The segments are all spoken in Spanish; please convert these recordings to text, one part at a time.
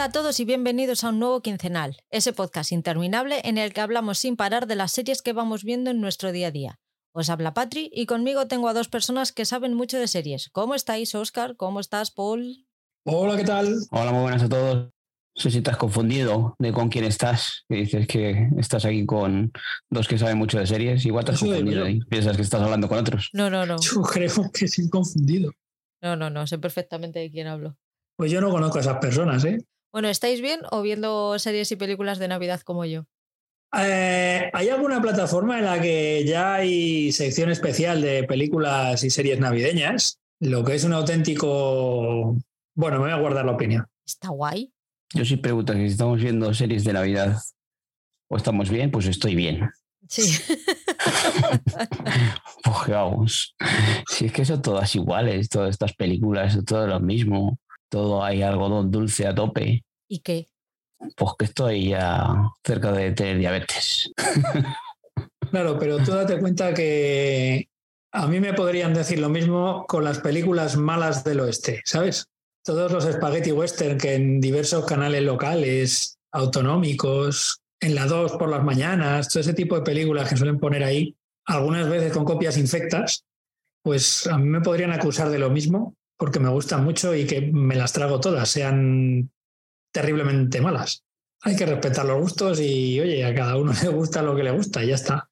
Hola a todos y bienvenidos a un nuevo quincenal, ese podcast interminable en el que hablamos sin parar de las series que vamos viendo en nuestro día a día. Os habla Patri y conmigo tengo a dos personas que saben mucho de series. ¿Cómo estáis, Oscar? ¿Cómo estás, Paul? Hola, ¿qué tal? Hola, muy buenas a todos. No sé si te has confundido de con quién estás. Que dices que estás aquí con dos que saben mucho de series. Igual te has confundido y piensas que estás hablando con otros. No, no, no. Yo creo que sí confundido. No, no, no. Sé perfectamente de quién hablo. Pues yo no conozco a esas personas, ¿eh? Bueno, ¿estáis bien o viendo series y películas de Navidad como yo? Eh, ¿Hay alguna plataforma en la que ya hay sección especial de películas y series navideñas? Lo que es un auténtico... Bueno, me voy a guardar la opinión. Está guay. Yo sí pregunto que si estamos viendo series de Navidad o estamos bien, pues estoy bien. Sí. Pues ¿qué vamos. Si es que son todas iguales, todas estas películas, todo lo mismo. Todo hay algodón dulce a tope. ¿Y qué? Pues que estoy ya cerca de tener diabetes. Claro, pero tú date cuenta que a mí me podrían decir lo mismo con las películas malas del oeste, ¿sabes? Todos los spaghetti western que en diversos canales locales, autonómicos, en la 2 por las mañanas, todo ese tipo de películas que suelen poner ahí, algunas veces con copias infectas, pues a mí me podrían acusar de lo mismo porque me gustan mucho y que me las trago todas, sean terriblemente malas. Hay que respetar los gustos y, oye, a cada uno le gusta lo que le gusta y ya está.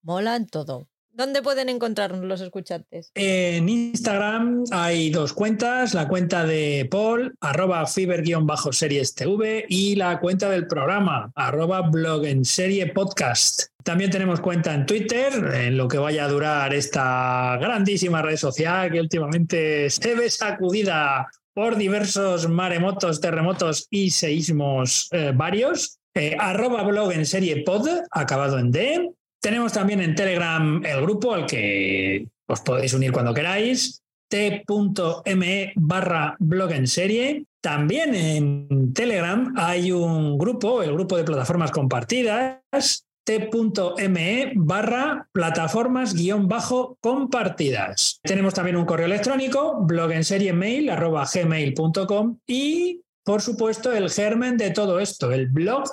Mola en todo. ¿Dónde pueden encontrarnos los escuchantes? En Instagram hay dos cuentas, la cuenta de Paul, arroba fiber-series TV y la cuenta del programa, arroba blog en serie podcast. También tenemos cuenta en Twitter, en lo que vaya a durar esta grandísima red social que últimamente se ve sacudida por diversos maremotos, terremotos y seísmos eh, varios. Eh, arroba blog en serie pod, acabado en D. Tenemos también en Telegram el grupo al que os podéis unir cuando queráis, t.me barra blog en serie. También en Telegram hay un grupo, el grupo de plataformas compartidas, t.me barra plataformas guion bajo compartidas. Tenemos también un correo electrónico, blog en serie mail arroba gmail.com y por supuesto el germen de todo esto, el blog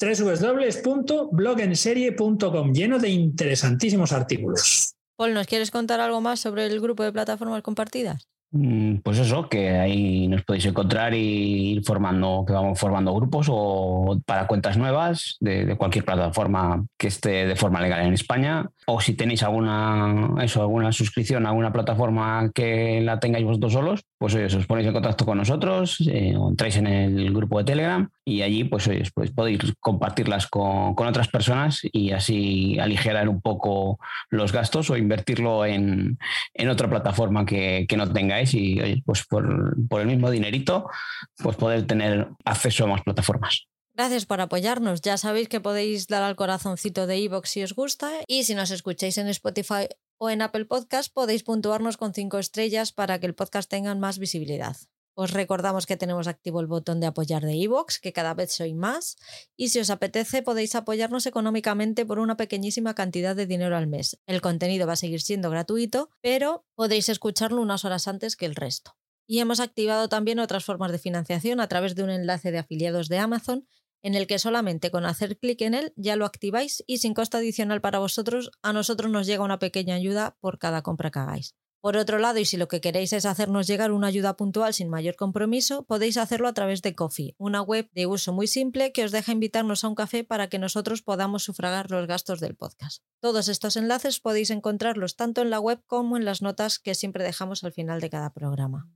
www.blogenserie.com, lleno de interesantísimos artículos. Paul, ¿nos quieres contar algo más sobre el grupo de plataformas compartidas? Mm, Pues eso, que ahí nos podéis encontrar y ir formando, que vamos formando grupos o para cuentas nuevas de, cualquier plataforma que esté de forma legal en España. O si tenéis alguna, eso, alguna suscripción a alguna plataforma que la tengáis vosotros solos, pues oye, os ponéis en contacto con nosotros, eh, o entráis en el grupo de Telegram y allí pues, oye, pues podéis compartirlas con, otras personas y así aligerar un poco los gastos o invertirlo en, en otra plataforma que, que no tengáis y pues por, por el mismo dinerito pues poder tener acceso a más plataformas. Gracias por apoyarnos. Ya sabéis que podéis dar al corazoncito de iVoox si os gusta y si nos escucháis en Spotify o en Apple Podcast podéis puntuarnos con cinco estrellas para que el podcast tenga más visibilidad. Os recordamos que tenemos activo el botón de apoyar de iVoox, que cada vez soy más, y si os apetece podéis apoyarnos económicamente por una pequeñísima cantidad de dinero al mes. El contenido va a seguir siendo gratuito, pero podréis escucharlo unas horas antes que el resto. Y hemos activado también otras formas de financiación a través de un enlace de afiliados de Amazon en el que solamente con hacer clic en él ya lo activáis y sin coste adicional para vosotros, a nosotros nos llega una pequeña ayuda por cada compra que hagáis. Por otro lado, y si lo que queréis es hacernos llegar una ayuda puntual sin mayor compromiso, podéis hacerlo a través de Coffee, una web de uso muy simple que os deja invitarnos a un café para que nosotros podamos sufragar los gastos del podcast. Todos estos enlaces podéis encontrarlos tanto en la web como en las notas que siempre dejamos al final de cada programa.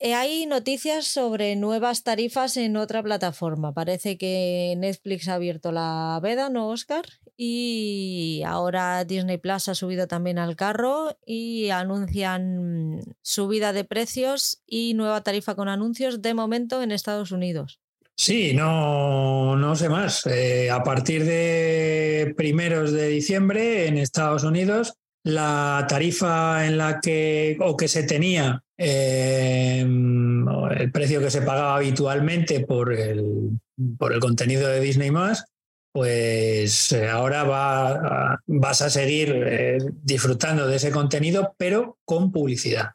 Eh, Hay noticias sobre nuevas tarifas en otra plataforma. Parece que Netflix ha abierto la veda, ¿no, Oscar? Y ahora Disney Plus ha subido también al carro y anuncian subida de precios y nueva tarifa con anuncios de momento en Estados Unidos. Sí, no, no sé más. Eh, a partir de primeros de diciembre en Estados Unidos, la tarifa en la que o que se tenía eh, el precio que se pagaba habitualmente por el, por el contenido de Disney más, pues eh, ahora va, vas a seguir eh, disfrutando de ese contenido, pero con publicidad.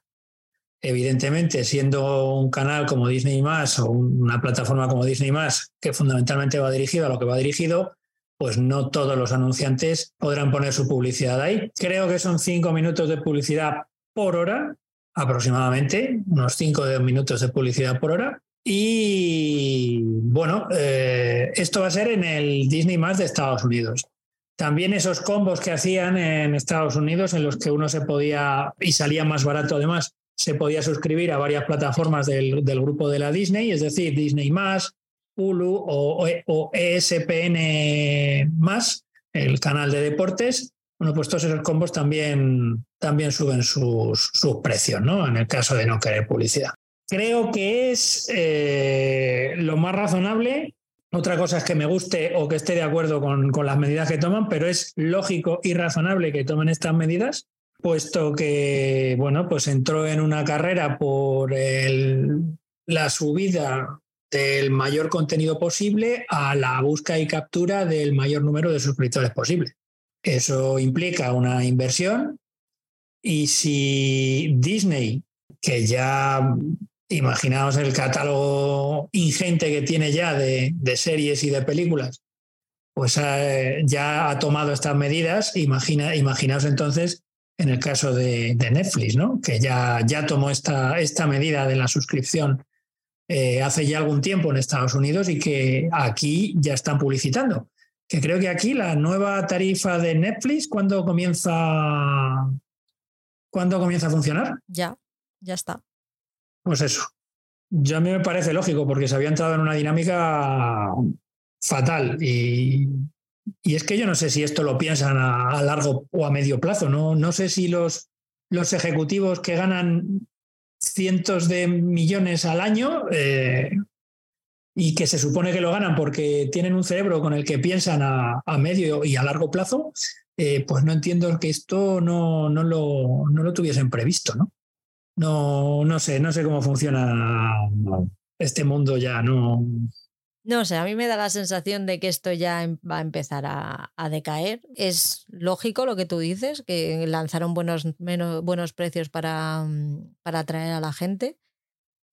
Evidentemente, siendo un canal como Disney o una plataforma como Disney que fundamentalmente va dirigido a lo que va dirigido, pues no todos los anunciantes podrán poner su publicidad ahí. Creo que son cinco minutos de publicidad por hora, aproximadamente, unos cinco minutos de publicidad por hora. Y bueno, eh, esto va a ser en el Disney Más de Estados Unidos. También esos combos que hacían en Estados Unidos en los que uno se podía, y salía más barato además, se podía suscribir a varias plataformas del, grupo de la Disney, es decir, Disney más, Hulu o, ESPN más, el canal de deportes. Bueno, pues todos esos combos también, también suben sus, sus precios, ¿no? En el caso de no querer publicidad. Creo que es eh, lo más razonable otra cosa es que me guste o que esté de acuerdo con, las medidas que toman, pero es lógico y razonable que tomen estas medidas, puesto que, bueno, pues entró en una carrera por la subida del mayor contenido posible a la búsqueda y captura del mayor número de suscriptores posible. Eso implica una inversión y si Disney, que ya Imaginaos el catálogo ingente que tiene ya de, series y de películas. Pues eh, ya ha tomado estas medidas. Imagina, imaginaos entonces en el caso de, Netflix, ¿no? que ya, ya tomó esta, esta medida de la suscripción eh, hace ya algún tiempo en Estados Unidos y que aquí ya están publicitando. Que creo que aquí la nueva tarifa de Netflix, ¿cuándo comienza, ¿cuándo comienza a funcionar? Ya, ya está. Pues eso. Yo a mí me parece lógico porque se había entrado en una dinámica fatal y, es que yo no sé si esto lo piensan a, largo o a medio plazo. No, no sé si los, los ejecutivos que ganan cientos de millones al año eh, y que se supone que lo ganan porque tienen un cerebro con el que piensan a, medio y a largo plazo, eh, pues no entiendo que esto no, no, lo, no lo tuviesen previsto, ¿no? no, no sé, no sé cómo funciona este mundo ya, no. No sé, a mí me da la sensación de que esto ya em, va a empezar a, decaer. Es lógico lo que tú dices, que lanzaron buenos, buenos precios para, mm, para atraer a la gente,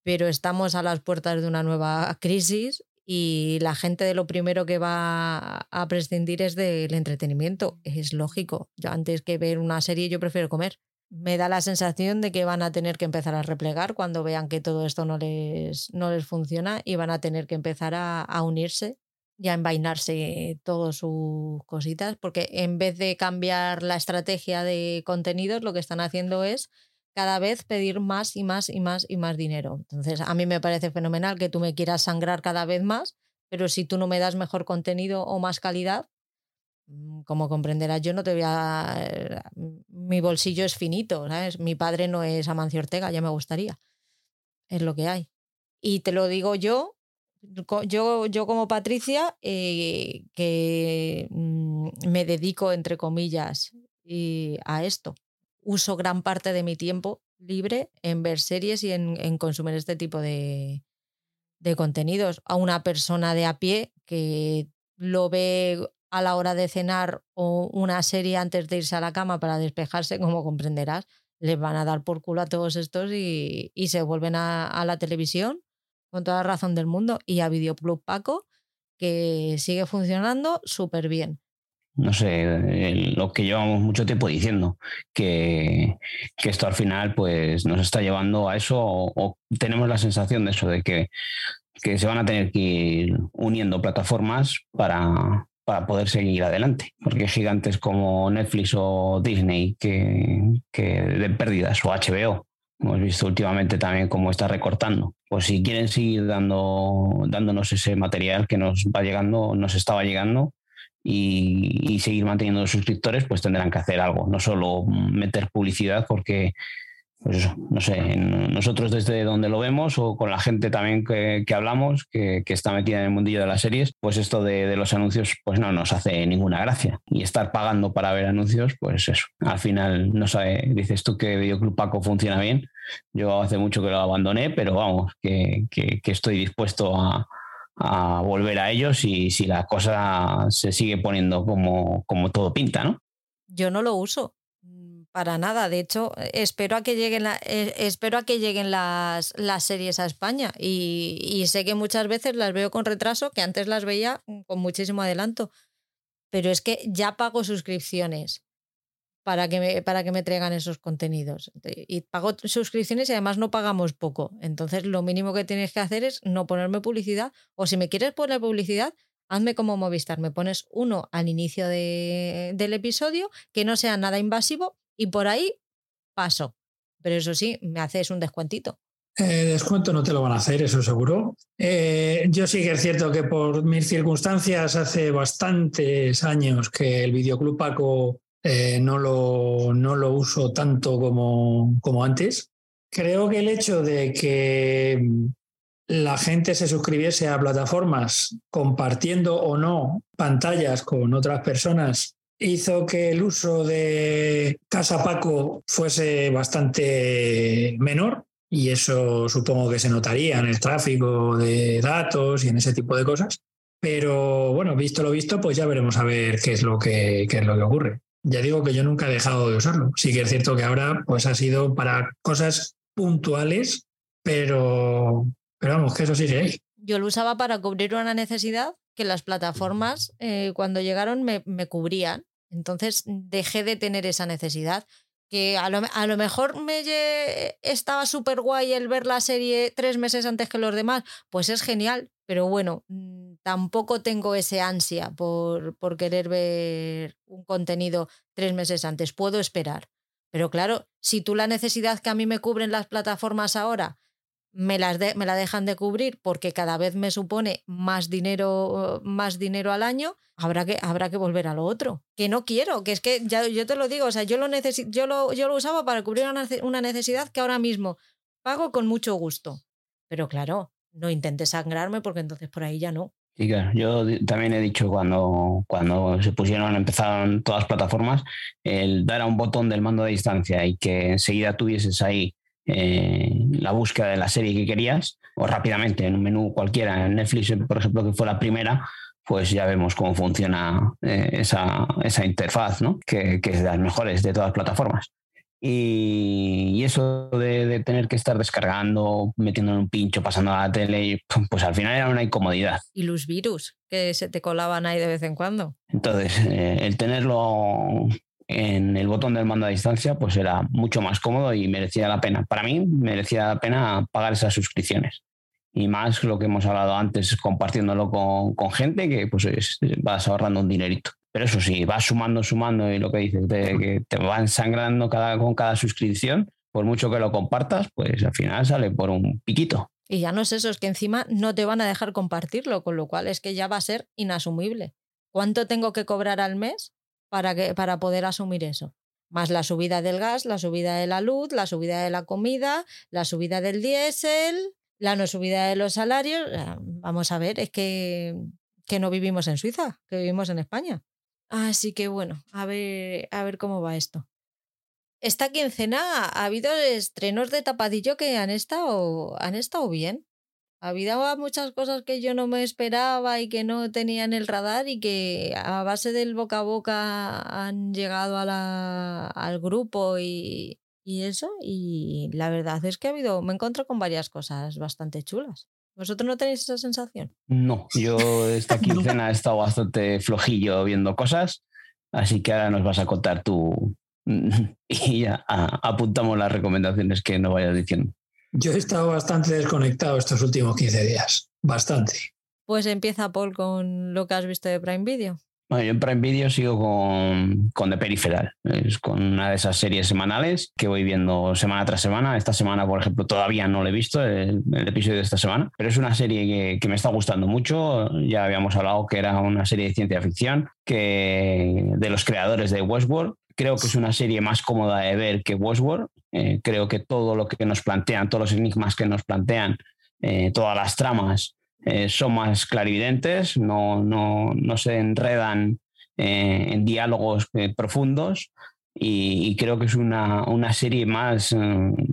pero estamos a las puertas de una nueva crisis y la gente de lo primero que va a prescindir es del entretenimiento. Es lógico. Yo antes que ver una serie yo prefiero comer me da la sensación de que van a tener que empezar a replegar cuando vean que todo esto no les, no les funciona y van a tener que empezar a, unirse y a envainarse todas sus cositas, porque en vez de cambiar la estrategia de contenidos, lo que están haciendo es cada vez pedir más y más y más y más dinero. Entonces, a mí me parece fenomenal que tú me quieras sangrar cada vez más, pero si tú no me das mejor contenido o más calidad, como comprenderás, yo no te voy a... Eh, mi bolsillo es finito, ¿sabes? Mi padre no es Amancio Ortega, ya me gustaría. Es lo que hay. Y te lo digo yo, yo, yo como Patricia, eh, que mm, me dedico, entre comillas, a esto. Uso gran parte de mi tiempo libre en ver series y en, en consumir este tipo de, de contenidos. A una persona de a pie que lo ve a la hora de cenar o una serie antes de irse a la cama para despejarse, como comprenderás, les van a dar por culo a todos estos y, se vuelven a, la televisión con toda la razón del mundo y a Videoclub Paco, que sigue funcionando súper bien. No sé, lo que llevamos mucho tiempo diciendo, que, esto al final pues nos está llevando a eso o, tenemos la sensación de eso, de que, que se van a tener que ir uniendo plataformas para, para poder seguir adelante. Porque gigantes como Netflix o Disney que, que den pérdidas o HBO, hemos visto últimamente también cómo está recortando. Pues si quieren seguir dando, dándonos ese material que nos va llegando, nos estaba llegando, y, seguir manteniendo suscriptores, pues tendrán que hacer algo, no solo meter publicidad, porque pues no sé, nosotros desde donde lo vemos o con la gente también que, hablamos, que, está metida en el mundillo de las series, pues esto de, los anuncios pues no nos hace ninguna gracia. Y estar pagando para ver anuncios, pues eso. Al final, no sabe, dices tú que Videoclub Paco funciona bien. Yo hace mucho que lo abandoné, pero vamos, que, estoy dispuesto a, volver a ellos y si la cosa se sigue poniendo como, como todo pinta, ¿no? Yo no lo uso para nada. De hecho, espero a que lleguen, eh, espero a que lleguen las, las series a España. Y, y, sé que muchas veces las veo con retraso, que antes las veía con muchísimo adelanto. Pero es que ya pago suscripciones para que me, para que me traigan esos contenidos. Y pago suscripciones y además no pagamos poco. Entonces, lo mínimo que tienes que hacer es no ponerme publicidad. O si me quieres poner publicidad, hazme como Movistar. Me pones uno al inicio de, del episodio, que no sea nada invasivo, y por ahí paso. Pero eso sí, me haces un descuentito. Eh, descuento no te lo van a hacer, eso seguro. Eh, yo sí que es cierto que por mis circunstancias hace bastantes años que el Videoclub Paco eh, no, lo, no lo uso tanto como, como antes. Creo que el hecho de que la gente se suscribiese a plataformas compartiendo o no pantallas con otras personas hizo que el uso de Casa Paco fuese bastante menor y eso supongo que se notaría en el tráfico de datos y en ese tipo de cosas. Pero bueno, visto lo visto, pues ya veremos a ver qué es lo que, qué es lo que ocurre. Ya digo que yo nunca he dejado de usarlo. Sí que es cierto que ahora pues ha sido para cosas puntuales, pero, pero vamos, que eso sí que hay. Yo lo usaba para cubrir una necesidad que las plataformas eh, cuando llegaron me, me, cubrían. Entonces dejé de tener esa necesidad. Que a lo, a lo mejor me estaba súper guay el ver la serie tres meses antes que los demás, pues es genial, pero bueno, mm, tampoco tengo ese ansia por, por querer ver un contenido tres meses antes. Puedo esperar. Pero claro, si tú la necesidad que a mí me cubren las plataformas ahora me, las me la dejan de cubrir porque cada vez me supone más dinero, más dinero al año, habrá que, habrá que volver a lo otro. Que no quiero, que es que ya, yo te lo digo, o sea, yo lo, yo lo, yo lo usaba para cubrir una necesidad que ahora mismo pago con mucho gusto. Pero claro, no intentes sangrarme porque entonces por ahí ya no. Sí, claro. Yo también he dicho cuando, cuando se pusieron, empezaron todas las plataformas, el dar a un botón del mando de distancia y que enseguida tuvieses ahí eh, la búsqueda de la serie que querías, o rápidamente en un menú cualquiera, en Netflix, por ejemplo, que fue la primera, pues ya vemos cómo funciona eh, esa, esa, interfaz, ¿no? que, que, es de las mejores de todas las plataformas. Y, eso de, tener que estar descargando, metiendo en un pincho, pasando a la tele, pues al final era una incomodidad. Y los virus que se te colaban ahí de vez en cuando. Entonces, eh, el tenerlo en el botón del mando a distancia, pues era mucho más cómodo y merecía la pena. Para mí, merecía la pena pagar esas suscripciones. Y más lo que hemos hablado antes, compartiéndolo con, con gente, que pues vas ahorrando un dinerito. Pero eso sí, vas sumando, sumando y lo que dices, de que te van sangrando cada, con cada suscripción, por mucho que lo compartas, pues al final sale por un piquito. Y ya no es eso, es que encima no te van a dejar compartirlo, con lo cual es que ya va a ser inasumible. ¿Cuánto tengo que cobrar al mes para, que, para poder asumir eso. Más la subida del gas, la subida de la luz, la subida de la comida, la subida del diésel, la no subida de los salarios. Ah, vamos a ver, es que, que no vivimos en Suiza, que vivimos en España. Así que bueno, a ver, a ver cómo va esto. Esta quincena ha habido estrenos de tapadillo que han estado, han estado bien. Había muchas cosas que yo no me esperaba y que no tenía en el radar y que a base del boca a boca han llegado a la, al grupo y, y eso. Y la verdad es que ha habido, me encuentro con varias cosas bastante chulas. ¿Vosotros no tenéis esa sensación? No, yo esta quincena he estado bastante flojillo viendo cosas, así que ahora nos vas a contar tú y ya apuntamos las recomendaciones que nos vayas diciendo. Yo he estado bastante desconectado estos últimos 15 días, bastante. Pues empieza Paul con lo que has visto de Prime Video. Bueno, yo en Prime Video sigo con, con The Peripheral, es con una de esas series semanales que voy viendo semana tras semana. Esta semana, por ejemplo, todavía no lo he visto, el, episodio de esta semana, pero es una serie que, que, me está gustando mucho. Ya habíamos hablado que era una serie de ciencia ficción que, de los creadores de Westworld. Creo que es una serie más cómoda de ver que Westworld. Eh, creo que todo lo que nos plantean, todos los enigmas que nos plantean, eh, todas las tramas, eh, son más clarividentes, no, no, no se enredan en diálogos profundos y, creo que es una, una serie más eh,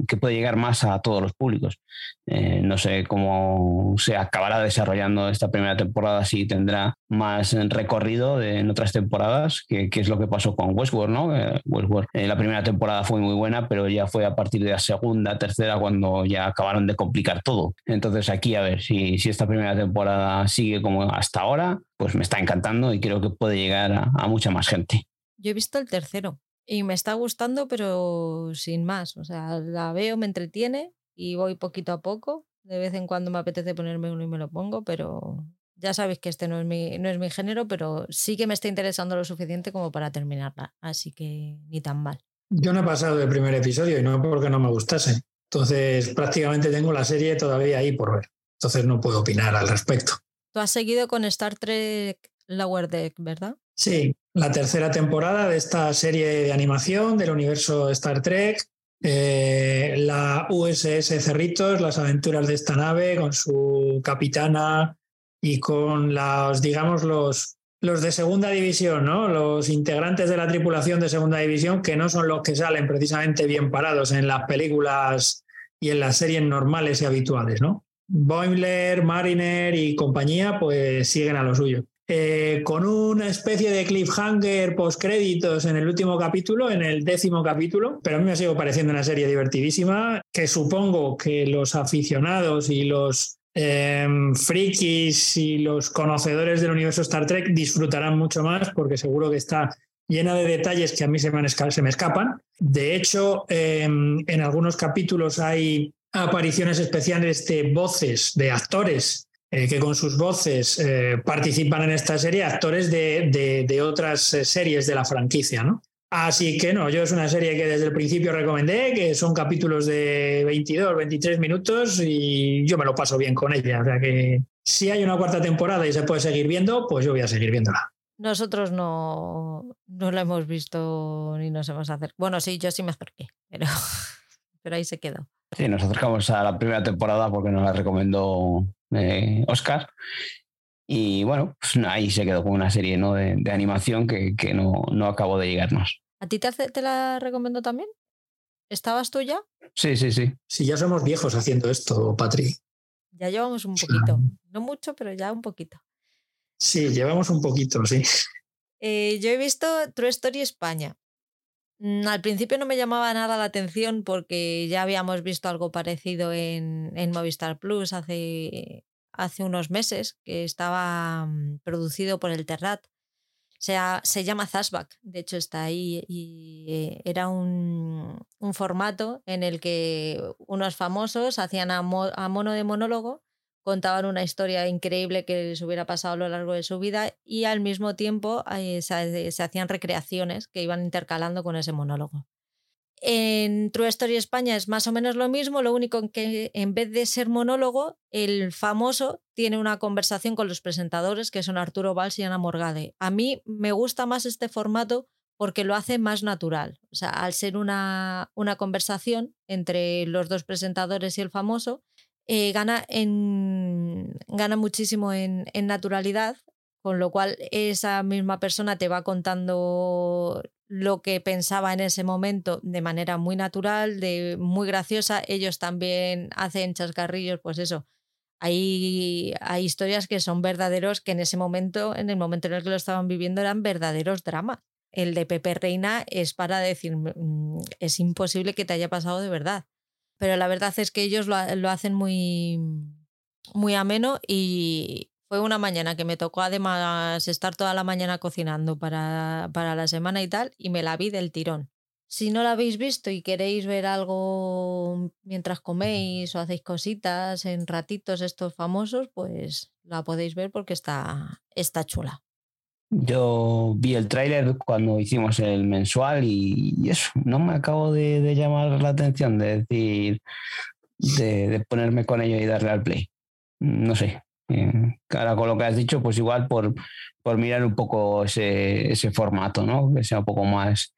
que puede llegar más a todos los públicos. Eh, no sé cómo se acabará desarrollando esta primera temporada, si tendrá más recorrido en otras temporadas, que, es lo que pasó con Westworld, ¿no? Eh, Westworld, la primera temporada fue muy buena, pero ya fue a partir de la segunda, tercera, cuando ya acabaron de complicar todo. Entonces aquí a ver si, si esta primera temporada sigue como hasta ahora, pues me está encantando y creo que puede llegar a mucha más gente. Yo he visto el tercero y me está gustando, pero sin más. O sea, la veo, me entretiene y voy poquito a poco. De vez en cuando me apetece ponerme uno y me lo pongo, pero ya sabéis que este no es mi, no es mi género, pero sí que me está interesando lo suficiente como para terminarla. Así que ni tan mal. Yo no he pasado del primer episodio y no porque no me gustase. Entonces prácticamente tengo la serie todavía ahí por ver. Entonces no puedo opinar al respecto. Tú has seguido con Star Trek Lower Deck, ¿verdad? Sí, la tercera temporada de esta serie de animación del universo Star Trek. Eh, la USS Cerritos, las aventuras de esta nave con su capitana y con los, digamos, los, los de segunda división, ¿no? Los integrantes de la tripulación de segunda división que no son los que salen precisamente bien parados en las películas y en las series normales y habituales, ¿no? Boimler, Mariner y compañía, pues siguen a lo suyo. Eh, con una especie de cliffhanger post créditos en el último capítulo, en el décimo capítulo, pero a mí me sido pareciendo una serie divertidísima que supongo que los aficionados y los em, frikis y los conocedores del universo Star Trek disfrutarán mucho más porque seguro que está llena de detalles que a mí se me, se me escapan. De hecho, em, en algunos capítulos hay apariciones especiales de voces de actores eh, que con sus voces eh, participan en esta serie actores de, otras eh, series de la franquicia, ¿no? Así que no, yo es una serie que desde el principio recomendé, que son capítulos de 22, 23 minutos y yo me lo paso bien con ella. O sea que si hay una cuarta temporada y se puede seguir viendo, pues yo voy a seguir viéndola. Nosotros no, no la hemos visto ni nos hemos acercado. Bueno, sí, yo sí me acerqué, pero, pero ahí se quedó. Sí, nos acercamos a la primera temporada porque nos la recomendó Oscar. Y bueno, pues ahí se quedó con una serie ¿no? de, animación que, no, no, acabó de llegarnos. ¿A ti te, te la recomiendo también? ¿Estabas tú ya? Sí, sí, sí. Sí, ya somos viejos haciendo esto, Patri. Ya llevamos un poquito. No mucho, pero ya un poquito. Sí, llevamos un poquito, sí. Eh, yo he visto True Story España. Mm, al principio no me llamaba nada la atención porque ya habíamos visto algo parecido en, Movistar Plus hace, hace unos meses, que estaba mm, producido por el Terrat. O sea, se llama Zashback, de hecho está ahí y eh, era un, formato en el que unos famosos hacían a mono de monólogo contaban una historia increíble que les hubiera pasado a lo largo de su vida y al mismo tiempo eh, se, hacían recreaciones que iban intercalando con ese monólogo. En True Story España es más o menos lo mismo, lo único que en vez de ser monólogo, el famoso tiene una conversación con los presentadores que son Arturo Valls y Ana Morgade. A mí me gusta más este formato porque lo hace más natural. O sea, al ser una, una conversación entre los dos presentadores y el famoso, eh, gana, en, gana muchísimo en, naturalidad, con lo cual esa misma persona te va contando lo que pensaba en ese momento de manera muy natural, de muy graciosa. Ellos también hacen chascarrillos, pues eso. Hay, hay historias que son verdaderos, que en ese momento, en el momento en el que lo estaban viviendo, eran verdaderos dramas. El de Pepe Reina es para decir, mm, es imposible que te haya pasado de verdad pero la verdad es que ellos lo, hacen muy, muy ameno y fue una mañana que me tocó además estar toda la mañana cocinando para, para la semana y tal y me la vi del tirón. Si no la habéis visto y queréis ver algo mientras coméis o hacéis cositas en ratitos estos famosos, pues la podéis ver porque está, está chula. Yo vi el tráiler cuando hicimos el mensual y, eso, no me acabo de, llamar la atención, de decir, de, ponerme con ello y darle al play. No sé. Eh, ahora con lo que has dicho, pues igual por, por mirar un poco ese, ese formato, ¿no? Que sea un poco más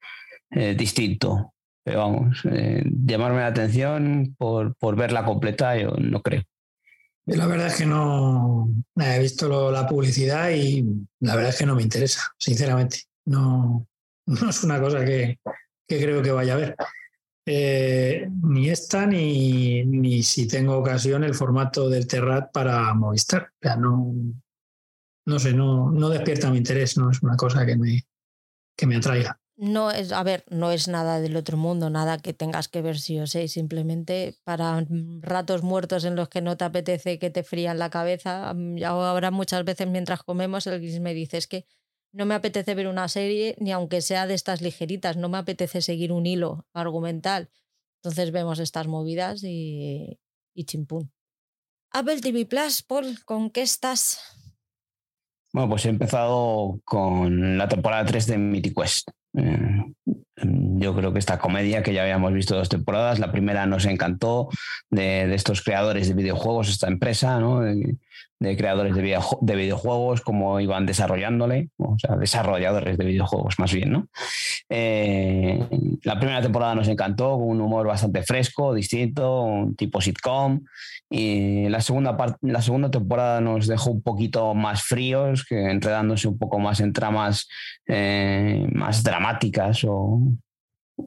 eh, distinto. Pero vamos, eh, llamarme la atención por, por verla completa, yo no creo. La verdad es que no he visto la publicidad y la verdad es que no me interesa, sinceramente. No, no es una cosa que, que creo que vaya a ver. Eh, ni esta ni, ni si tengo ocasión el formato del Terrat para Movistar. O sea, no, no sé, no, no despierta mi interés, no es una cosa que me, que me atraiga. No es, a ver, no es nada del otro mundo, nada que tengas que ver sí o sí, simplemente para ratos muertos en los que no te apetece que te frían la cabeza. Ahora muchas veces mientras comemos el gris me dice es que no me apetece ver una serie ni aunque sea de estas ligeritas, no me apetece seguir un hilo argumental. Entonces vemos estas movidas y, y chimpún. Apple TV Plus, Paul, ¿con qué estás? Bueno, pues he empezado con la temporada 3 de Mythic Quest. Eh, yo creo que esta comedia que ya habíamos visto dos temporadas, la primera nos encantó de, estos creadores de videojuegos, esta empresa, ¿no? de creadores de, de, videojuegos, cómo iban desarrollándole, o sea, desarrolladores de videojuegos más bien, ¿no? Eh, la primera temporada nos encantó, con un humor bastante fresco, distinto, un tipo sitcom, y la segunda, la segunda temporada nos dejó un poquito más fríos, que enredándose un poco más en tramas eh, más dramáticas o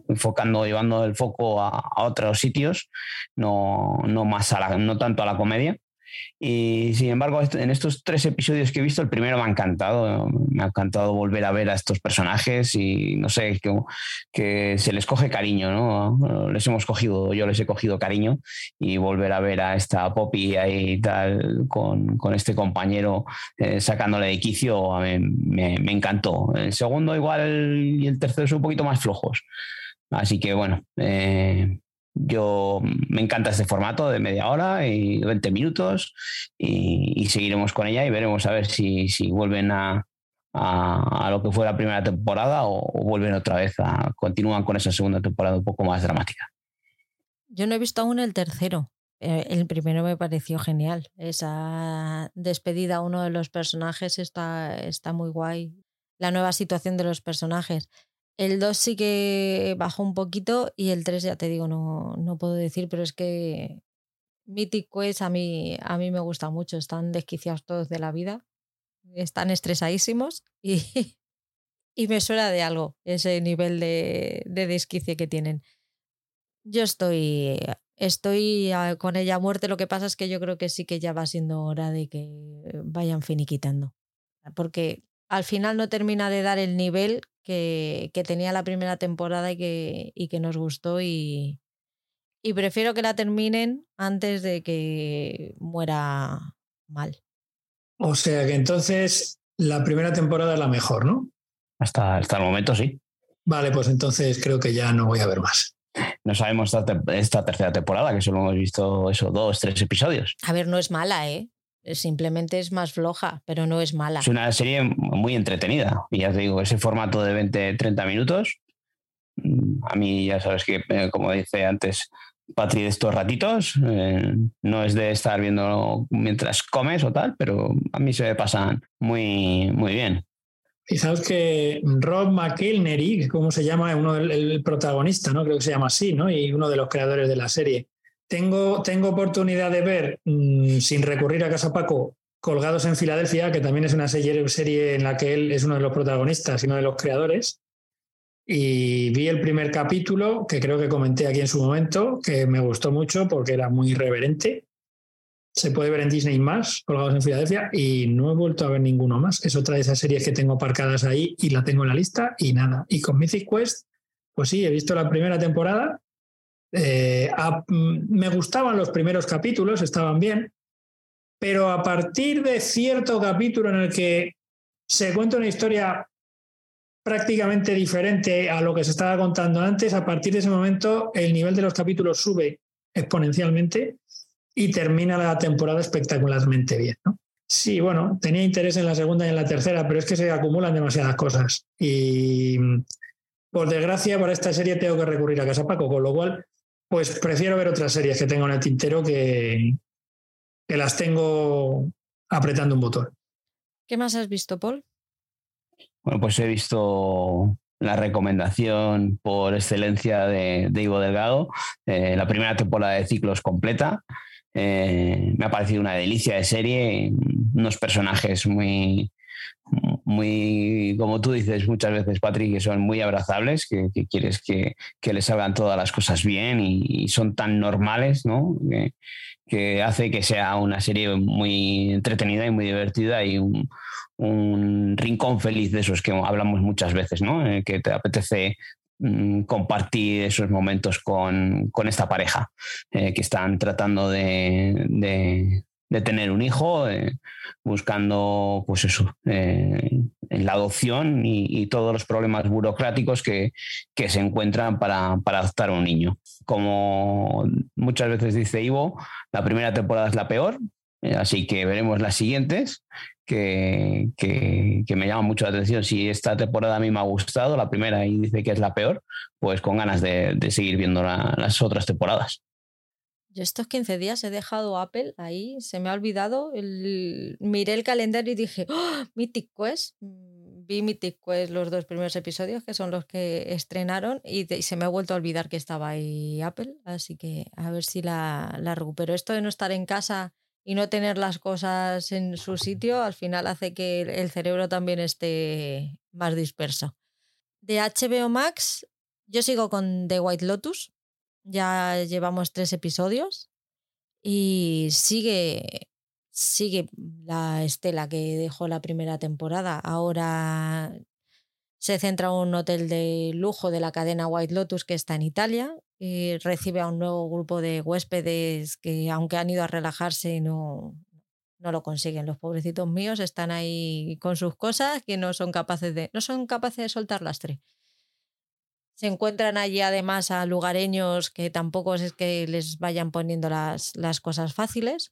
enfocando, llevando el foco a, otros sitios, no, no, más a no tanto a la comedia. Y sin embargo, en estos tres episodios que he visto, el primero me ha encantado. Me ha encantado volver a ver a estos personajes y no sé, que, que se les coge cariño, ¿no? Les hemos cogido, yo les he cogido cariño y volver a ver a esta Poppy ahí tal, con, con este compañero eh, sacándole de quicio, me, me, encantó. El segundo, igual, y el tercero son un poquito más flojos. Así que bueno, eh, yo me encanta este formato de media hora y 20 minutos y, seguiremos con ella y veremos a ver si, si vuelven a, a, lo que fue la primera temporada o, vuelven otra vez a continúan con esa segunda temporada un poco más dramática. Yo no he visto aún el tercero. Eh, el primero me pareció genial. Esa despedida a uno de los personajes está, está muy guay. La nueva situación de los personajes. El 2 sí que bajó un poquito y el 3 ya te digo, no, no puedo decir, pero es que Mythic Quest a mí, a mí me gusta mucho. Están desquiciados todos de la vida, están estresadísimos y, y me suena de algo ese nivel de, de desquicie que tienen. Yo estoy, estoy con ella a muerte, lo que pasa es que yo creo que sí que ya va siendo hora de que vayan finiquitando. Porque al final no termina de dar el nivel que, tenía la primera temporada y que, y que nos gustó y, y prefiero que la terminen antes de que muera mal. O sea que entonces la primera temporada es la mejor, ¿no? Hasta, hasta el momento sí. Vale, pues entonces creo que ya no voy a ver más. No sabemos esta, esta tercera temporada, que solo hemos visto eso, dos, tres episodios. A ver, no es mala, ¿eh? Simplemente es más floja, pero no es mala. Es una serie muy entretenida. Y ya te digo, ese formato de 20-30 minutos, mm, a mí ya sabes que, eh, como dice antes Patri, de estos ratitos, eh, no es de estar viendo mientras comes o tal, pero a mí se me pasan muy, muy bien. Y sabes que Rob McElnery, como se llama, uno del protagonista, ¿no? Creo que se llama así, ¿no? Y uno de los creadores de la serie tengo, tengo oportunidad de ver, mm, sin recurrir a Casa Paco, Colgados en Filadelfia, que también es una serie en la que él es uno de los protagonistas y uno de los creadores. Y vi el primer capítulo, que creo que comenté aquí en su momento, que me gustó mucho porque era muy irreverente. Se puede ver en Disney más, Colgados en Filadelfia, y no he vuelto a ver ninguno más. Es otra de esas series que tengo aparcadas ahí y la tengo en la lista y nada. Y con Mythic Quest, pues sí, he visto la primera temporada eh, mm, me gustaban los primeros capítulos, estaban bien, pero a partir de cierto capítulo en el que se cuenta una historia prácticamente diferente a lo que se estaba contando antes, a partir de ese momento el nivel de los capítulos sube exponencialmente y termina la temporada espectacularmente bien. Sí, bueno, tenía interés en la segunda y en la tercera, pero es que se acumulan demasiadas cosas. Y por desgracia, para esta serie tengo que recurrir a Casa Paco, con lo cual pues prefiero ver otras series que tengo en el tintero que, que las tengo apretando un botón. ¿Qué más has visto, Paul? Bueno, pues he visto la recomendación por excelencia de, Ivo Delgado, eh, la primera temporada de ciclos completa. Eh, me ha parecido una delicia de serie, unos personajes muy, muy, como tú dices muchas veces, Patrick, que son muy abrazables, que, quieres que, les salgan todas las cosas bien y, son tan normales, ¿no? Que, hace que sea una serie muy entretenida y muy divertida y un, rincón feliz de esos que hablamos muchas veces, ¿no? que te apetece mm, compartir esos momentos con, esta pareja eh, que están tratando de tener un hijo, eh, buscando pues eso, eh, la adopción y, todos los problemas burocráticos que, se encuentran para, para, adoptar a un niño. Como muchas veces dice Ivo, la primera temporada es la peor, eh, así que veremos las siguientes. Que, me llama mucho la atención. Si esta temporada a mí me ha gustado, la primera y dice que es la peor, pues con ganas de, seguir viendo las otras temporadas. Yo estos 15 días he dejado Apple ahí, se me ha olvidado. El... Miré el calendario y dije, ¡Oh, Mythic Quest. Mm, vi Mythic Quest los dos primeros episodios, que son los que estrenaron, y, se me ha vuelto a olvidar que estaba ahí Apple. Así que a ver si la, la recupero. Esto de no estar en casa y no tener las cosas en su sitio, al final hace que el cerebro también esté más disperso. De HBO Max, yo sigo con The White Lotus ya llevamos tres episodios y sigue, sigue la estela que dejó la primera temporada. Ahora se centra en un hotel de lujo de la cadena White Lotus que está en Italia y recibe a un nuevo grupo de huéspedes que aunque han ido a relajarse no, no lo consiguen. Los pobrecitos míos están ahí con sus cosas que no son capaces de, no son capaces de soltar lastre. Se encuentran allí además a lugareños que tampoco es que les vayan poniendo las, las cosas fáciles.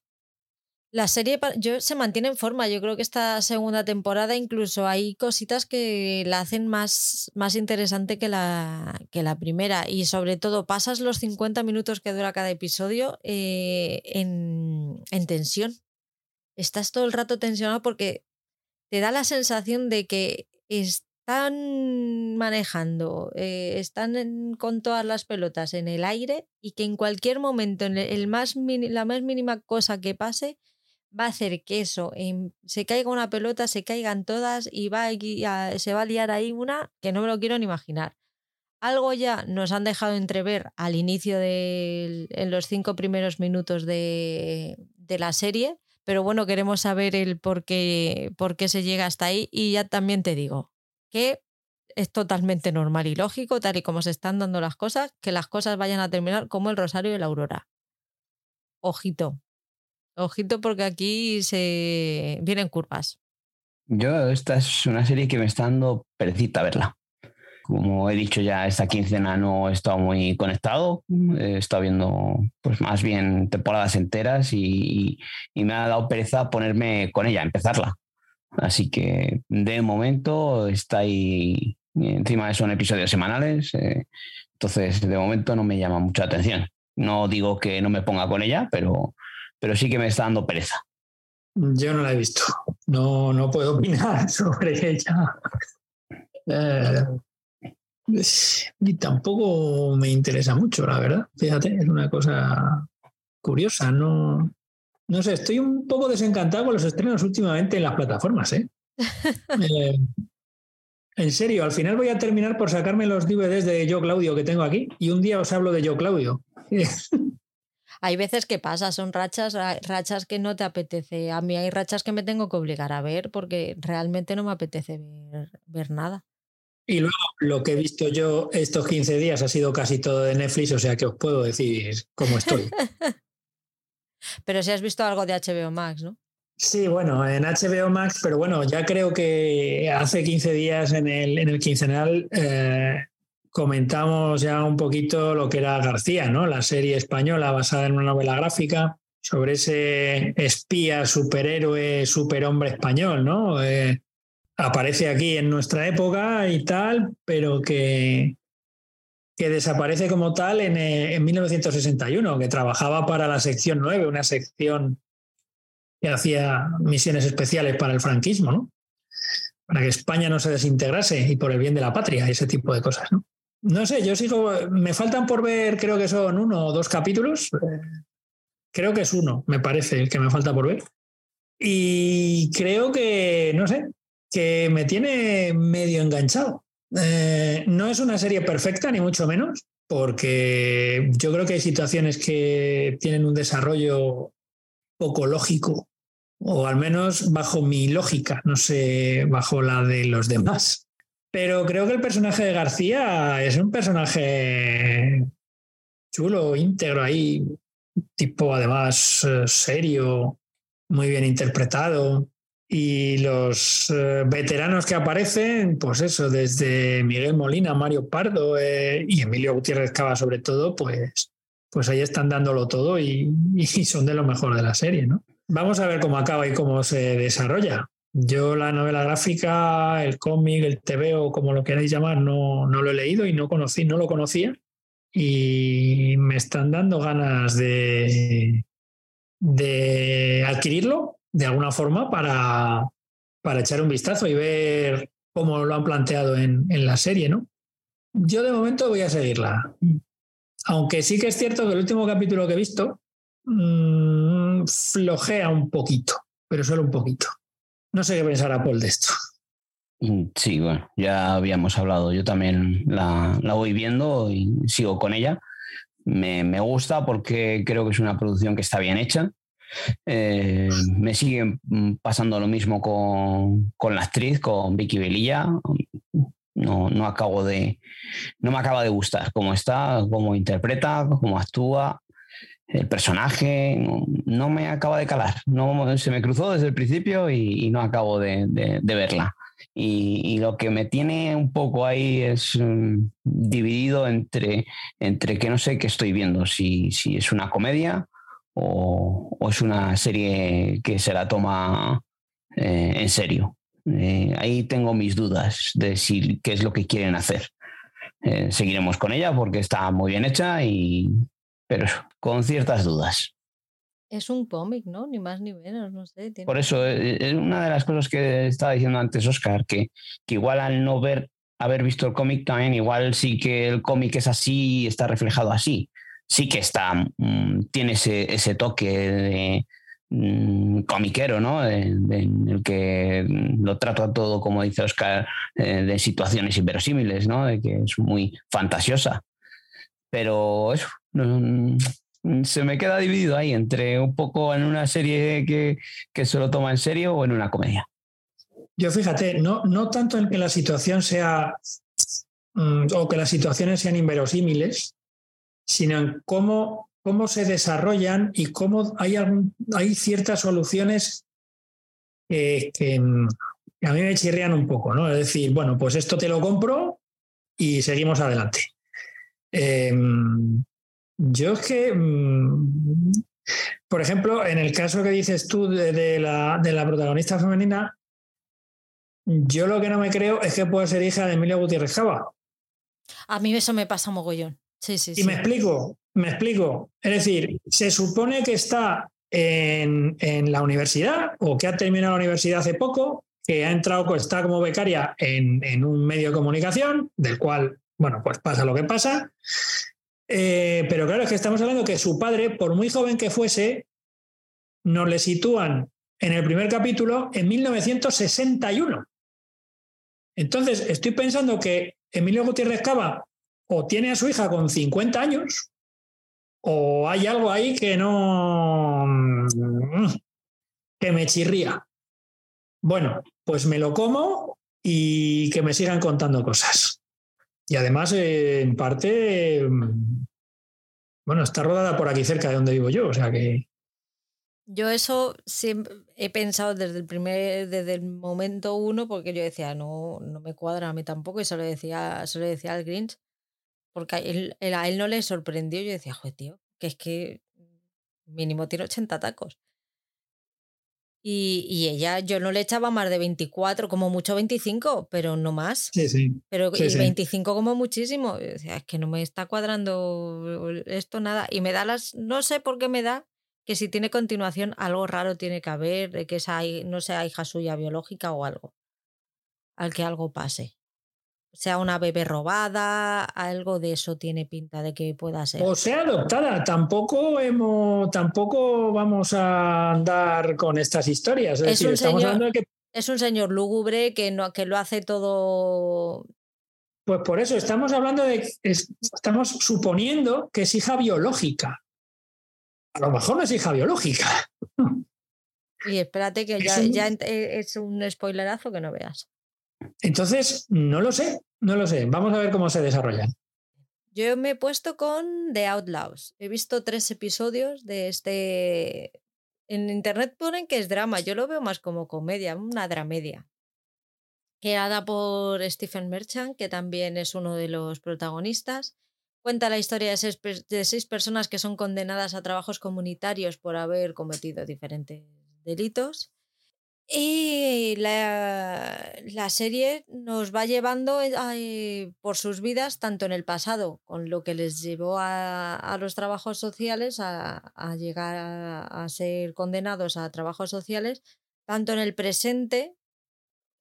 La serie yo, se mantiene en forma. Yo creo que esta segunda temporada incluso hay cositas que la hacen más, más interesante que la, que la primera. Y sobre todo pasas los 50 minutos que dura cada episodio eh, en, en tensión. Estás todo el rato tensionado porque te da la sensación de que es, están manejando, eh, están con todas las pelotas en el aire y que en cualquier momento, en el más la más mínima cosa que pase, va a hacer que eso, se caiga una pelota, se caigan todas y va a, se va a liar ahí una que no me lo quiero ni imaginar. Algo ya nos han dejado entrever al inicio de en los cinco primeros minutos de, de la serie, pero bueno, queremos saber el por qué, por qué se llega hasta ahí y ya también te digo, que es totalmente normal y lógico, tal y como se están dando las cosas, que las cosas vayan a terminar como el Rosario y la Aurora. Ojito. Ojito porque aquí se vienen curvas. Yo, esta es una serie que me está dando perecita verla. Como he dicho ya, esta quincena no he estado muy conectado. He estado viendo, pues más bien temporadas enteras y, y me ha dado pereza ponerme con ella, empezarla. Así que de momento está ahí, encima de son episodios semanales, eh, entonces de momento no me llama mucha atención. No digo que no me ponga con ella, pero, pero sí que me está dando pereza. Yo no la he visto, no, no puedo opinar sobre ella. Eh, y tampoco me interesa mucho, la verdad. Fíjate, es una cosa curiosa, no, no sé, estoy un poco desencantado con los estrenos últimamente en las plataformas, ¿eh? ¿eh? en serio, al final voy a terminar por sacarme los DVDs de Yo Claudio que tengo aquí y un día os hablo de Yo Claudio. hay veces que pasa, son rachas, rachas que no te apetece. A mí hay rachas que me tengo que obligar a ver porque realmente no me apetece ver, ver nada. Y luego lo que he visto yo estos 15 días ha sido casi todo de Netflix, o sea que os puedo decir cómo estoy. Pero si has visto algo de HBO Max, ¿no? Sí, bueno, en HBO Max, pero bueno, ya creo que hace 15 días en el, en el quincenal eh, comentamos ya un poquito lo que era García, ¿no? La serie española basada en una novela gráfica sobre ese espía, superhéroe, superhombre español, ¿no? Eh, aparece aquí en nuestra época y tal, pero que, que desaparece como tal en, eh, en 1961, que trabajaba para la sección 9, una sección que hacía misiones especiales para el franquismo, ¿no? Para que España no se desintegrase y por el bien de la patria, ese tipo de cosas, ¿no? No sé, yo sigo, me faltan por ver, creo que son uno o dos capítulos. Creo que es uno, me parece, el que me falta por ver. Y creo que, no sé, que me tiene medio enganchado. Eh, no es una serie perfecta, ni mucho menos, porque yo creo que hay situaciones que tienen un desarrollo poco lógico, o al menos bajo mi lógica, no sé, bajo la de los demás. Pero creo que el personaje de García es un personaje chulo, íntegro ahí, tipo además eh, serio, muy bien interpretado. Y los eh, veteranos que aparecen, pues eso, desde Miguel Molina, Mario Pardo eh, y Emilio Gutiérrez Cava sobre todo, pues, pues ahí están dándolo todo y, son de lo mejor de la serie, ¿no? Vamos a ver cómo acaba y cómo se desarrolla. Yo la novela gráfica, el cómic, el TV o como lo queráis llamar, no, no lo he leído y no conocí, no lo conocía. Y me están dando ganas de, de adquirirlo de alguna forma para, para echar un vistazo y ver cómo lo han planteado en, en, la serie, ¿no? Yo de momento voy a seguirla. Aunque sí que es cierto que el último capítulo que he visto mmm, flojea un poquito, pero solo un poquito. No sé qué pensará Paul de esto. Mm, sí, bueno, ya habíamos hablado. Yo también la, la voy viendo y sigo con ella. Me, me, gusta porque creo que es una producción que está bien hecha. Eh, me sigue mm, pasando lo mismo con, con, la actriz, con Vicky Velilla. No, no acabo de. No me acaba de gustar cómo está, cómo interpreta, cómo actúa. El personaje no, me acaba de calar. No, se me cruzó desde el principio y, no acabo de, verla. Y, lo que me tiene un poco ahí es um, dividido entre, entre que no sé qué estoy viendo, si, si es una comedia o, o, es una serie que se la toma eh, en serio. Eh, ahí tengo mis dudas de si qué es lo que quieren hacer. Eh, seguiremos con ella porque está muy bien hecha, y, pero con ciertas dudas. Es un cómic, ¿no? Ni más ni menos, no sé. Tiene... Por eso, es una de las cosas que estaba diciendo antes Oscar, que, que igual al no ver, haber visto el cómic también, igual sí que el cómic es así, está reflejado así sí que está, mmm, tiene ese, toque de mmm, comiquero, ¿no? En el que lo trata todo, como dice Oscar, eh, de situaciones inverosímiles, ¿no? De que es muy fantasiosa. Pero eso, se me queda dividido ahí entre un poco en una serie que, que se lo toma en serio o en una comedia. Yo fíjate, no, no tanto en que la situación sea mm, o que las situaciones sean inverosímiles, sino en cómo, cómo se desarrollan y cómo hay, hay ciertas soluciones que, a mí me chirrían un poco, ¿no? Es decir, bueno, pues esto te lo compro y seguimos adelante. Eh, yo es que, mm, por ejemplo, en el caso que dices tú de, la, de la protagonista femenina, yo lo que no me creo es que pueda ser hija de Emilia Gutiérrez Java. A mí eso me pasa mogollón. Sí, sí, y sí. me explico, me explico. Es decir, se supone que está en, en, la universidad o que ha terminado la universidad hace poco, que ha entrado, está como becaria en, en un medio de comunicación, del cual, bueno, pues pasa lo que pasa. Eh, pero claro, es que estamos hablando que su padre, por muy joven que fuese, nos le sitúan en el primer capítulo en 1961. Entonces, estoy pensando que Emilio Gutiérrez Cava o tiene a su hija con 50 años, o hay algo ahí que no. que me chirría. Bueno, pues me lo como y que me sigan contando cosas. Y además, en parte, bueno, está rodada por aquí cerca de donde vivo yo, o sea que. Yo eso he pensado desde el primer, desde el momento uno, porque yo decía, no, no me cuadra a mí tampoco, y se lo decía, se lo decía al Grinch, porque a él, a él no le sorprendió. Yo decía, joder, tío, que es que mínimo tiene 80 tacos. Y, y, ella, yo no le echaba más de 24, como mucho 25, pero no más. Sí, sí. Pero sí, y sí. 25 como muchísimo. Decía, es que no me está cuadrando esto nada. Y me da las, no sé por qué me da, que si tiene continuación, algo raro tiene que haber, de que esa, no sea hija suya biológica o algo. Al que algo pase sea una bebé robada, algo de eso tiene pinta de que pueda ser. O sea adoptada, tampoco hemos, tampoco vamos a andar con estas historias. Es, es decir, estamos señor... hablando de que Es un señor lúgubre que, no, que lo hace todo. Pues por eso estamos hablando de. estamos suponiendo que es hija biológica. A lo mejor no es hija biológica. Y espérate que ya, ya eh, es un spoilerazo que no veas. Entonces, no lo sé, no lo sé. Vamos a ver cómo se desarrolla. Yo me he puesto con The Outlaws. He visto tres episodios de este. En internet ponen que es drama. Yo lo veo más como comedia, una dramedia. Creada por Stephen Merchant, que también es uno de los protagonistas. Cuenta la historia de seis, de seis personas que son condenadas a trabajos comunitarios por haber cometido diferentes delitos. Y la, la, serie nos va llevando eh, por sus vidas, tanto en el pasado, con lo que les llevó a, a los trabajos sociales, a, a llegar a, a, ser condenados a trabajos sociales, tanto en el presente,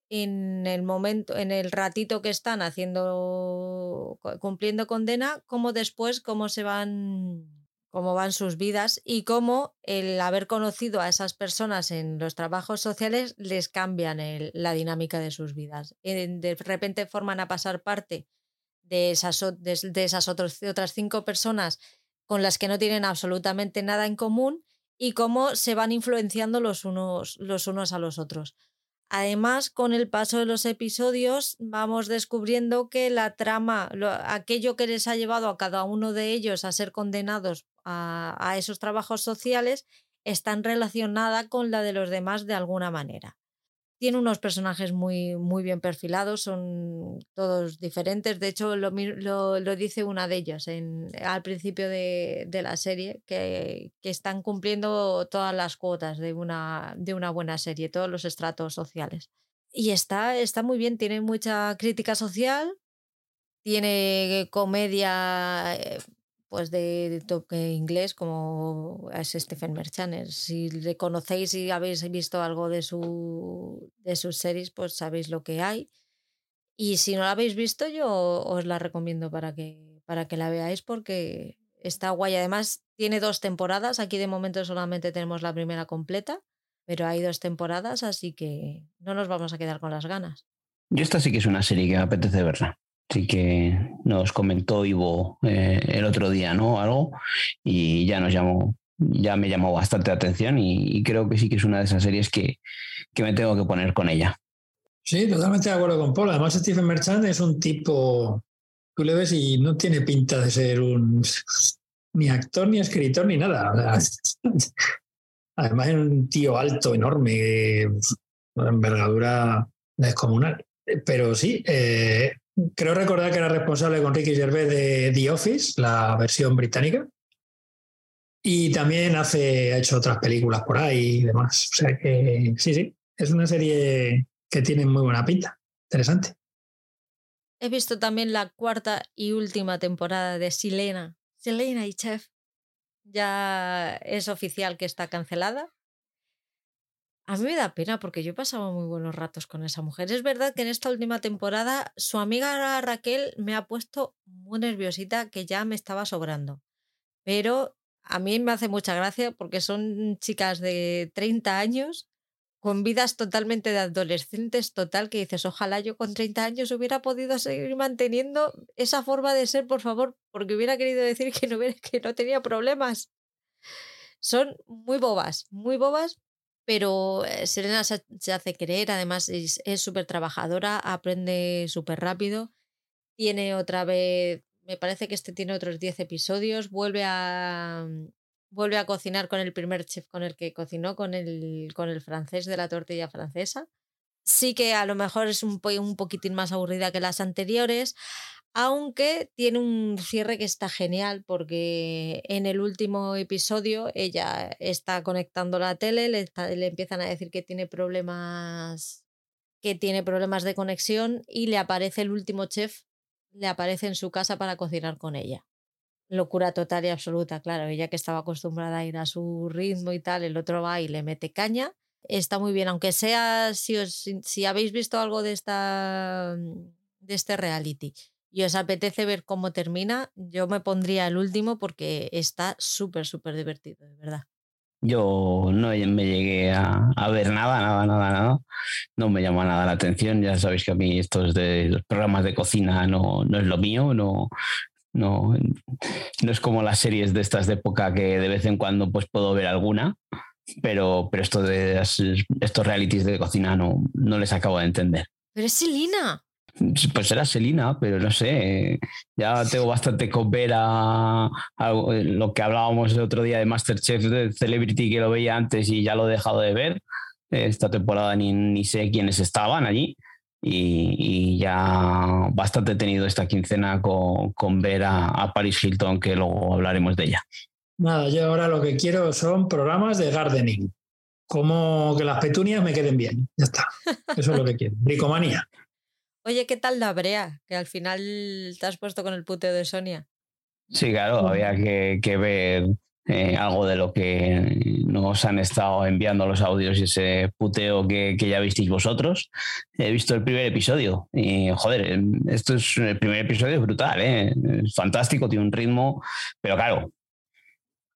en el momento, en el ratito que están haciendo, cumpliendo condena, como después, cómo se van cómo van sus vidas y cómo el haber conocido a esas personas en los trabajos sociales les cambian la dinámica de sus vidas. De repente forman a pasar parte de esas, de, esas otras cinco personas con las que no tienen absolutamente nada en común y cómo se van influenciando los unos, los unos a los otros. Además, con el paso de los episodios vamos descubriendo que la trama, aquello que les ha llevado a cada uno de ellos a ser condenados a, esos trabajos sociales, están relacionada con la de los demás de alguna manera. Tiene unos personajes muy, muy bien perfilados, son todos diferentes. De hecho, lo, lo, dice una de ellas en, al principio de, de la serie, que, que, están cumpliendo todas las cuotas de una, de una buena serie, todos los estratos sociales. Y está, está muy bien, tiene mucha crítica social, tiene comedia eh, pues de, toque inglés como es Stephen Merchant. Si le conocéis y habéis visto algo de, su, de sus series, pues sabéis lo que hay. Y si no la habéis visto, yo os la recomiendo para que, para que la veáis porque está guay. Además, tiene dos temporadas. Aquí de momento solamente tenemos la primera completa, pero hay dos temporadas, así que no nos vamos a quedar con las ganas. Yo esta sí que es una serie que me apetece verla. Sí que nos comentó Ivo eh, el otro día, ¿no? Algo, y ya nos llamó, ya me llamó bastante atención y, creo que sí que es una de esas series que, que, me tengo que poner con ella. Sí, totalmente de acuerdo con Paul. Además, Stephen Merchant es un tipo, tú le ves y no tiene pinta de ser un ni actor, ni escritor, ni nada. Además, es un tío alto, enorme, envergadura descomunal. Pero sí, eh, creo recordar que era responsable con Ricky Gervais de The Office, la versión británica. Y también hace, ha hecho otras películas por ahí y demás. O sea que sí, sí, es una serie que tiene muy buena pinta. Interesante. He visto también la cuarta y última temporada de Silena. Silena y Chef. Ya es oficial que está cancelada. A mí me da pena porque yo pasaba muy buenos ratos con esa mujer. Es verdad que en esta última temporada su amiga Raquel me ha puesto muy nerviosita que ya me estaba sobrando. Pero a mí me hace mucha gracia porque son chicas de 30 años con vidas totalmente de adolescentes total que dices, ojalá yo con 30 años hubiera podido seguir manteniendo esa forma de ser, por favor, porque hubiera querido decir que no, que no tenía problemas. Son muy bobas, muy bobas, pero eh, Serena se, hace querer, además es súper trabajadora, aprende súper rápido, tiene otra vez, me parece que este tiene otros 10 episodios, vuelve a, mm, vuelve a cocinar con el primer chef con el que cocinó, con el, con el francés de la tortilla francesa. Sí que a lo mejor es un, un poquitín más aburrida que las anteriores, aunque tiene un cierre que está genial porque en el último episodio ella está conectando la tele, le, le, empiezan a decir que tiene problemas que tiene problemas de conexión y le aparece el último chef, le aparece en su casa para cocinar con ella. Locura total y absoluta, claro, ella que estaba acostumbrada a ir a su ritmo y tal, el otro va y le mete caña. Está muy bien, aunque sea si, os, si habéis visto algo de esta de este reality y os apetece ver cómo termina, yo me pondría el último porque está súper, súper divertido, de verdad. Yo no me llegué a, ver nada, nada, nada, nada. No me llama nada la atención. Ya sabéis que a mí estos de los programas de cocina no, no es lo mío. No, no, no es como las series de estas de época que de vez en cuando pues puedo ver alguna. Pero, pero esto de estos realities de cocina no, no les acabo de entender. Pero es Selina. Pues era Selina, pero no sé. Ya tengo bastante con ver a, lo que hablábamos el otro día de Masterchef de Celebrity, que lo veía antes y ya lo he dejado de ver. Esta temporada ni, ni sé quiénes estaban allí. Y, ya bastante he tenido esta quincena con, con ver a, a, Paris Hilton, que luego hablaremos de ella. Nada, yo ahora lo que quiero son programas de gardening. Como que las petunias me queden bien. Ya está. Eso es lo que quiero. Bricomanía. Oye, ¿qué tal la brea? Que al final te has puesto con el puteo de Sonia. Sí, claro, había que, ver eh, algo de lo que nos han estado enviando los audios y ese puteo que, ya visteis vosotros. He visto el primer episodio y, joder, esto es el primer episodio brutal, ¿eh? Es fantástico, tiene un ritmo, pero claro,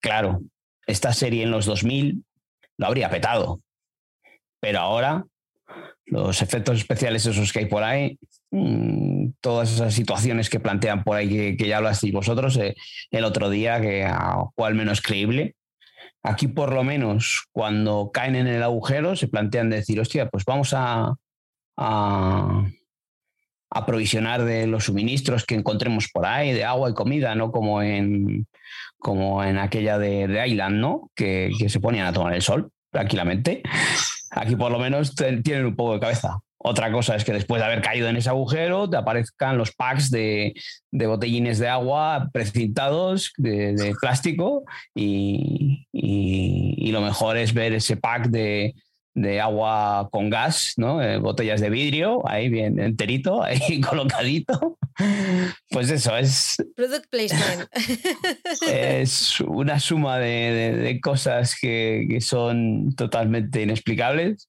claro, esta serie en los 2000 lo habría petado. Pero ahora los efectos especiales esos que hay por ahí, mm, todas esas situaciones que plantean por ahí que, ya hablasteis vosotros eh, el otro día, que a cual menos creíble. Aquí por lo menos cuando caen en el agujero se plantean decir, hostia, pues vamos a, a, provisionar de los suministros que encontremos por ahí, de agua y comida, no como en, como en aquella de, de Island, ¿no? Que, que se ponían a tomar el sol tranquilamente. Aquí por lo menos tienen un poco de cabeza. Otra cosa es que después de haber caído en ese agujero te aparezcan los packs de, botellines de agua precintados de, plástico y, lo mejor es ver ese pack de, de agua con gas, ¿no? Eh, botellas de vidrio, ahí bien enterito, ahí colocadito. Pues eso, es... Product placement. Es una suma de, cosas que, son totalmente inexplicables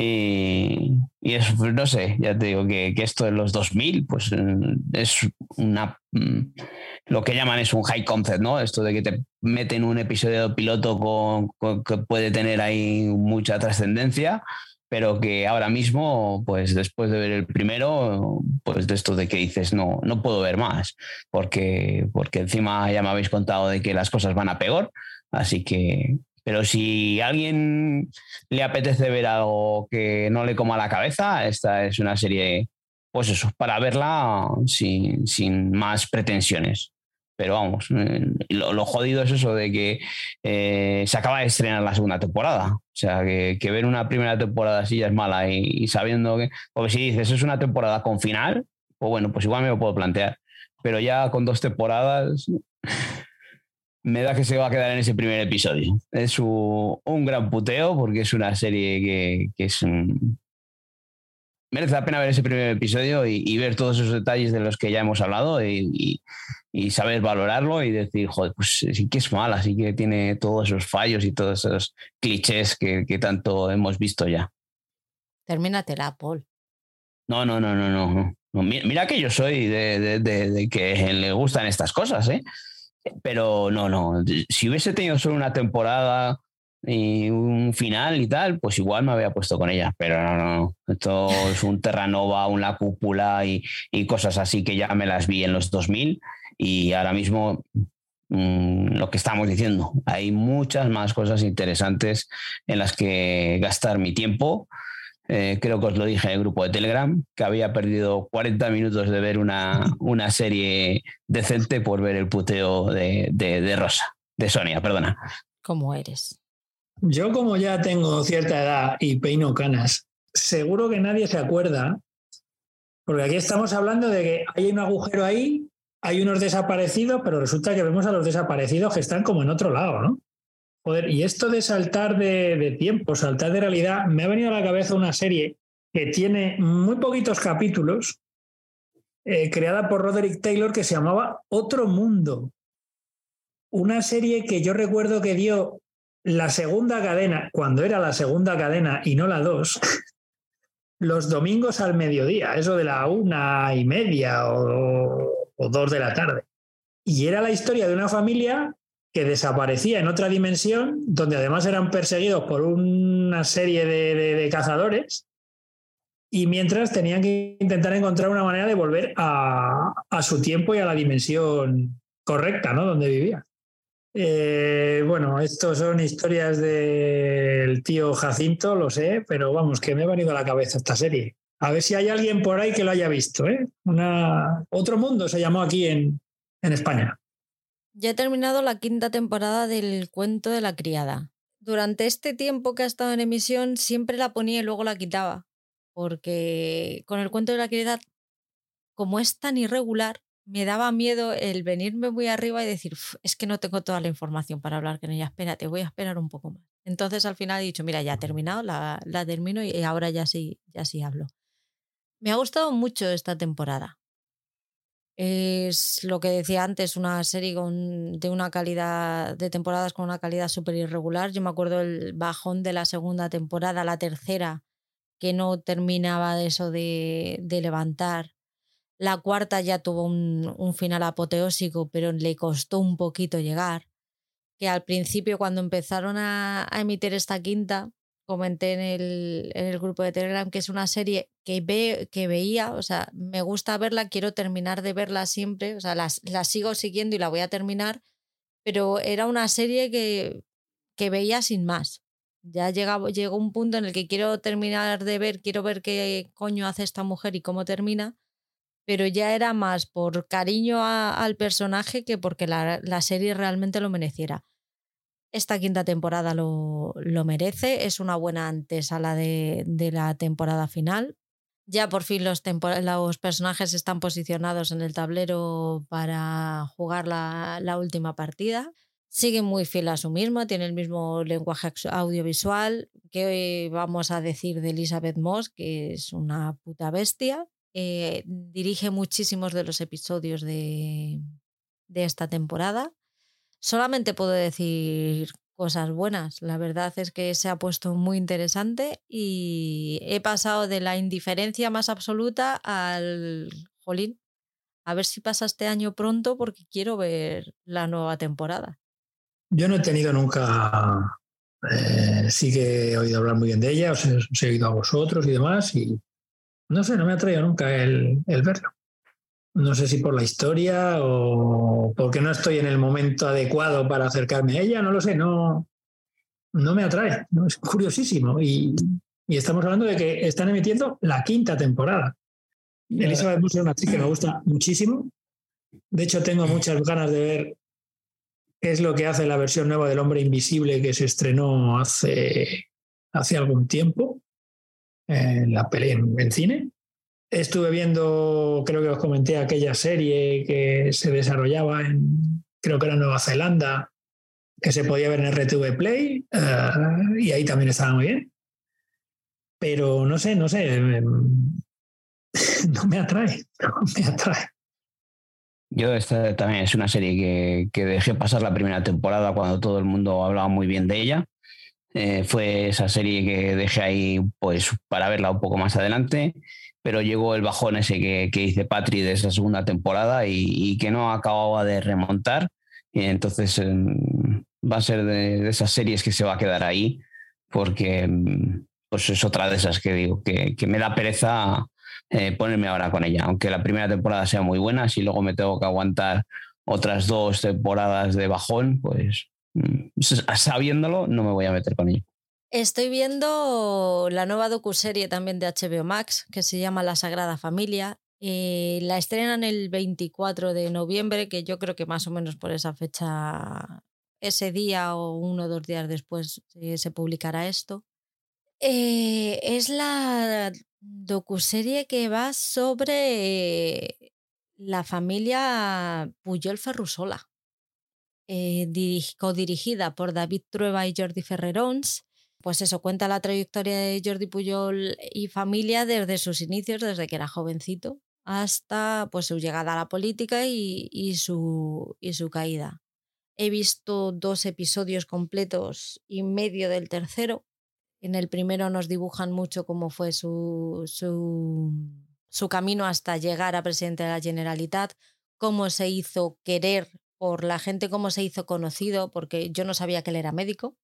y, y es, no sé, ya te digo que, esto de los 2000, pues es una... Mm, lo que llaman es un high concept, ¿no? Esto de que te meten un episodio piloto con, que puede tener ahí mucha trascendencia, pero que ahora mismo, pues después de ver el primero, pues de esto de que dices, no, no puedo ver más, porque, porque encima ya me habéis contado de que las cosas van a peor, así que, pero si a alguien le apetece ver algo que no le coma la cabeza, esta es una serie, pues eso, para verla sin, sin más pretensiones. Pero vamos, eh, lo, jodido es eso de que eh, se acaba de estrenar la segunda temporada. O sea, que, ver una primera temporada así ya es mala y, sabiendo que... Porque si dices, es una temporada con final, pues bueno, pues igual me lo puedo plantear. Pero ya con dos temporadas, me da que se va a quedar en ese primer episodio. Es un, gran puteo porque es una serie que, que es merece la pena ver ese primer episodio y, ver todos esos detalles de los que ya hemos hablado y, saber valorarlo y decir, joder, pues sí que es mala, sí que tiene todos esos fallos y todos esos clichés que, tanto hemos visto ya. Termínatela, Paul. No, no, no, no, no. Mira, que yo soy de, de, que le gustan estas cosas, ¿eh? Pero no, no. Si hubiese tenido solo una temporada y un final y tal, pues igual me había puesto con ella, pero no, no, esto es un Terranova, una cúpula y, cosas así que ya me las vi en los 2000 y ahora mismo mm, lo que estamos diciendo, hay muchas más cosas interesantes en las que gastar mi tiempo. Eh, creo que os lo dije en el grupo de Telegram, que había perdido 40 minutos de ver una, una serie decente por ver el puteo de, de Rosa, de Sonia, perdona. ¿Cómo eres? Yo como ya tengo cierta edad y peino canas, seguro que nadie se acuerda, porque aquí estamos hablando de que hay un agujero ahí, hay unos desaparecidos, pero resulta que vemos a los desaparecidos que están como en otro lado, ¿no? Y esto de saltar de, tiempo, saltar de realidad, me ha venido a la cabeza una serie que tiene muy poquitos capítulos, eh, creada por Roderick Taylor, que se llamaba Otro Mundo. Una serie que yo recuerdo que dio la segunda cadena, cuando era la segunda cadena y no la dos, los domingos al mediodía, eso de la una y media o, dos de la tarde. Y era la historia de una familia desaparecía en otra dimensión, donde además eran perseguidos por una serie de, cazadores, y mientras tenían que intentar encontrar una manera de volver a, su tiempo y a la dimensión correcta, ¿no? Donde vivía. Eh, bueno, estos son historias del tío Jacinto, lo sé, pero vamos, que me ha venido a la cabeza esta serie. A ver si hay alguien por ahí que lo haya visto. ¿eh? Una... Otro mundo se llamó aquí en, en España. Ya he terminado la quinta temporada del cuento de la criada. Durante este tiempo que ha estado en emisión siempre la ponía y luego la quitaba, porque con el cuento de la criada, como es tan irregular, me daba miedo el venirme muy arriba y decir, es que no tengo toda la información para hablar con ella, espérate, voy a esperar un poco más. Entonces al final he dicho, mira, ya he terminado, la, la termino y ahora ya sí, ya sí hablo. Me ha gustado mucho esta temporada. Es lo que decía antes, una serie con, de una calidad, de temporadas con una calidad súper irregular. Yo me acuerdo el bajón de la segunda temporada, la tercera, que no terminaba de eso de, de levantar. La cuarta ya tuvo un, un, final apoteósico, pero le costó un poquito llegar. Que al principio, cuando empezaron a, a emitir esta quinta, comenté en el, en el, grupo de Telegram que es una serie que, ve, que veía, o sea, me gusta verla, quiero terminar de verla siempre, o sea, la, la sigo siguiendo y la voy a terminar, pero era una serie que, que veía sin más. Ya llegaba, llegó un punto en el que quiero terminar de ver, quiero ver qué coño hace esta mujer y cómo termina, pero ya era más por cariño al personaje que porque la, la serie realmente lo mereciera. Esta quinta temporada lo, lo merece, es una buena antesala de, de, la temporada final. Ya por fin los, personajes están posicionados en el tablero para jugar la, la última partida. Sigue muy fiel a su mismo, tiene el mismo lenguaje audiovisual que hoy vamos a decir de Elizabeth Moss, que es una puta bestia. Eh, dirige muchísimos de los episodios de, de esta temporada solamente puedo decir cosas buenas. La verdad es que se ha puesto muy interesante y he pasado de la indiferencia más absoluta al jolín. A ver si pasa este año pronto porque quiero ver la nueva temporada. Yo no he tenido nunca, eh, sí que he oído hablar muy bien de ella, os he, os he oído a vosotros y demás, y no sé, no me ha traído nunca el, el verlo. No sé si por la historia o porque no estoy en el momento adecuado para acercarme a ella, no lo sé, no, no me atrae, ¿no? es curiosísimo. Y, y, estamos hablando de que están emitiendo la quinta temporada. Elizabeth Moss es una actriz que me gusta muchísimo. De hecho, tengo muchas ganas de ver qué es lo que hace la versión nueva del Hombre Invisible que se estrenó hace, hace algún tiempo en la pelea en cine. Estuve viendo, creo que os comenté, aquella serie que se desarrollaba en, creo que era Nueva Zelanda, que se podía ver en RTV Play, uh, y ahí también estaba muy bien. Pero no sé, no sé, no me atrae, no me atrae. Yo esta también es una serie que, que, dejé pasar la primera temporada cuando todo el mundo hablaba muy bien de ella. Eh, fue esa serie que dejé ahí pues para verla un poco más adelante pero llegó el bajón ese que, que hice Patri de esa segunda temporada y, que no acababa de remontar. Y entonces em, va a ser de, de, esas series que se va a quedar ahí, porque em, pues es otra de esas que digo, que, que me da pereza eh, ponerme ahora con ella. Aunque la primera temporada sea muy buena, si luego me tengo que aguantar otras dos temporadas de bajón, pues mm, sabiéndolo, no me voy a meter con ella. Estoy viendo la nueva docuserie también de HBO Max que se llama La Sagrada Familia. Eh, la estrenan el 24 de noviembre, que yo creo que más o menos por esa fecha, ese día o uno o dos días después eh, se publicará esto. Eh, es la docuserie que va sobre la familia Puyol Ferrusola, codirigida por David Trueba y Jordi Ferrerons pues eso, cuenta la trayectoria de Jordi Puyol y familia desde sus inicios, desde que era jovencito, hasta pues su llegada a la política y, su, y su caída. He visto dos episodios completos y medio del tercero. En el primero nos dibujan mucho cómo fue su, su, su camino hasta llegar a presidente de la Generalitat, cómo se hizo querer por la gente cómo se hizo conocido, porque yo no sabía que él era médico.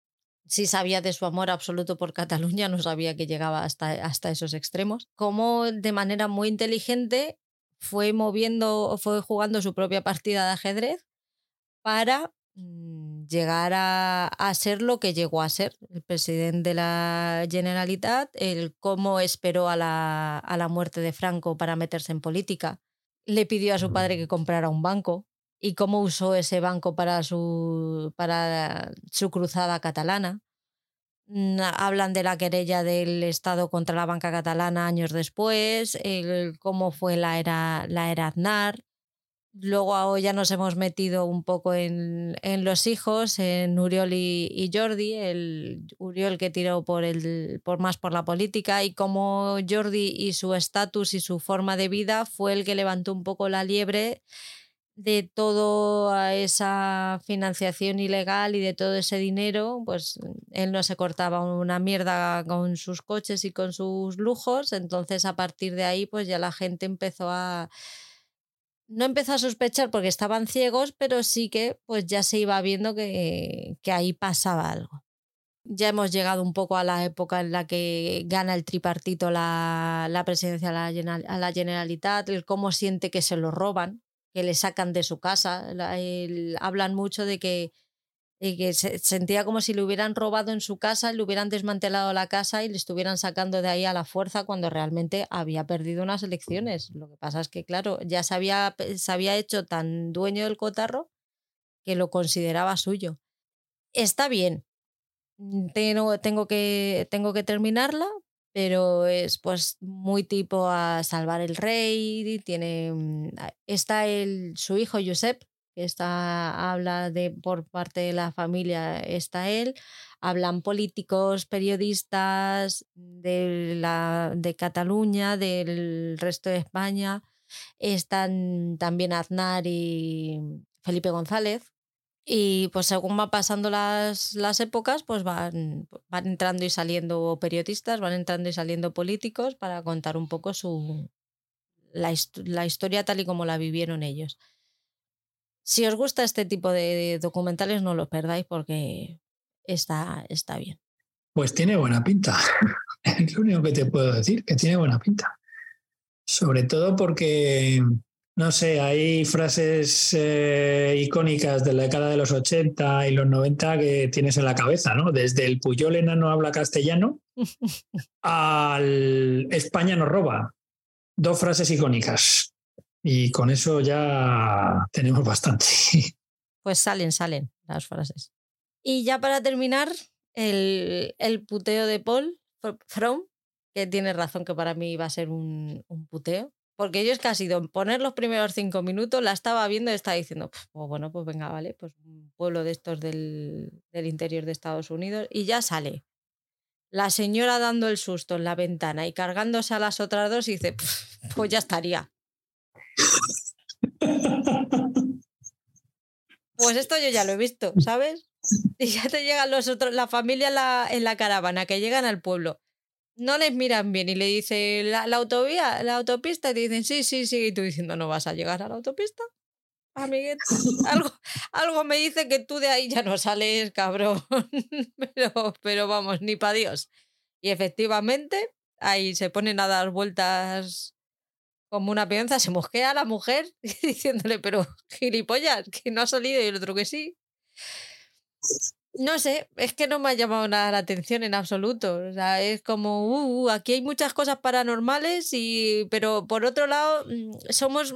Sí sabía de su amor absoluto por Cataluña, no sabía que llegaba hasta, hasta esos extremos. Cómo de manera muy inteligente fue moviendo, fue jugando su propia partida de ajedrez para mm, llegar a, a, ser lo que llegó a ser el presidente de la Generalitat, el cómo esperó a la, a la muerte de Franco para meterse en política. Le pidió a su padre que comprara un banco y cómo usó ese banco para su, para su cruzada catalana. Mm, hablan de la querella del Estado contra la banca catalana años después, el, cómo fue la era, la era Aznar. Luego ya nos hemos metido un poco en, en los hijos, en Uriol y, y, Jordi, el Uriol que tiró por, el, por más por la política y cómo Jordi y su estatus y su forma de vida fue el que levantó un poco la liebre de toda esa financiación ilegal y de todo ese dinero, pues él no se cortaba una mierda con sus coches y con sus lujos, entonces a partir de ahí pues ya la gente empezó a no empezó a sospechar porque estaban ciegos, pero sí que pues ya se iba viendo que, que ahí pasaba algo. Ya hemos llegado un poco a la época en la que gana el tripartito la, la presidencia a la, a la Generalitat, el cómo siente que se lo roban, que le sacan de su casa. hablan mucho de que, que se sentía como si le hubieran robado en su casa, le hubieran desmantelado la casa y le estuvieran sacando de ahí a la fuerza cuando realmente había perdido unas elecciones. Lo que pasa es que, claro, ya se había, se había hecho tan dueño del cotarro que lo consideraba suyo. Está bien. Mm, tengo, tengo, que, tengo que terminarla, pero es pues muy tipo a salvar el rey, tiene mm, está el su hijo Josep, que está habla de por parte de la familia está él, hablan políticos, periodistas de la de Cataluña, del resto de España, están también Aznar y Felipe González, y pues según van pasando las, las épocas, pues van, van entrando y saliendo periodistas, van entrando y saliendo políticos para contar un poco su, la, la historia tal y como la vivieron ellos. Si os gusta este tipo de documentales, no lo perdáis porque está, está bien. Pues tiene buena pinta. Es lo único que te puedo decir, que tiene buena pinta. Sobre todo porque no sé, hay frases eh, icónicas de la década de los 80 y los 90 que tienes en la cabeza, ¿no? Desde el Puyol no habla castellano al España nos roba. Dos frases icónicas. Y con eso ya tenemos bastante. Pues salen, salen las frases. Y ya para terminar, el, el puteo de Paul From, que tiene razón que para mí va a ser un, un puteo porque ellos que ha sido poner los primeros cinco minutos, la estaba viendo y estaba diciendo, pues bueno, pues venga, vale, pues un pueblo de estos del, del interior de Estados Unidos y ya sale. La señora dando el susto en la ventana y cargándose a las otras dos y dice, pues ya estaría. Pues esto yo ya lo he visto, ¿sabes? Y ya te llegan los otros, la familia en en la caravana, que llegan al pueblo no les miran bien y le dice la, autovía, la autopista y te dicen sí, sí, sí, y tú diciendo no vas a llegar a la autopista. Amiguete, algo, algo me dice que tú de ahí ya no sales, cabrón. pero, pero vamos, ni para Dios. Y efectivamente, ahí se ponen a dar vueltas como una peonza, se mosquea la mujer diciéndole, pero gilipollas, que no ha salido y el otro que sí. No sé, es que no me ha llamado nada la atención en absoluto. O sea, es como, uh, uh aquí hay muchas cosas paranormales, y, pero por otro lado, mm, somos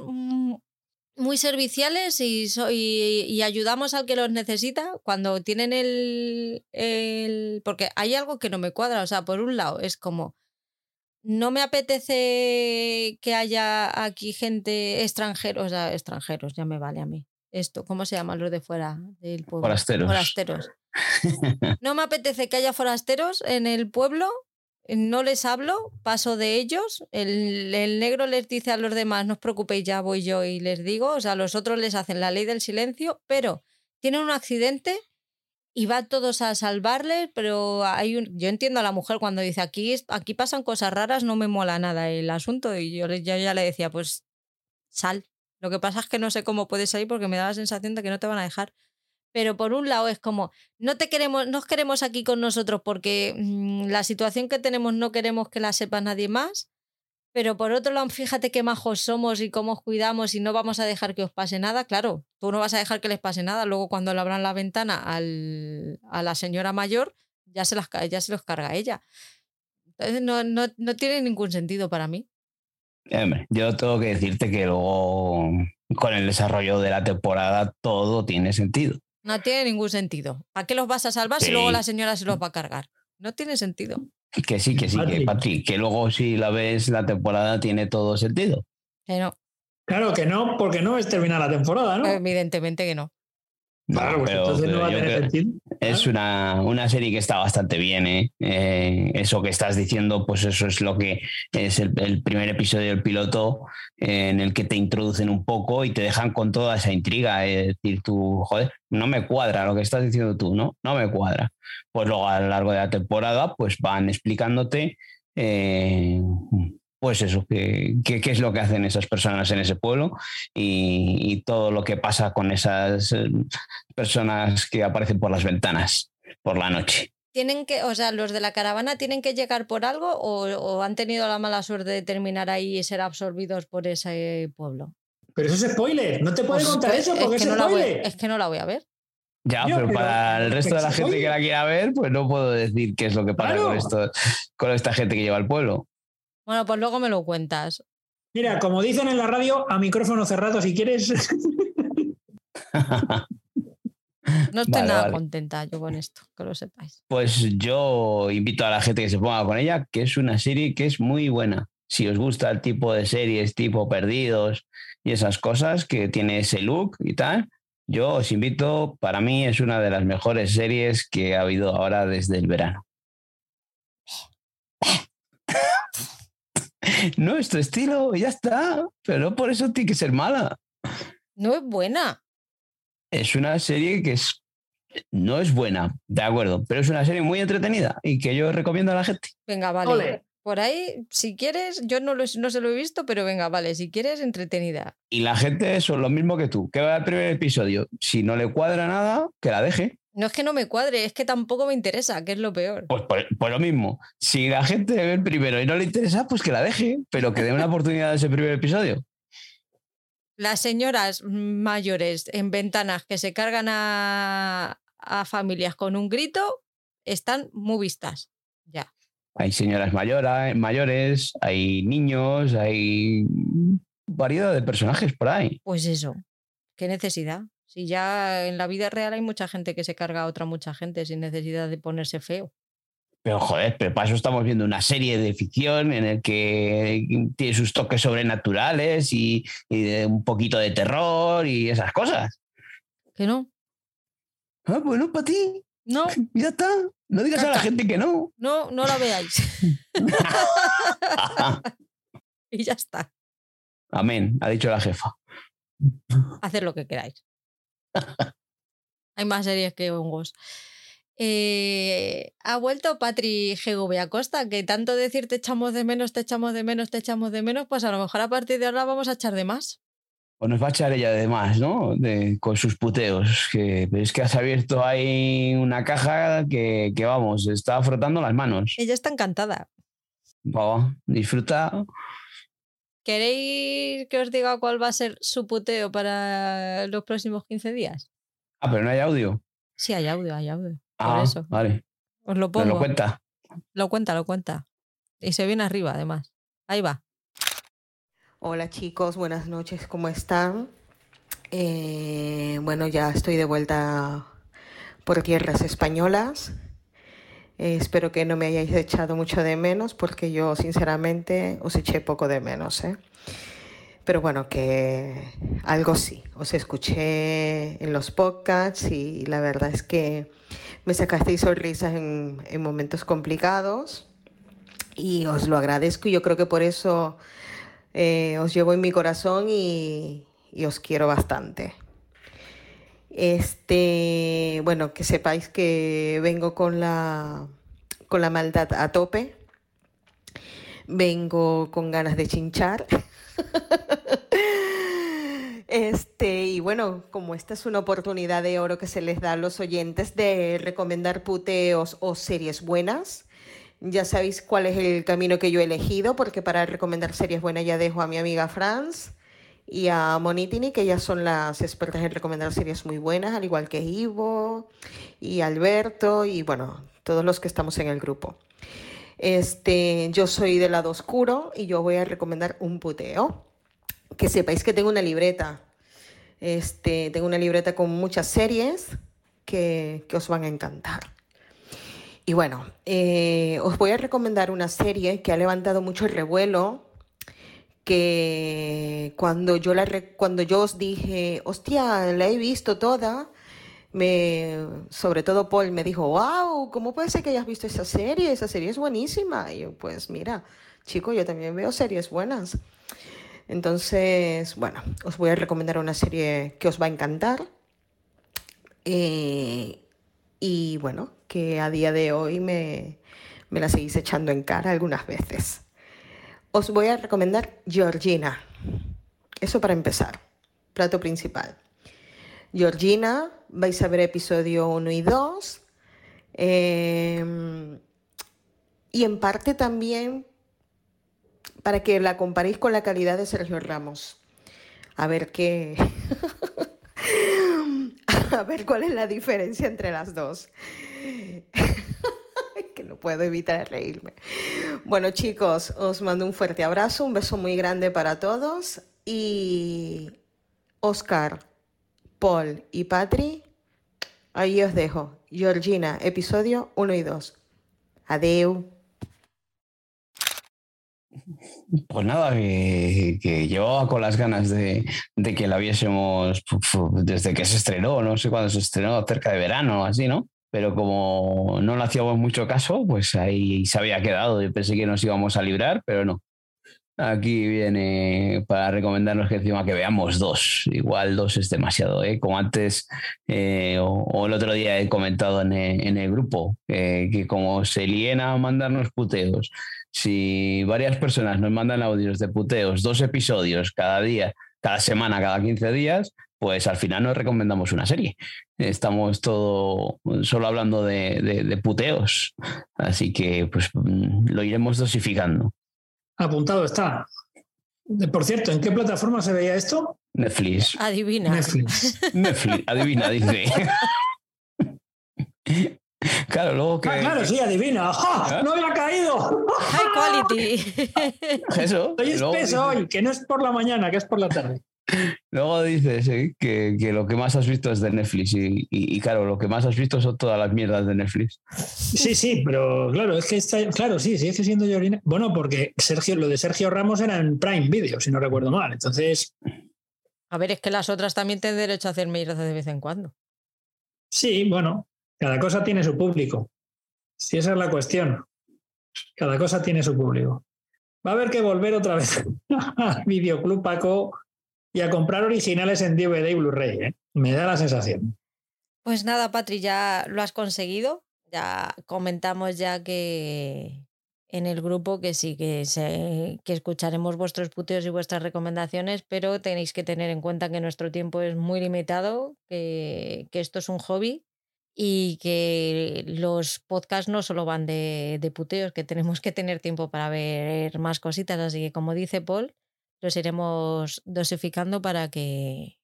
muy serviciales y, y, ayudamos al que los necesita cuando tienen el, el... Porque hay algo que no me cuadra. O sea, por un lado, es como, no me apetece que haya aquí gente extranjera, o sea, extranjeros, ya me vale a mí. Esto, ¿cómo se llama los de fuera del pueblo? Forasteros. Forasteros. No me apetece que haya forasteros en el pueblo, no les hablo, paso de ellos. El, negro les dice a los demás, no os preocupéis, ya voy yo y les digo. O sea, los otros les hacen la ley del silencio, pero tienen un accidente y van todos a salvarles, pero hay yo entiendo a la mujer cuando dice aquí, aquí pasan cosas raras, no me mola nada el asunto. Y yo ya, ya le decía, pues sal, Lo que pasa es que no sé cómo puedes salir porque me da la sensación de que no te van a dejar. Pero por un lado es como, no te queremos, no os queremos aquí con nosotros porque mm, la situación que tenemos no queremos que la sepa nadie más. Pero por otro lado, fíjate qué majos somos y cómo os cuidamos y no vamos a dejar que os pase nada. Claro, tú no vas a dejar que les pase nada. Luego, cuando le abran la ventana al, a la señora mayor, ya se, las, ya se los carga ella. Entonces, no, no, no tiene ningún sentido para mí. Yo tengo que decirte que luego, con el desarrollo de la temporada, todo tiene sentido. No tiene ningún sentido. ¿Para qué los vas a salvar si luego la señora se los va a cargar? No tiene sentido. Que sí, que sí, que Patrick. Que luego si la ves, la temporada tiene todo sentido. Que no, Claro que no, porque no es terminar la temporada, ¿no? evidentemente que no. Claro, pues pero- entonces no pero va a yo tener creo- sentido. Es una, una serie que está bastante bien, ¿eh? Eh, Eso que estás diciendo, pues eso es lo que es el, el primer episodio del piloto eh, en el que te introducen un poco y te dejan con toda esa intriga. Es decir, tú, joder, no me cuadra lo que estás diciendo tú, ¿no? No me cuadra. Pues luego a lo largo de la temporada, pues van explicándote. Pues eso, qué qué- qué es lo que hacen esas personas en ese pueblo y, y todo lo que pasa con esas eh, personas que aparecen por las ventanas por la noche. Tienen que, o sea, los de la caravana tienen que llegar por algo o, o han tenido la mala suerte de terminar ahí y ser absorbidos por ese pueblo. Pero eso es spoiler. No te puedes Pues, contar pues, eso porque es, que no la voy, spoiler. es que no la voy a ver. Ya, pero, pero- para el resto de la gente que la quiera ver, pues no puedo decir qué es lo que pasa Claro. con, esto, con esta gente que lleva al pueblo. Bueno, pues luego me lo cuentas. Mira, como dicen en la radio, a micrófono cerrado si quieres. No estoy Vale, nada vale. contenta yo con esto, que lo sepáis. Pues yo invito a la gente que se ponga con ella, que es una serie que es muy buena. Si os gusta el tipo de series tipo Perdidos y esas cosas, que tiene ese look y tal, yo os invito, para mí es una de las mejores series que ha habido ahora desde el verano. No es tu estilo, ya está, pero no por eso tiene que ser mala. No es buena. Es una serie que es, no es buena, de acuerdo, pero es una serie muy entretenida y que yo recomiendo a la gente. Venga, vale. Ole. Por ahí, si quieres, yo no, lo, no se lo he visto, pero venga, vale, si quieres, entretenida. Y la gente es lo mismo que tú, que va al primer episodio. Si no le cuadra nada, que la deje. No es que no me cuadre, es que tampoco me interesa, que es lo peor. Pues, pues lo mismo. Si la gente ve el primero y no le interesa, pues que la deje, pero que dé una oportunidad a ese primer episodio. Las señoras mayores en ventanas que se cargan a, a familias con un grito están muy vistas. Ya. Hay señoras mayora- mayores, hay niños, hay variedad de personajes por ahí. Pues eso. ¿Qué necesidad? Si ya en la vida real hay mucha gente que se carga a otra mucha gente sin necesidad de ponerse feo. Pero joder, pero para eso estamos viendo una serie de ficción en el que tiene sus toques sobrenaturales y, y de un poquito de terror y esas cosas. ¿Que no? Ah, bueno, para ti, No, ya está. No digas a la gente que no. no, no la veáis. y ya está. Amén, ha dicho la jefa. Hacer lo que queráis. Hay más series que hongos. Eh, ha vuelto Patri GV Acosta, que tanto decir te echamos de menos, te echamos de menos, te echamos de menos, pues a lo mejor a partir de ahora vamos a echar de más. O nos va a echar ella de más, ¿no? De- con sus puteos. Que, pero es que has abierto ahí una caja que, que, vamos, está frotando las manos. Ella está encantada. Va, disfruta. ¿Queréis que os diga cuál va a ser su puteo para los próximos 15 días? Ah, pero no hay audio. Sí, hay audio, hay audio. Por Ah, eso. vale. Os lo Nos pongo. lo cuenta. Lo cuenta, lo cuenta. Y se viene arriba, además. Ahí va. Hola chicos, buenas noches, ¿cómo están? Eh, bueno, ya estoy de vuelta por tierras españolas. Eh, espero que no me hayáis echado mucho de menos porque yo sinceramente os eché poco de menos. ¿eh? Pero bueno, que algo sí. Os escuché en los podcasts y la verdad es que me sacasteis sonrisas en, en momentos complicados y os lo agradezco y yo creo que por eso eh, os llevo en mi corazón y, y os quiero bastante. Este, bueno, que sepáis que vengo con la, con la maldad a tope. Vengo con ganas de chinchar. Este, y bueno, como esta es una oportunidad de oro que se les da a los oyentes de recomendar puteos o series buenas, ya sabéis cuál es el camino que yo he elegido, porque para recomendar series buenas ya dejo a mi amiga Franz y a Monitini, que ya son las expertas en recomendar series muy buenas, al igual que Ivo y Alberto y bueno, todos los que estamos en el grupo. Este, yo soy del lado oscuro y yo voy a recomendar un puteo. Que sepáis que tengo una libreta. Este, tengo una libreta con muchas series que, que os van a encantar. Y bueno, eh, os voy a recomendar una serie que ha levantado mucho revuelo, que cuando yo, la cuando yo os dije, hostia, la he visto toda, me, sobre todo Paul me dijo, wow, ¿cómo puede ser que hayas visto esa serie? Esa serie es buenísima. Y yo, pues mira, chico, yo también veo series buenas. Entonces, bueno, os voy a recomendar una serie que os va a encantar. Eh, y bueno, que a día de hoy me, me la seguís echando en cara algunas veces. Os voy a recomendar Georgina. Eso para empezar. Plato principal. Georgina, vais a ver episodio 1 y 2. Em, y en parte también para que la comparéis con la calidad de Sergio Ramos. A ver qué. a ver cuál es la diferencia entre las dos. No puedo evitar reírme. Bueno, chicos, os mando un fuerte abrazo, un beso muy grande para todos y Oscar, Paul y Patri, ahí os dejo. Georgina, episodio 1 y 2. Adeu. Pues nada, que, que, llevaba con las ganas de, de, que la viésemos desde que se estrenó, no sé cuándo se estrenó, cerca de verano, así, ¿no? Pero como no le hacíamos mucho caso, pues ahí se había quedado. Yo pensé que nos íbamos a librar, pero no. Aquí viene para recomendarnos que encima que veamos dos. Igual dos es demasiado, ¿eh? Como antes eh, o, el otro día he comentado en el, grupo, que como se liena a mandarnos puteos, si varias personas nos mandan audios de puteos, dos episodios cada día, cada semana, cada 15 días, pues al final nos recomendamos una serie. Estamos todo solo hablando de, de puteos. Así que pues lo iremos dosificando. Apuntado está. Por cierto, ¿en qué plataforma se veía esto? Netflix. Adivina. Netflix. Netflix, adivina, dice. Claro, luego que. Ah, claro, sí, adivina. ¡Ja! ¡No había caído! High quality. Eso. Estoy espeso hoy, que no es por la mañana, que es por la tarde. Luego dices ¿eh? que, que, lo que más has visto es de Netflix y, y, claro, lo que más has visto son todas las mierdas de Netflix. Sí, sí, pero claro, es que está, claro, sí, sigue siendo Georgina. Bueno, porque Sergio, lo de Sergio Ramos era en Prime Video, si no recuerdo mal. Entonces. A ver, es que las otras también tienen derecho a hacer mierdas de vez en cuando. Sí, bueno, cada cosa tiene su público. Si esa es la cuestión. Cada cosa tiene su público. Va a haber que volver otra vez al Videoclub Paco y a comprar originales en DVD y Blu-ray. ¿eh? Me da la sensación. Pues nada, Patri, ya lo has conseguido. Ya comentamos ya que en el grupo que sí, que, que escucharemos vuestros puteos y vuestras recomendaciones, pero tenéis que tener en cuenta que nuestro tiempo es muy limitado, que, que esto es un hobby y que los podcasts no solo van de, de puteos, que tenemos que tener tiempo para ver más cositas. Así que, como dice Paul, los iremos dosificando para que,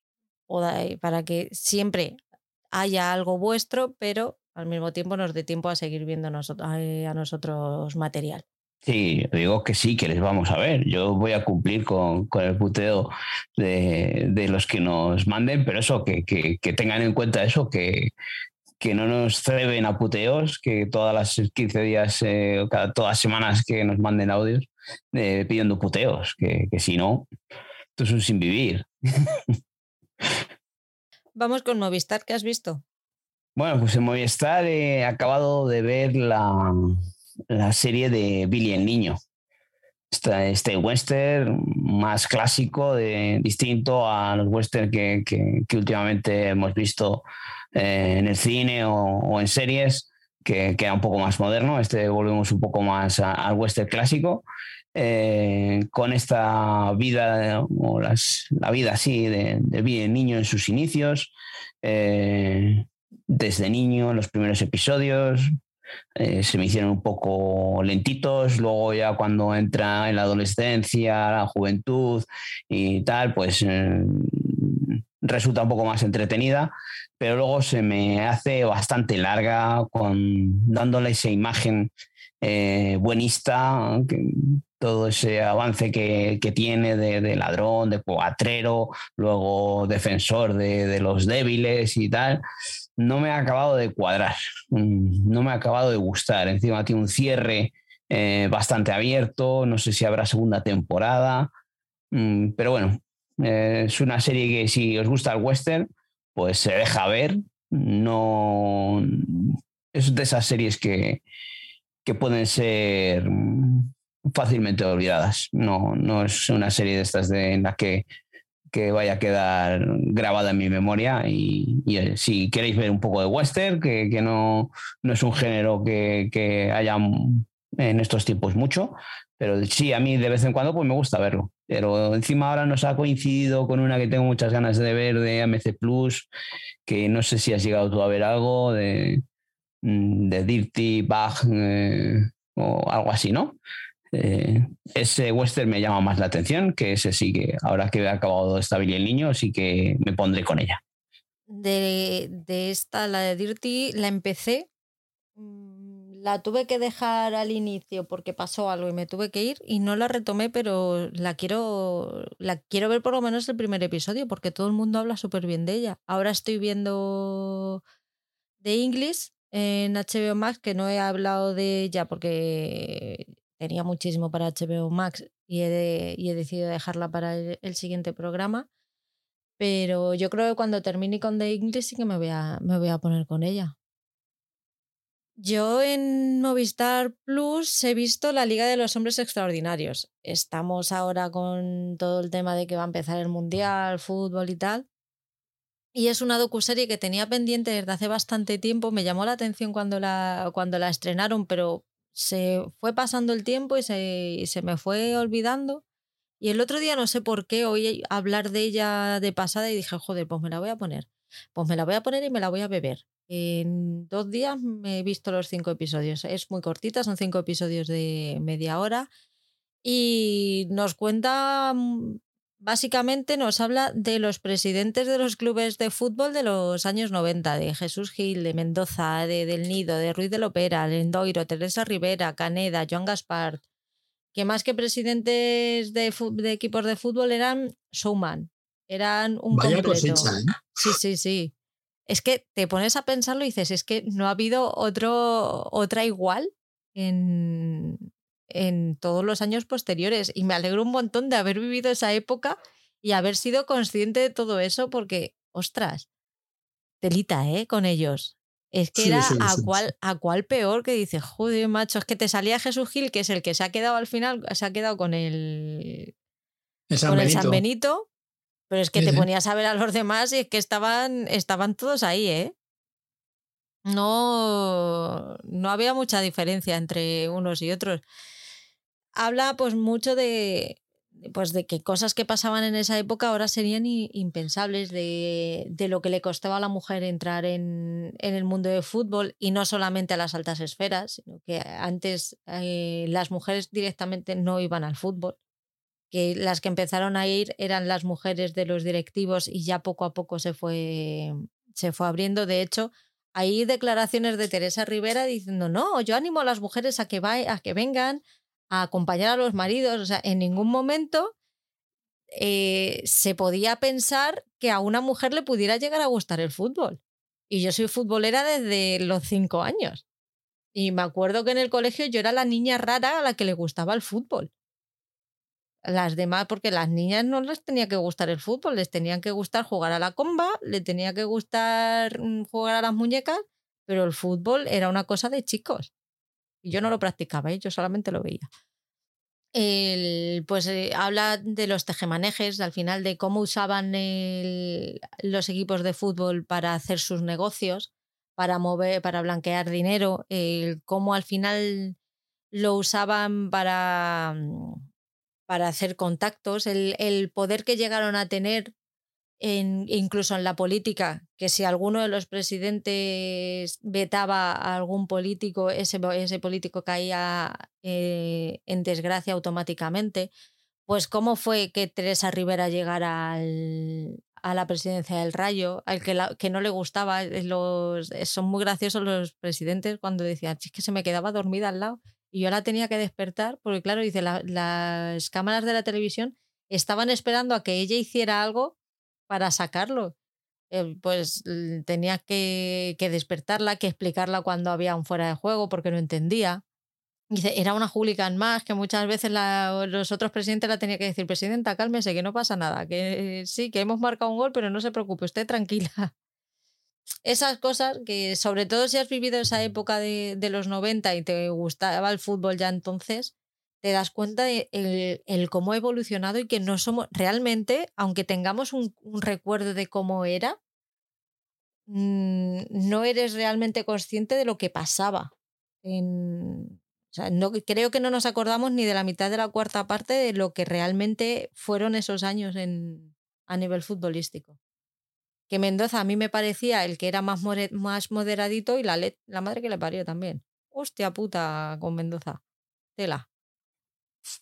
para que siempre haya algo vuestro, pero al mismo tiempo nos dé tiempo a seguir viendo a nosotros material. Sí, digo que sí, que les vamos a ver. Yo voy a cumplir con, con el puteo de, de, los que nos manden, pero eso, que, que, que tengan en cuenta eso, que, que no nos ceben a puteos, que todas las 15 días, eh, cada, todas las semanas que nos manden audios eh, pidiendo puteos, que, que si no, esto es un sin vivir. Vamos con Movistar, ¿qué has visto? Bueno, pues en Movistar he acabado de ver la, la serie de Billy el Niño. Este, este western más clásico, de, distinto a los western que, que, que últimamente hemos visto eh, en el cine o, en series, que queda un poco más moderno. Este volvemos un poco más al western clásico. eh, con esta vida, o la vida así de, de niño en sus inicios, eh, desde niño, en los primeros episodios, se me hicieron un poco lentitos, luego ya cuando entra en la adolescencia, la juventud y tal, pues resulta un poco más entretenida, pero luego se me hace bastante larga con dándole esa imagen buenista, todo ese avance que, tiene de, ladrón, de cuatrero, luego defensor de, los débiles y tal, no me ha acabado de cuadrar, mm, no me ha acabado de gustar. Encima tiene un cierre eh, bastante abierto, no sé si habrá segunda temporada, mm, pero bueno, eh, es una serie que si os gusta el western, pues se deja ver, no es de esas series que, que pueden ser fácilmente olvidadas. No, no es una serie de estas de, en la que, que vaya a quedar grabada en mi memoria. Y, eh, si queréis ver un poco de western, que, que no, no, es un género que, que, haya en estos tiempos mucho, pero sí, a mí de vez en cuando pues me gusta verlo. Pero encima ahora nos ha coincidido con una que tengo muchas ganas de ver de AMC Plus, que no sé si has llegado tú a ver algo de, mm, de Dirty Bag eh, o algo así, ¿no? Eh, ese western me llama más la atención, que ese sí que ahora que he acabado de estabilizar el niño, sí que me pondré con ella. De, de esta, la de Dirty, la empecé. La tuve que dejar al inicio porque pasó algo y me tuve que ir y no la retomé, pero la quiero, la quiero ver por lo menos el primer episodio porque todo el mundo habla súper bien de ella. Ahora estoy viendo The English en HBO Max, que no he hablado de ella porque tenía muchísimo para HBO Max y he, y he decidido dejarla para el, siguiente programa. Pero yo creo que cuando termine con The English sí que me voy a, me voy a poner con ella. Yo en Movistar Plus he visto la Liga de los Hombres Extraordinarios. Estamos ahora con todo el tema de que va a empezar el Mundial, fútbol y tal. Y es una docuserie que tenía pendiente desde hace bastante tiempo. Me llamó la atención cuando la, cuando la estrenaron, pero se fue pasando el tiempo y se, me fue olvidando. Y el otro día no sé por qué oí hablar de ella de pasada y dije, joder, pues me la voy a poner. Pues me la voy a poner y me la voy a beber. En dos días me he visto los cinco episodios. Es muy cortita, son cinco episodios de media hora. Y nos cuenta mm, básicamente nos habla de los presidentes de los clubes de fútbol de los años 90, de Jesús Gil, de Mendoza, de Del Nido, de Ruiz de Lopera, Lendoiro, Teresa Rivera, Caneda, Joan Gaspar, que más que presidentes de, equipos de fútbol eran showman, eran un Vaya Cosecha, ¿eh? Sí, sí, sí. Es que te pones a pensarlo y dices, es que no ha habido otro, otra igual en, en todos los años posteriores. Y me alegro un montón de haber vivido esa época y haber sido consciente de todo eso porque, ostras, telita, ¿eh? Con ellos. Es que era a, cuál a cuál peor que dice, joder, macho, es que te salía Jesús Gil, que es el que se ha quedado al final, se ha quedado con el, con el San Benito, pero es que te ponías a ver a los demás y es que estaban, estaban todos ahí, ¿eh? No, no había mucha diferencia entre unos y otros. Habla pues mucho de, pues de que cosas que pasaban en esa época ahora serían impensables, de, de, lo que le costaba a la mujer entrar en, en, el mundo del fútbol y no solamente a las altas esferas, sino que antes eh, las mujeres directamente no iban al fútbol, que las que empezaron a ir eran las mujeres de los directivos y ya poco a poco se fue, se fue abriendo. De hecho, hay declaraciones de Teresa Rivera diciendo, no, yo animo a las mujeres a que, a que vengan, a acompañar a los maridos. O sea, en ningún momento eh, se podía pensar que a una mujer le pudiera llegar a gustar el fútbol. Y yo soy futbolera desde los cinco años. Y me acuerdo que en el colegio yo era la niña rara a la que le gustaba el fútbol. Las demás, porque las niñas no les tenía que gustar el fútbol, les tenían que gustar jugar a la comba, les tenía que gustar mm, jugar a las muñecas, pero el fútbol era una cosa de chicos. Y yo no lo practicaba, ¿eh? yo solamente lo veía. pues eh, habla de los tejemanejes, al final de cómo usaban los equipos de fútbol para hacer sus negocios, para mover, para blanquear dinero, cómo al final lo usaban para, para hacer contactos, el, poder que llegaron a tener en, incluso en la política, que si alguno de los presidentes vetaba a algún político, ese, político caía eh, en desgracia automáticamente. Pues cómo fue que Teresa Rivera llegara al, a la presidencia del Rayo, al que, no le gustaba. Eh, eh, son muy graciosos los presidentes cuando decían, es que se me quedaba dormida al lado y yo la tenía que despertar, porque claro, dice, las cámaras de la televisión estaban esperando a que ella hiciera algo para sacarlo. Eh, pues tenía que, que, despertarla, que explicarla cuando había un fuera de juego porque no entendía. Dice, era una hooligan más que muchas veces los otros presidentes la tenía que decir, presidenta, cálmese, que no pasa nada, que sí, que hemos marcado un gol, pero no se preocupe, usted tranquila. Esas cosas que, sobre todo si has vivido esa época de, de los 90 y te gustaba el fútbol ya entonces, te das cuenta de el, cómo ha evolucionado y que no somos realmente, aunque tengamos un, recuerdo de cómo era, mm, no eres realmente consciente de lo que pasaba. En, no, creo que no nos acordamos ni de la mitad de la cuarta parte de lo que realmente fueron esos años en, a nivel futbolístico. Que Mendoza a mí me parecía el que era más, más moderadito y la, la madre que le parió también. Hostia puta con Mendoza. Tela.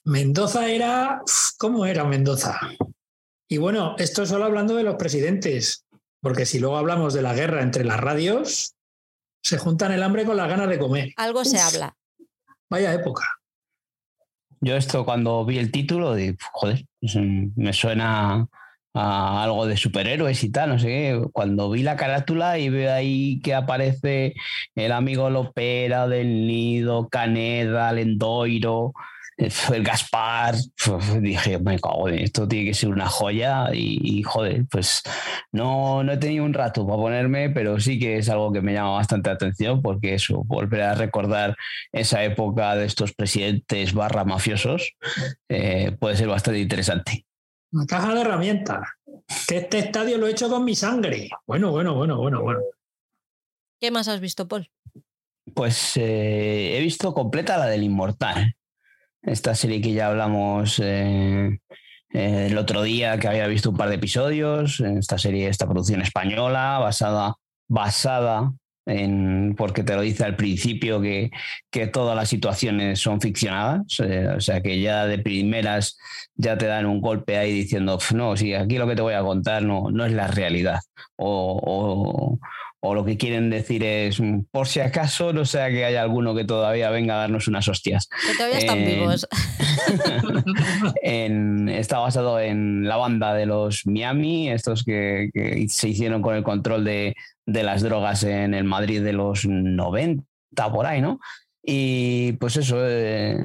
Mendoza era. ¿Cómo era Mendoza? Y bueno, esto solo hablando de los presidentes, porque si luego hablamos de la guerra entre las radios, se juntan el hambre con las ganas de comer. Algo se habla. Vaya época. Yo esto cuando vi el título, de, joder, me suena algo de superhéroes y tal, no sé Cuando vi la carátula y veo ahí que aparece el amigo Lopera del Nido, Caneda, Lendoiro, el Gaspar, dije, me cago en esto, tiene que ser una joya y, joder, pues no, no he tenido un rato para ponerme, pero sí que es algo que me llama bastante atención porque eso, volver a recordar esa época de estos presidentes barra mafiosos eh, puede ser bastante interesante. Una caja de herramientas. Que este estadio lo he hecho con mi sangre. Bueno, bueno, bueno, bueno, bueno. ¿Qué más has visto, Paul? Pues eh, he visto completa la del Inmortal esta serie que ya hablamos eh, eh, el otro día, que había visto un par de episodios, esta serie, esta producción española, basada, basada en, porque te lo dice al principio que, que todas las situaciones son ficcionadas, eh, o sea que ya de primeras ya te dan un golpe ahí diciendo, no, si aquí lo que te voy a contar no, no es la realidad, lo que quieren decir es, mm, por si acaso, no sea que haya alguno que todavía venga a darnos unas hostias. Que todavía están vivos. está basado en la banda de los Miami, estos que, se hicieron con el control de, las drogas en el Madrid de los 90, por ahí, ¿no? Y pues eso, eh,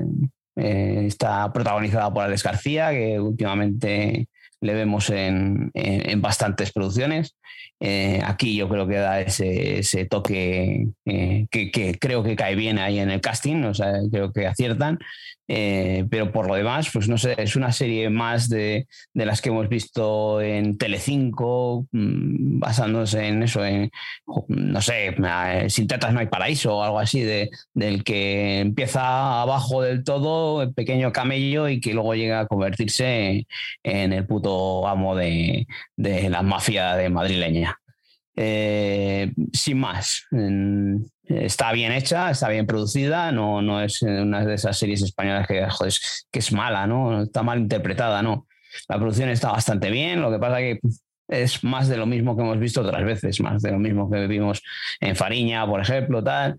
eh, está protagonizada por Alex García, que últimamente le vemos en, bastantes producciones. Eh, aquí yo creo que da ese, toque eh, que, creo que cae bien ahí en el casting, o sea, creo que aciertan. Eh, pero por lo demás, pues no sé, es una serie más de, las que hemos visto en Telecinco, mm, basándose en eso, en, no sé, sin tetas no hay paraíso o algo así, de, del que empieza abajo del todo, el pequeño camello y que luego llega a convertirse en el puto amo de, de la mafia de madrileña. Eh, sin más, está bien hecha, está bien producida, no, no es una de esas series españolas que, que es mala, ¿no? Está mal interpretada, ¿no? La producción está bastante bien, lo que pasa que es más de lo mismo que hemos visto otras veces, más de lo mismo que vimos en Fariña, por ejemplo, tal.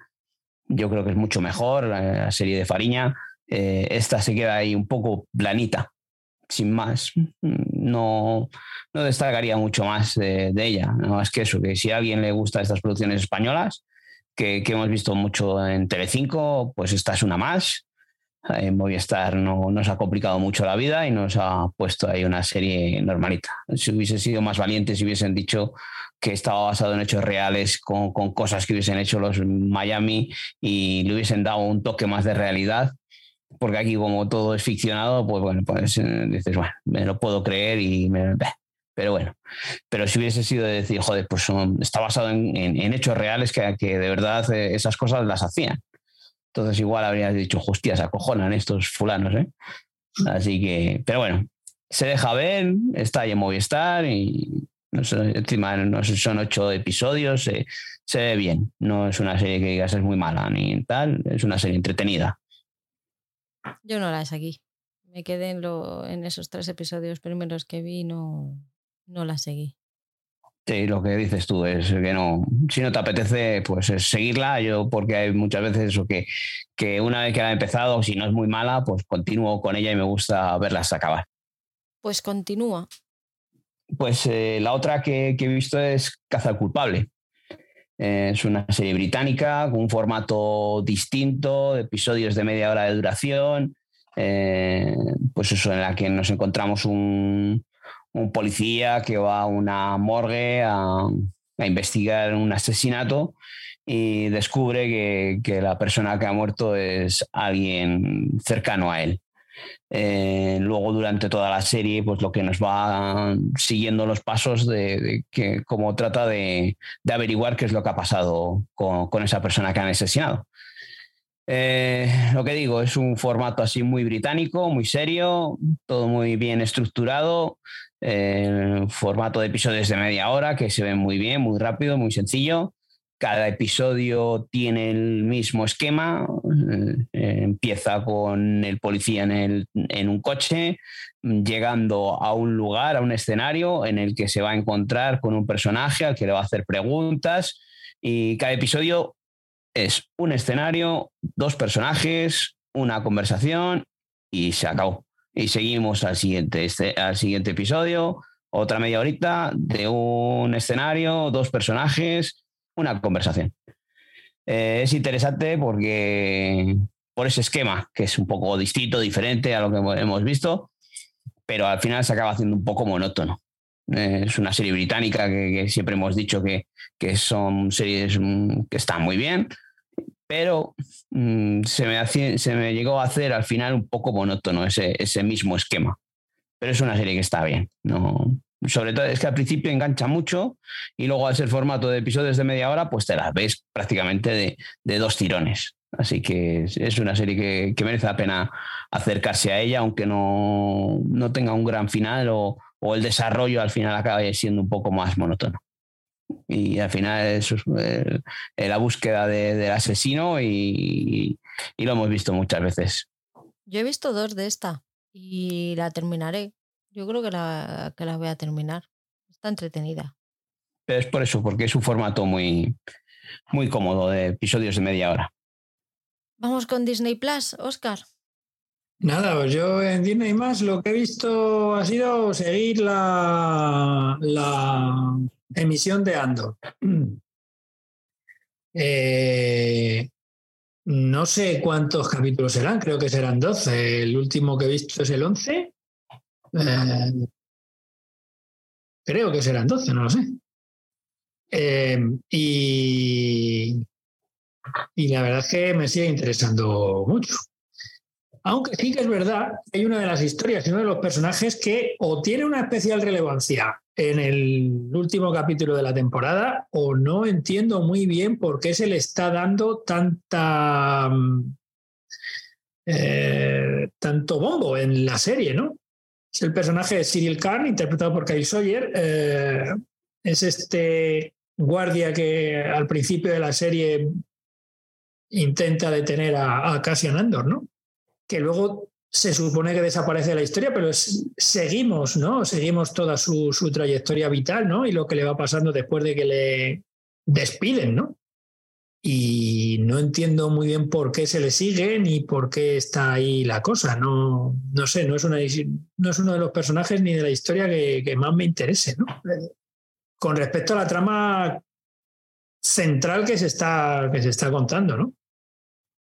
Yo creo que es mucho mejor la, serie de Fariña. Eh, esta se queda ahí un poco planita, sin más. No, no destacaría mucho más de, ella. No es que eso, que si a alguien le gusta estas producciones españolas, que, hemos visto mucho en Telecinco, pues esta es una más. En Movistar no nos ha complicado mucho la vida y nos ha puesto ahí una serie normalita. Si hubiese sido más valientes, si hubiesen dicho que estaba basado en hechos reales con, con cosas que hubiesen hecho los Miami y le hubiesen dado un toque más de realidad, porque aquí como todo es ficcionado, pues bueno, pues eh, dices, bueno, me lo puedo creer y me... Pero bueno, pero si hubiese sido de decir, joder, pues está basado en, hechos reales que, que, de verdad eh, esas cosas las hacían. Entonces igual habrías dicho, hostias, acojonan estos fulanos, ¿eh? Así que, pero bueno, se deja ver, está ahí en Movistar y encima no son ocho episodios, se, se ve bien. No es una serie que digas es muy mala ni tal, es una serie entretenida. Yo no la seguí. Me quedé en, lo, en esos tres episodios primeros que vi, no, no la seguí. Sí, lo que dices tú es que no, si no te apetece, pues es seguirla. Yo, porque hay muchas veces eso que, que una vez que la he empezado, si no es muy mala, pues continúo con ella y me gusta verla hasta acabar. Pues continúa. Pues eh, la otra que, que, he visto es Caza al culpable. Eh, es una serie británica con un formato distinto, episodios de media hora de duración. Eh, pues eso, en la que nos encontramos un, un policía que va a una morgue a, investigar un asesinato y descubre que, que, la persona que ha muerto es alguien cercano a él. Eh, luego durante toda la serie, pues lo que nos va siguiendo los pasos de, de que cómo trata de, de, averiguar qué es lo que ha pasado con, con esa persona que han asesinado. Eh, lo que digo, es un formato así muy británico, muy serio, todo muy bien estructurado, eh, formato de episodios de media hora que se ven muy bien, muy rápido, muy sencillo. Cada episodio tiene el mismo esquema. Eh, empieza con el policía en, el, en, un coche, llegando a un lugar, a un escenario en el que se va a encontrar con un personaje al que le va a hacer preguntas. Y cada episodio es un escenario, dos personajes, una conversación y se acabó. Y seguimos al siguiente, este, al siguiente episodio, otra media horita de un escenario, dos personajes, una conversación. Eh, es interesante porque por ese esquema, que es un poco distinto, diferente a lo que hemos visto, pero al final se acaba haciendo un poco monótono. Eh, es una serie británica que, que siempre hemos dicho que, que, son series mm, que están muy bien, pero mmm, se, me llegó a hacer al final un poco monótono ese, mismo esquema. Pero es una serie que está bien. No, sobre todo es que al principio engancha mucho y luego al ser formato de episodios de media hora, pues te las ves prácticamente de, dos tirones. Así que es una serie que, merece la pena acercarse a ella, aunque no, no tenga un gran final o, o el desarrollo al final acabe siendo un poco más monótono y al final es eh, la búsqueda de, del asesino y, y, lo hemos visto muchas veces. Yo he visto dos de esta y la terminaré. Yo creo que la, que la voy a terminar. Está entretenida. Pero es por eso, porque es un formato muy, muy cómodo de episodios de media hora. Vamos con Disney Plus, Oscar. Nada, pues yo en Disney más lo que he visto ha sido seguir la, la emisión de Andor. Eh, no sé cuántos capítulos serán, creo que serán 12. El último que he visto es el 11. Eh, creo que serán 12, no lo sé. Eh, y, y la verdad es que me sigue interesando mucho. Aunque sí que es verdad, hay una de las historias y uno de los personajes que o tiene una especial relevancia en el último capítulo de la temporada o no entiendo muy bien por qué se le está dando tanta eh, tanto bombo en la serie, ¿no? Es el personaje de Cyril Khan, interpretado por Kyle Sawyer. Eh, es este guardia que al principio de la serie intenta detener a, a Cassian Andor, ¿no? Que luego se supone que desaparece de la historia, pero seguimos, ¿no? Seguimos toda su, su, trayectoria vital, ¿no? Y lo que le va pasando después de que le despiden, ¿no? Y no entiendo muy bien por qué se le sigue ni por qué está ahí la cosa. No, no sé, no es, una, no es uno de los personajes ni de la historia que, que más me interese, ¿no? Con respecto a la trama central que se está, que se está contando, ¿no?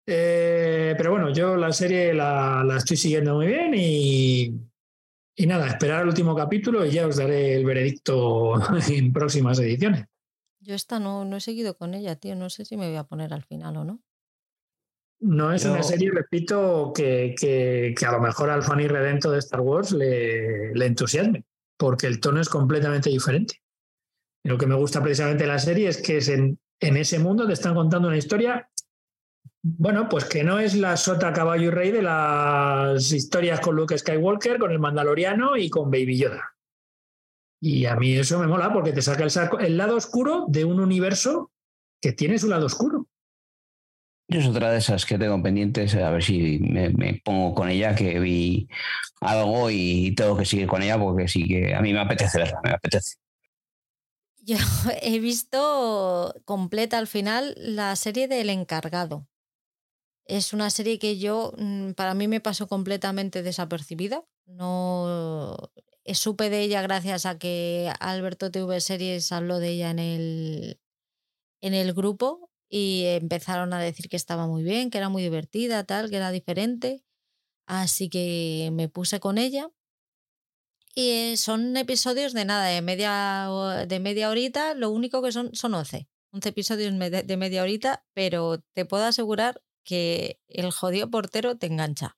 Eh, pero bueno, yo la serie la, la estoy siguiendo muy bien y, y, nada, esperar el último capítulo y ya os daré el veredicto en próximas ediciones. Yo esta no, no he seguido con ella, tío. No sé si me voy a poner al final o no. No es yo... una serie, repito, que, que, que, a lo mejor al fan irredento de Star Wars le, le entusiasme, porque el tono es completamente diferente. Y lo que me gusta precisamente de la serie es que es en, en ese mundo te están contando una historia bueno, pues que no es la sota caballo y rey de las historias con Luke Skywalker, con el Mandaloriano y con Baby Yoda. Y a mí eso me mola porque te saca el, el lado oscuro de un universo que tiene su lado oscuro. Yo es otra de esas que tengo pendientes, a ver si me, pongo con ella, que vi algo y tengo que seguir con ella porque sí que a mí me apetece verla, me apetece. Yo he visto completa al final la serie del encargado. Es una serie que yo, mm, para mí me pasó completamente desapercibida. No eh, supe de ella gracias a que Alberto TV Series habló de ella en el, en el grupo y empezaron a decir que estaba muy bien, que era muy divertida, tal, que era diferente. Así que me puse con ella. Y eh, son episodios de nada, de media, de media horita, lo único que son son 11. 11 episodios de media horita, pero te puedo asegurar que el jodido portero te engancha.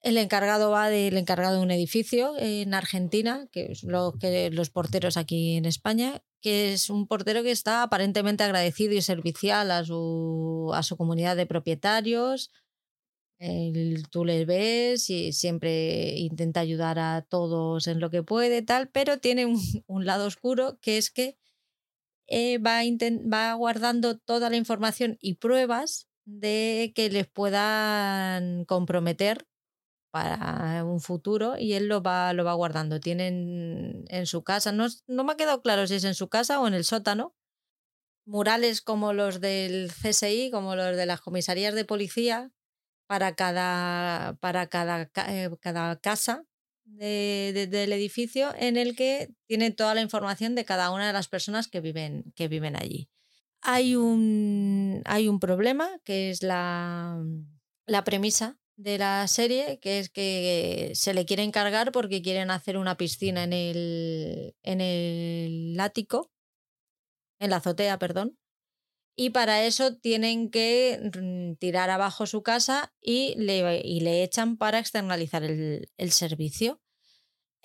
El encargado va del encargado de un edificio en Argentina, que es lo que los porteros aquí en España, que es un portero que está aparentemente agradecido y servicial a su, comunidad de propietarios. tú le ves y siempre intenta ayudar a todos en lo que puede, tal, pero tiene un, lado oscuro que es que eh, va guardando toda la información y pruebas de que les puedan comprometer para un futuro y él lo va, lo va guardando. Tienen en su casa, no, no me ha quedado claro si es en su casa o en el sótano, murales como los del CSI, como los de las comisarías de policía, para cada, para cada, eh, cada casa del edificio en el que tiene toda la información de cada una de las personas que viven, que viven allí. Hay un, hay un problema que es la, la premisa de la serie, que es que se le quiere encargar porque quieren hacer una piscina en el, en el ático, en la azotea, perdón. Y para eso tienen que tirar abajo su casa y le, y le echan para externalizar el, el servicio.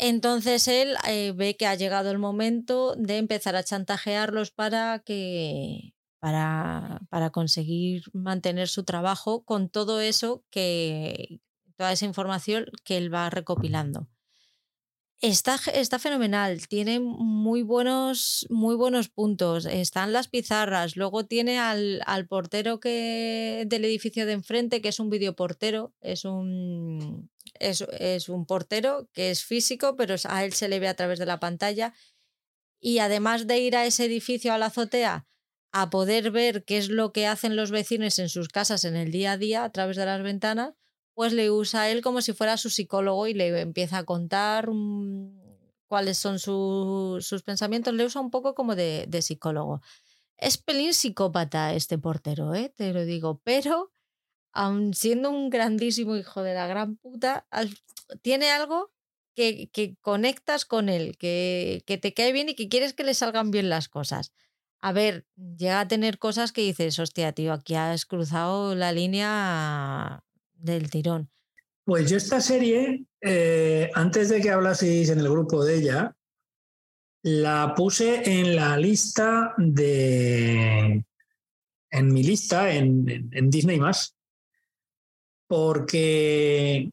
Entonces él eh, ve que ha llegado el momento de empezar a chantajearlos para que, para, para conseguir mantener su trabajo con todo eso que, toda esa información que él va recopilando. Está, está, fenomenal, tiene muy buenos, muy buenos puntos. Están las pizarras, luego tiene al, al, portero que, del edificio de enfrente, que es un videoportero, es un, es, es un portero que es físico, pero a él se le ve a través de la pantalla. Y además de ir a ese edificio a la azotea, a poder ver qué es lo que hacen los vecinos en sus casas en el día a día a través de las ventanas, pues le usa a él como si fuera su psicólogo y le empieza a contar mm, cuáles son sus pensamientos, le usa un poco como de, psicólogo. Es pelín psicópata este portero, ¿eh? te lo digo, pero aun siendo un grandísimo hijo de la gran puta, tiene algo que, que conectas con él, que, que te cae bien y que quieres que le salgan bien las cosas a ver, llega a tener cosas que dices, hostia, tío, aquí has cruzado la línea del tirón. Pues yo esta serie, eh, antes de que hablaseis en el grupo de ella, la puse en la lista de. en mi lista en, en, Disney más. Porque.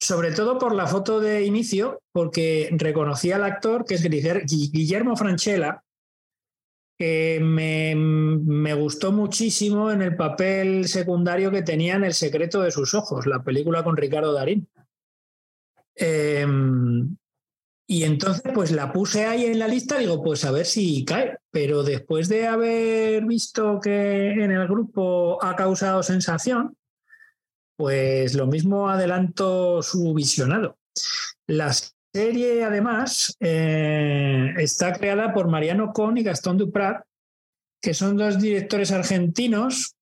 Sobre todo por la foto de inicio, porque reconocí al actor que es Guillermo Franchella, que me, gustó muchísimo en el papel secundario que tenía en El secreto de sus ojos, la película con Ricardo Darín. Em, y entonces, pues la puse ahí en la lista, digo, pues a ver si cae. Pero después de haber visto que en el grupo ha causado sensación, pues lo mismo adelanto su visionado. Las serie, además, eh, está creada por Mariano Con y Gastón Duprat, que son dos directores argentinos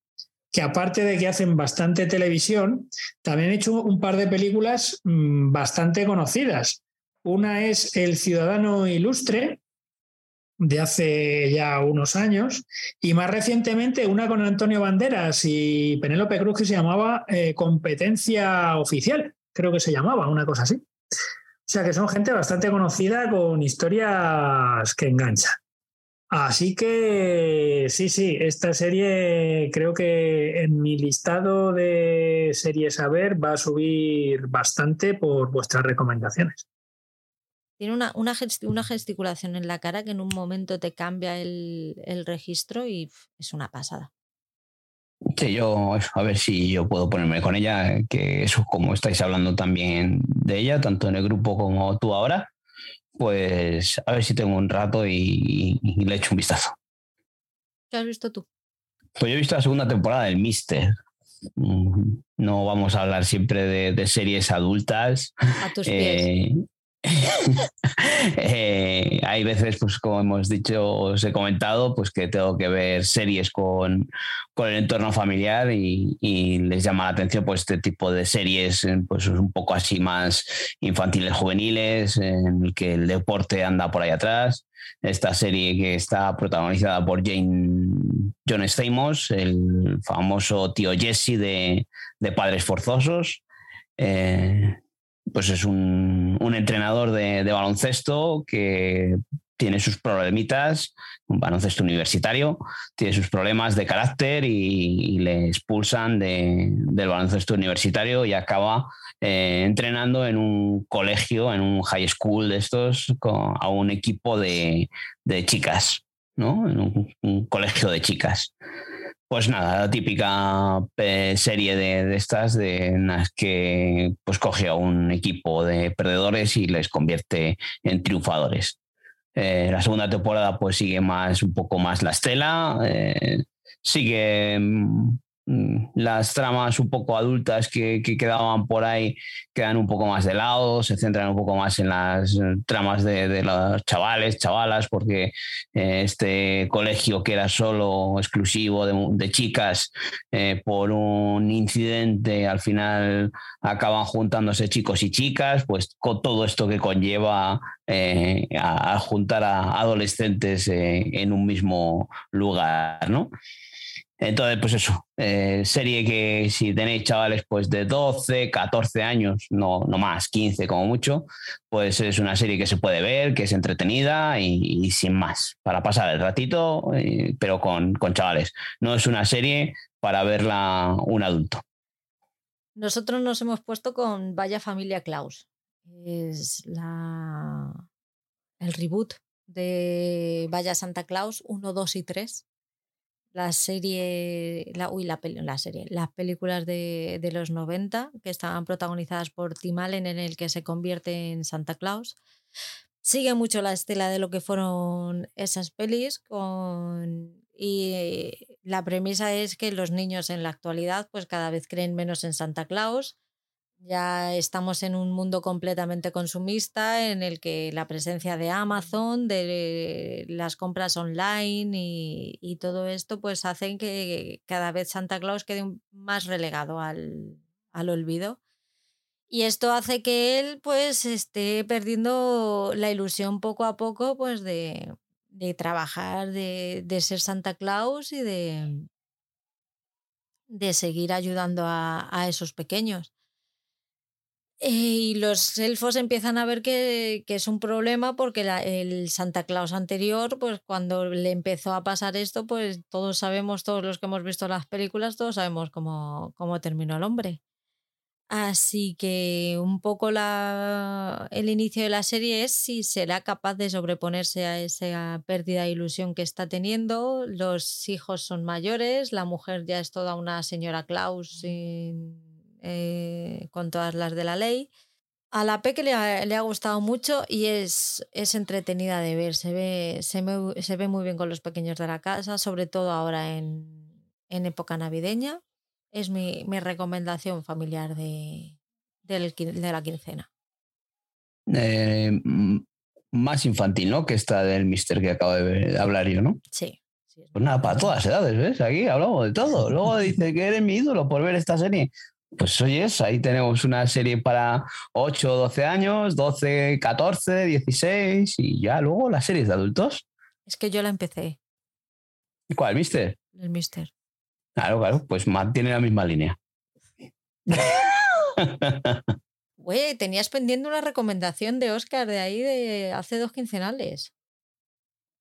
que aparte de que hacen bastante televisión, también han hecho un par de películas mm, bastante conocidas. Una es El Ciudadano Ilustre, de hace ya unos años, y más recientemente una con Antonio Banderas y Penélope Cruz que se llamaba eh, Competencia Oficial, creo que se llamaba, una cosa así. O sea que son gente bastante conocida con historias que enganchan. Así que sí, sí, esta serie creo que en mi listado de series a ver va a subir bastante por vuestras recomendaciones. Tiene una, una, gesticulación en la cara que en un momento te cambia el, el registro y es una pasada. Sí, yo, a ver si yo puedo ponerme con ella, que eso, como estáis hablando también de ella, tanto en el grupo como tú ahora, pues a ver si tengo un rato y, le echo un vistazo. ¿Qué has visto tú? Pues yo he visto la segunda temporada del Mister. Mm, no vamos a hablar siempre de, series adultas. A tus pies. Eh, Eh, hay veces, pues como hemos dicho, os he comentado, pues que tengo que ver series con, con el entorno familiar y, les llama la atención pues este tipo de series, eh, pues un poco así más infantiles, juveniles, en el que el deporte anda por ahí atrás. Esta serie que está protagonizada por Jane John Stamos, el famoso tío Jesse de, de Padres Forzosos. Eh, pues es un, entrenador de, baloncesto que tiene sus problemitas, un baloncesto universitario, tiene sus problemas de carácter y, le expulsan del baloncesto universitario y acaba eh, entrenando en un colegio, en un high school de estos, a un equipo de, chicas, ¿no? En un colegio de chicas. Pues nada, la típica serie de, estas de las que pues coge a un equipo de perdedores y les convierte en triunfadores. Eh, la segunda temporada pues sigue más un poco más la estela, eh, sigue Mm, las tramas un poco adultas que, quedaban por ahí quedan un poco más de lado, se centran un poco más en las eh, tramas de, los chavales, chavalas, porque eh, este colegio que era solo exclusivo de, chicas, eh, por un incidente al final acaban juntándose chicos y chicas, pues con todo esto que conlleva a, juntar a adolescentes en un mismo lugar, ¿no? Entonces, pues eso, eh, serie que si tenéis chavales pues de 12, 14 años, no, no más, 15 como mucho, pues es una serie que se puede ver, que es entretenida y, sin más, para pasar el ratito, eh, pero con, con, chavales. No es una serie para verla un adulto. Nosotros nos hemos puesto con Vaya Familia Klaus. Es la... el reboot de Vaya Santa Claus 1, 2 y 3 la serie, la, la, la serie, las películas de, de, los 90 que estaban protagonizadas por Tim Allen en el que se convierte en Santa Claus. Sigue mucho la estela de lo que fueron esas pelis con, y la premisa es que los niños en la actualidad pues cada vez creen menos en Santa Claus ya estamos en un mundo completamente consumista en el que la presencia de Amazon, de las compras online y, todo esto, pues hacen que cada vez Santa Claus quede más relegado al, olvido. Y esto hace que él pues esté perdiendo la ilusión poco a poco pues de, trabajar, de, ser Santa Claus y de, de seguir ayudando a esos pequeños. Eh, y los elfos empiezan a ver que, es un problema porque el Santa Claus anterior, pues cuando le empezó a pasar esto, pues todos sabemos, todos los que hemos visto las películas, todos sabemos cómo, cómo terminó el hombre. Así que un poco la, el inicio de la serie es si será capaz de sobreponerse a esa pérdida de ilusión que está teniendo. Los hijos son mayores, la mujer ya es toda una señora Claus sin eh, con todas las de la ley. A la Peque le ha, le ha gustado mucho y es, es entretenida de ver. Se ve, se, se ve muy bien con los pequeños de la casa, sobre todo ahora en, en época navideña. Es mi, mi recomendación familiar de, de la quincena. Eh, más infantil, ¿no? Que esta del Mister que acabo de hablar yo, ¿no? Sí. pues nada, para todas las edades, ¿ves? Aquí hablamos de todo. Luego dice que eres mi ídolo por ver esta serie. Pues oyes, ahí tenemos una serie para 8, 12 años, 12, 14, 16 y ya luego las series de adultos. Es que yo la empecé. ¿Cuál, Mister? El Mister. Claro, claro, pues mantiene la misma línea. Güey, tenías pendiente una recomendación de Oscar de ahí de hace dos quincenales.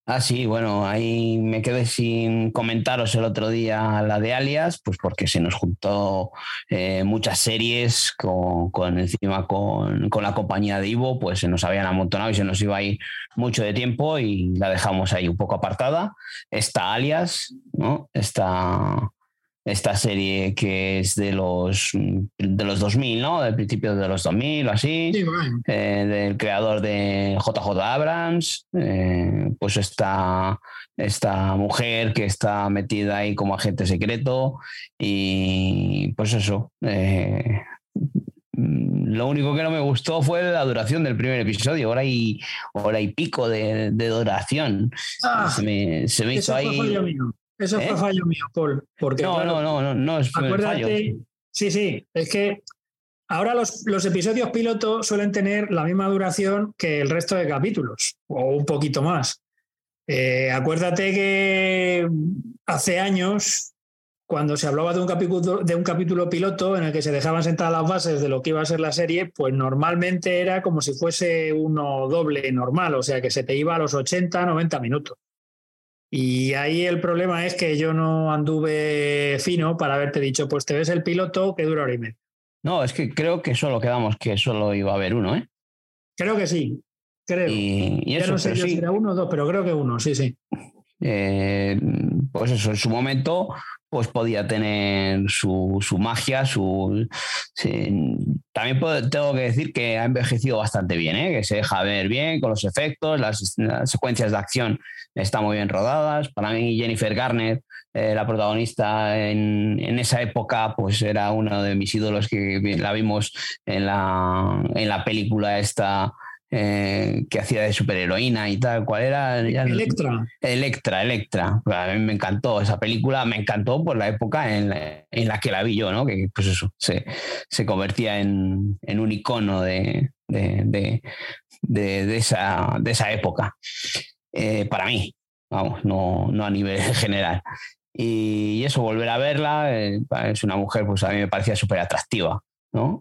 Ah, sí, bueno, ahí me quedé sin comentaros el otro día la de Alias, pues porque se nos juntó eh, muchas series con, encima con, la compañía de Ivo, pues se nos habían amontonado y se nos iba a ir mucho de tiempo y la dejamos ahí un poco apartada. Está Alias, ¿no? Está esta serie que es de los, de los 2000, ¿no? Del principio de los 2000 o así, eh, del creador de JJ Abrams, eh, pues esta, esta mujer que está metida ahí como agente secreto y pues eso. Eh, lo único que no me gustó fue la duración del primer episodio, hora y, hora y pico de, duración. Ah, se me, hizo ahí. Eso fue ¿Eh? fallo mío, Paul. Porque, no, no, no, no, no es acuérdate, Sí, sí, es que ahora los, los, episodios piloto suelen tener la misma duración que el resto de capítulos, o un poquito más. Eh, acuérdate que hace años, cuando se hablaba de un, capítulo, de un capítulo piloto en el que se dejaban sentadas las bases de lo que iba a ser la serie, pues normalmente era como si fuese uno doble normal, o sea que se te iba a los 80, 90 minutos. Y ahí el problema es que yo no anduve fino para haberte dicho, pues te ves el piloto que dura hora y media. No, es que creo que solo quedamos que solo iba a haber uno, ¿eh? Creo que sí, creo. Y, ya no sé si era uno o dos, pero creo que uno, sí, sí. Eh, pues eso, en su momento, pues podía tener su, magia, su... también tengo que decir que ha envejecido bastante bien, ¿eh? que se deja ver bien con los efectos, las, secuencias de acción están muy bien rodadas. Para mí Jennifer Garner, eh, la protagonista en, esa época, pues era uno de mis ídolos que la vimos en la, en la película esta eh, que hacía de superheroína y tal. ¿Cuál era? Electra. Electra, Electra. A mí me encantó esa película, me encantó por la época en la, que la vi yo, ¿no? Que pues eso, se, se convertía en, un icono de, de, esa, de esa época. Eh, para mí, vamos, no, no a nivel general. Y, eso, volver a verla, eh, es una mujer, pues a mí me parecía súper atractiva.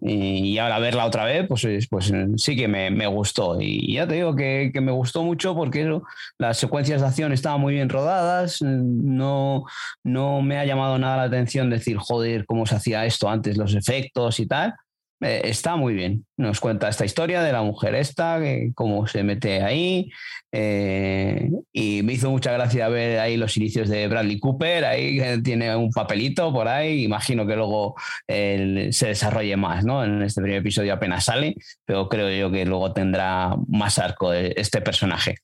Y, ahora verla otra vez, pues, pues sí que me, gustó. Y ya te digo que, me gustó mucho porque las secuencias de acción estaban muy bien rodadas, no, no me ha llamado nada la atención decir, joder, cómo se hacía esto antes, los efectos y tal. Eh, está muy bien. Nos cuenta esta historia de la mujer esta, cómo se mete ahí. Eh, y me hizo mucha gracia ver ahí los inicios de Bradley Cooper, ahí tiene un papelito por ahí. Imagino que luego se desarrolle más, ¿no? En este primer episodio apenas sale, pero creo yo que luego tendrá más arco este personaje.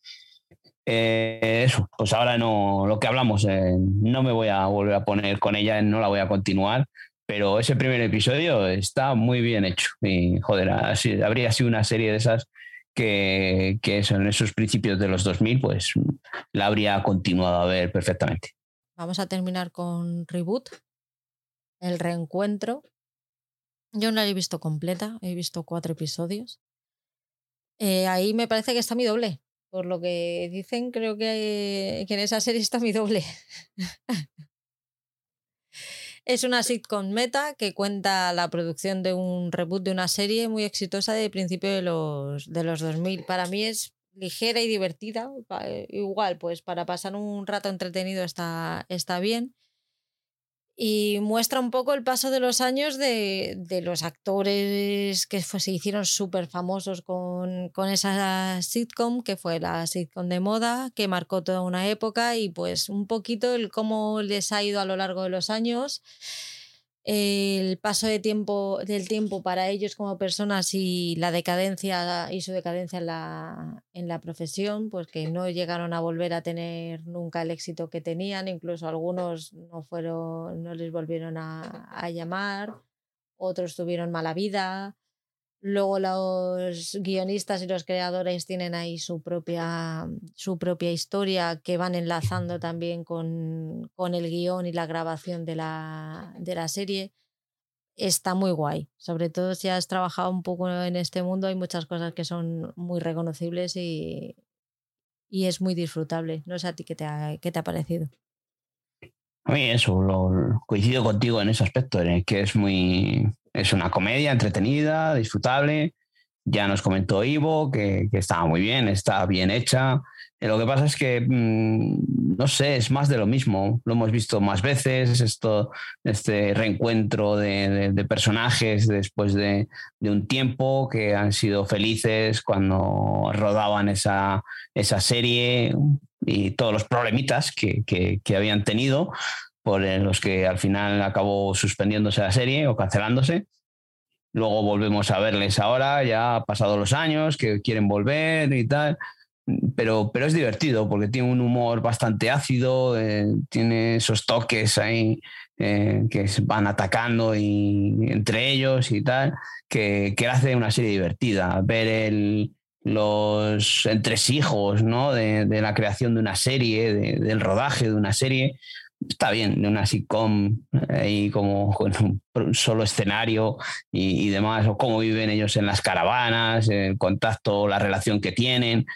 Eh, eso, pues ahora no, lo que hablamos, no me voy a volver a poner con ella, no la voy a continuar, pero ese primer episodio está muy bien hecho. Y joder, así, habría sido una serie de esas que, que en esos principios de los 2000, pues la habría continuado a ver perfectamente. Vamos a terminar con Reboot, el reencuentro. Yo no la he visto completa, he visto cuatro episodios. Eh, ahí me parece que está mi doble. Por lo que dicen, creo que, que en esa serie está mi doble. Es una sitcom meta que cuenta la producción de un reboot de una serie muy exitosa de principio de los, de los 2000. Para mí es ligera y divertida. Eh, igual, pues para pasar un rato entretenido está, está bien y muestra un poco el paso de los años de, los actores que se hicieron súper famosos con, con, esa sitcom, que fue la sitcom de moda, que marcó toda una época y pues un poquito el cómo les ha ido a lo largo de los años el paso de tiempo, del tiempo para ellos como personas y la decadencia y su decadencia en la, en la profesión, pues que no llegaron a volver a tener nunca el éxito que tenían, incluso algunos no fueron, no les volvieron a, a llamar, otros tuvieron mala vida, Luego los guionistas y los creadores tienen ahí su propia, su propia historia que van enlazando también con, con el guion y la grabación de la, de la, serie. Está muy guay. Sobre todo si has trabajado un poco en este mundo, hay muchas cosas que son muy reconocibles y, y es muy disfrutable. No sé a ti qué te ha, qué te ha parecido. A mí eso, coincido contigo en ese aspecto, en que es muy, es una comedia entretenida, disfrutable, Ya nos comentó Ivo que, que estaba muy bien, está bien hecha. Eh, lo que pasa es que, mm, no sé, es más de lo mismo. Lo hemos visto más veces, esto, este reencuentro de, personajes después de, un tiempo que han sido felices cuando rodaban esa, esa serie y todos los problemitas que, que habían tenido por los que al final acabó suspendiéndose la serie o cancelándose. Luego volvemos a verles ahora, ya pasados los años, que quieren volver y tal pero, pero es divertido porque tiene un humor bastante ácido, eh, tiene esos toques ahí eh, que van atacando y, entre ellos y tal, que, que hace una serie divertida. Ver el, los entresijos ¿no? de la creación de una serie, del rodaje de una serie, está bien, de una sitcom ahí como con un solo escenario y, demás, o cómo viven ellos en las caravanas, el contacto, la relación que tienen.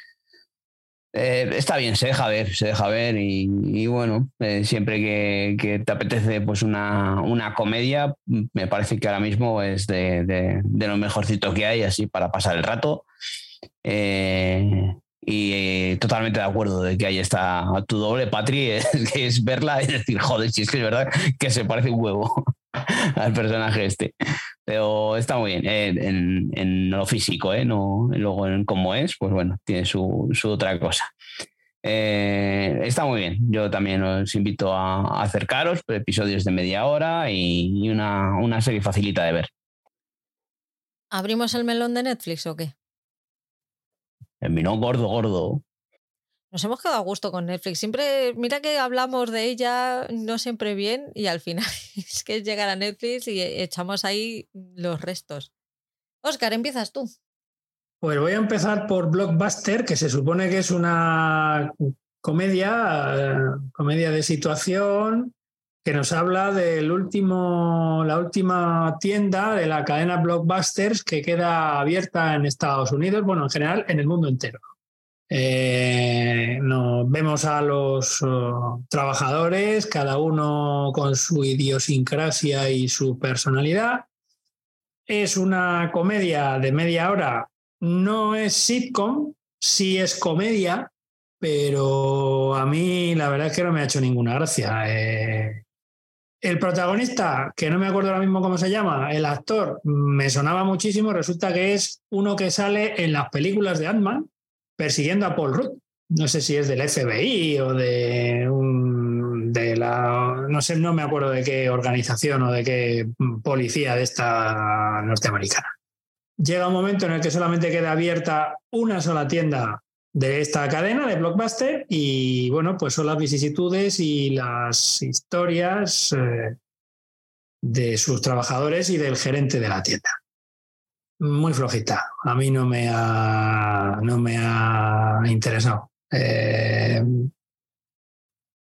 Eh, está bien, se deja ver, se deja ver y, bueno, eh, siempre que, te apetece pues una, una, comedia, me parece que ahora mismo es de, lo mejorcito que hay, así para pasar el rato. Eh, y totalmente de acuerdo de que ahí está tu doble, Patri, que es verla y decir, joder, si es que es verdad que se parece un huevo al personaje este. Pero está muy bien en, lo físico, ¿eh? No, luego en cómo es, pues bueno, tiene su, otra cosa. Eh, está muy bien. Yo también os invito a, acercaros, episodios de media hora y, una, una serie facilita de ver. ¿Abrimos el melón de Netflix o qué? El melón gordo, gordo. Nos hemos quedado a gusto con Netflix. Siempre, mira que hablamos de ella no siempre bien y al final es que es llegar a Netflix y echamos ahí los restos. Oscar, empiezas tú. Pues voy a empezar por Blockbuster, que se supone que es una comedia, eh, comedia de situación que nos habla último, la última tienda de la cadena Blockbusters que queda abierta en Estados Unidos, bueno, en general en el mundo entero. Eh, nos vemos a los oh, trabajadores, cada uno con su idiosincrasia y su personalidad. Es una comedia de media hora, no es sitcom, sí es comedia, pero a mí la verdad es que no me ha hecho ninguna gracia. Eh, el protagonista, que no me acuerdo ahora mismo cómo se llama, el actor, me sonaba muchísimo, resulta que es uno que sale en las películas de Ant-Man, persiguiendo a Paul Rudd. No sé si es del FBI o de un, de la no sé, no me acuerdo de qué organización o de qué policía de esta norteamericana. Llega un momento en el que solamente queda abierta una sola tienda de esta cadena de Blockbuster y bueno, pues son las vicisitudes y las historias eh, de sus trabajadores y del gerente de la tienda muy flojita. A mí no me ha, no me ha interesado. Eh,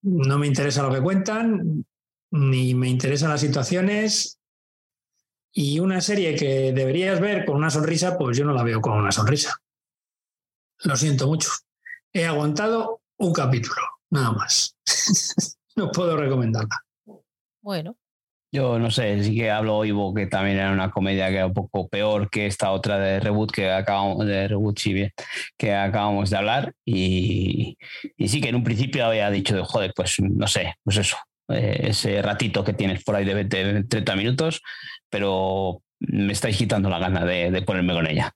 no me interesa lo que cuentan, ni me interesan las situaciones. Y una serie que deberías ver con una sonrisa, pues yo no la veo con una sonrisa. Lo siento mucho. He aguantado un capítulo, nada más. no puedo recomendarla. Bueno, yo no sé, sí que hablo Ivo, que también era una comedia que era un poco peor que esta otra de Reboot que acabamos de Reboot que acabamos de hablar. Y, sí que en un principio había dicho de joder, pues no sé, pues eso, eh, ese ratito que tienes por ahí de 20, 30 minutos, pero me estáis quitando la gana de, ponerme con ella.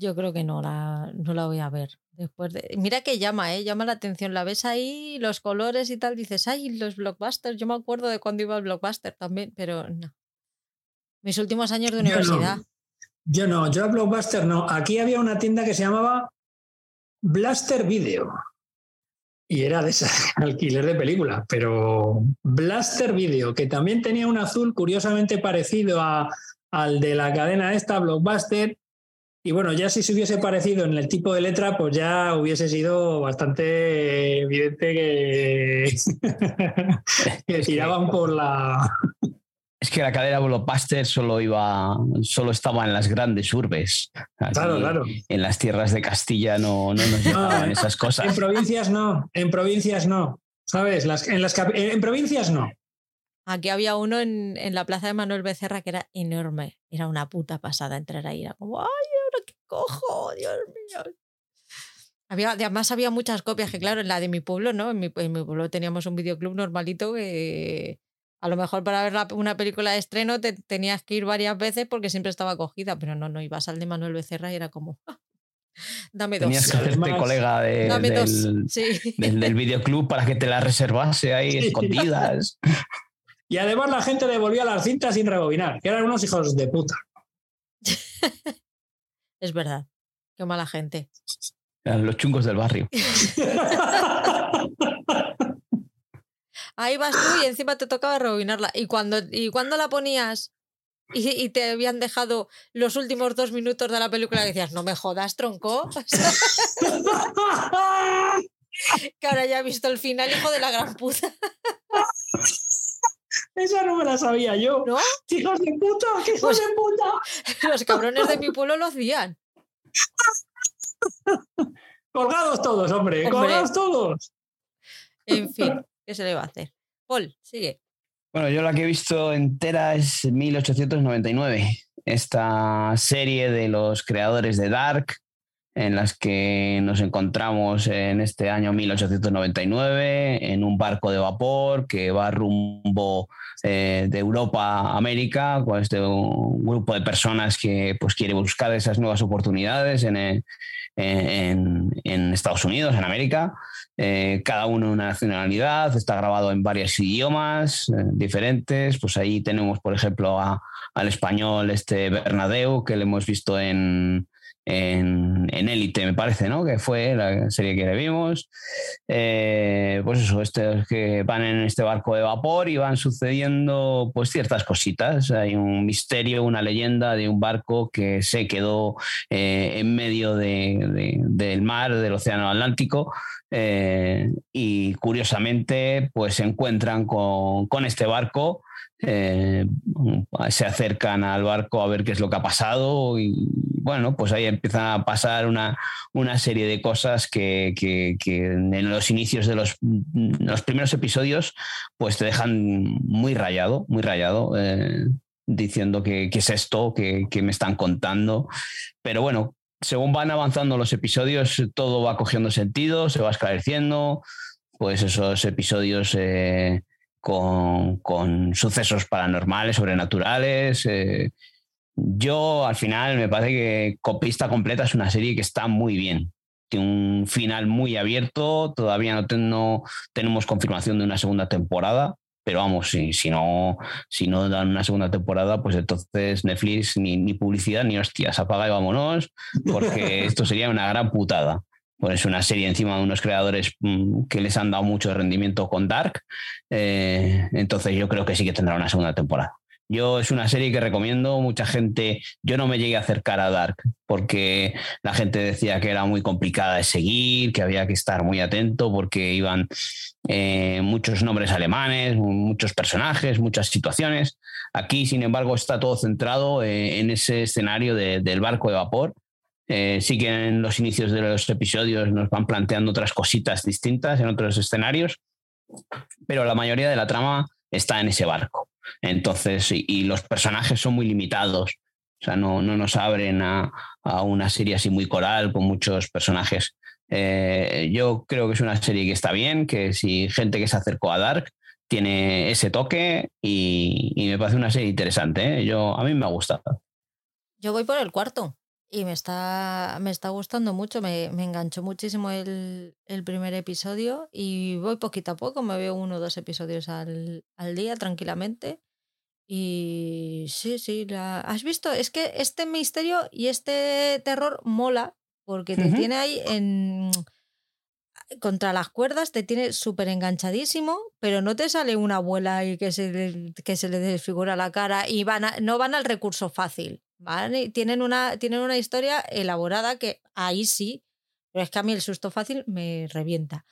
Yo creo que no la, no la voy a ver. Después de... Mira que llama, ¿eh? llama la atención. La ves ahí, los colores y tal, dices, ay, los blockbusters. Yo me acuerdo de cuando iba al blockbuster también, pero no. Mis últimos años de universidad. Yo no, yo, a blockbuster no. Aquí había una tienda que se llamaba Blaster Video. Y era de ese alquiler de películas, pero Blaster Video, que también tenía un azul curiosamente parecido a, al de la cadena esta, Blockbuster, y bueno, ya si se hubiese parecido en el tipo de letra, pues ya hubiese sido bastante evidente que, que tiraban por la. Es que la cadena Blockbuster solo iba, solo estaba en las grandes urbes. claro, claro. En las tierras de Castilla no, no nos llegaban esas cosas. En provincias no, en provincias no. ¿Sabes? Las, en, las, en provincias no. Aquí había uno en, en, la plaza de Manuel Becerra que era enorme. Era una puta pasada entrar ahí. Era como, ¡ay, cojo, Dios mío. Había, además había muchas copias que, claro, en la de mi pueblo, ¿no? En mi, en mi pueblo teníamos un videoclub normalito que a lo mejor para ver la- una película de estreno te tenías que ir varias veces porque siempre estaba cogida, pero no, no, ibas al de Manuel Becerra y era como, "Ah, dame dos. Tenías que hacerte Además- colega de- Dame dos. del, Sí. del, del videoclub para que te la reservase ahí Sí. escondidas. Y además la gente devolvía las cintas sin rebobinar, que eran unos hijos de puta. Es verdad. Qué mala gente. Eran los chungos del barrio. Ahí vas tú y encima te tocaba rebobinarla. ¿Y cuando, y cuando la ponías y, y te habían dejado los últimos dos minutos de la película que decías, no me jodas, tronco? que ahora ya he visto el final, hijo de la gran puta. Esa no me la sabía yo. ¿No? ¡Hijos de puta! ¡Qué hijos Pues- de puta! Los cabrones de mi pueblo lo hacían. Colgados todos, hombre. Hombre. Colgados todos. En fin, ¿qué se le va a hacer? Paul, sigue. Bueno, yo la que he visto entera es 1899, esta serie de los creadores de Dark, en las que nos encontramos en este año 1899 en un barco de vapor que va rumbo eh, de Europa a América, con este grupo de personas que pues quiere buscar esas nuevas oportunidades en, eh, en- Estados Unidos, en América. Eh, cada uno una nacionalidad, está grabado en varios idiomas diferentes. Pues ahí tenemos, por ejemplo, a- al español este Bernadeu, que le hemos visto en, en, en Élite, me parece, ¿no? Que fue la serie que le vimos. Eh, pues eso, estos que van en este barco de vapor y van sucediendo pues ciertas cositas. Hay un misterio, una leyenda de un barco que se quedó eh, en medio de- del mar, del océano Atlántico, eh, y curiosamente pues se encuentran con, con este barco, eh, se acercan al barco a ver qué es lo que ha pasado y bueno, pues ahí empiezan a pasar una, una serie de cosas que, que- en los inicios de los, los primeros episodios pues te dejan muy rayado, muy rayado. eh, diciendo que, es esto que, que me están contando. Pero bueno, según van avanzando los episodios, todo va cogiendo sentido, se va esclareciendo, pues esos episodios eh, con, con sucesos paranormales, sobrenaturales. eh. Yo al final me parece que Copista Completa es una serie que está muy bien. Tiene un final muy abierto, todavía no, ten- no tenemos confirmación de una segunda temporada, pero vamos, si, si, no, si no dan una segunda temporada, pues entonces Netflix ni, ni publicidad ni hostias, apaga y vámonos, porque esto sería una gran putada. Pues es una serie encima de unos creadores mm, que les han dado mucho rendimiento con Dark, eh, entonces yo creo que sí que tendrá una segunda temporada. Yo es una serie que recomiendo, mucha gente, yo no me llegué a acercar a Dark porque la gente decía que era muy complicada de seguir, que había que estar muy atento porque iban eh, muchos nombres alemanes, muchos personajes, muchas situaciones. Aquí, sin embargo, está todo centrado eh, en ese escenario de- del barco de vapor. Eh, sí que en los inicios de los episodios nos van planteando otras cositas distintas en otros escenarios, pero la mayoría de la trama está en ese barco. Entonces, y, los personajes son muy limitados. O sea, no, no nos abren a, a una serie así muy coral con muchos personajes. Eh, yo creo que es una serie que está bien, que si gente que se acercó a Dark tiene ese toque y, y me parece una serie interesante. ¿eh? Yo, a mí me ha gustado. Yo voy por el cuarto y me está, me está gustando mucho, me, me enganchó muchísimo el, el primer episodio y voy poquito a poco, me veo uno o dos episodios al, al día tranquilamente. Y sí, sí, la... ¿has visto? Es que este misterio y este terror mola porque te tiene ahí en... Contra las cuerdas te tiene súper enganchadísimo, pero no te sale una abuela y que se le, que se le desfigura la cara y van a- no van al recurso fácil. Tienen una, tienen una historia elaborada que ahí sí, pero es que a mí el susto fácil me revienta.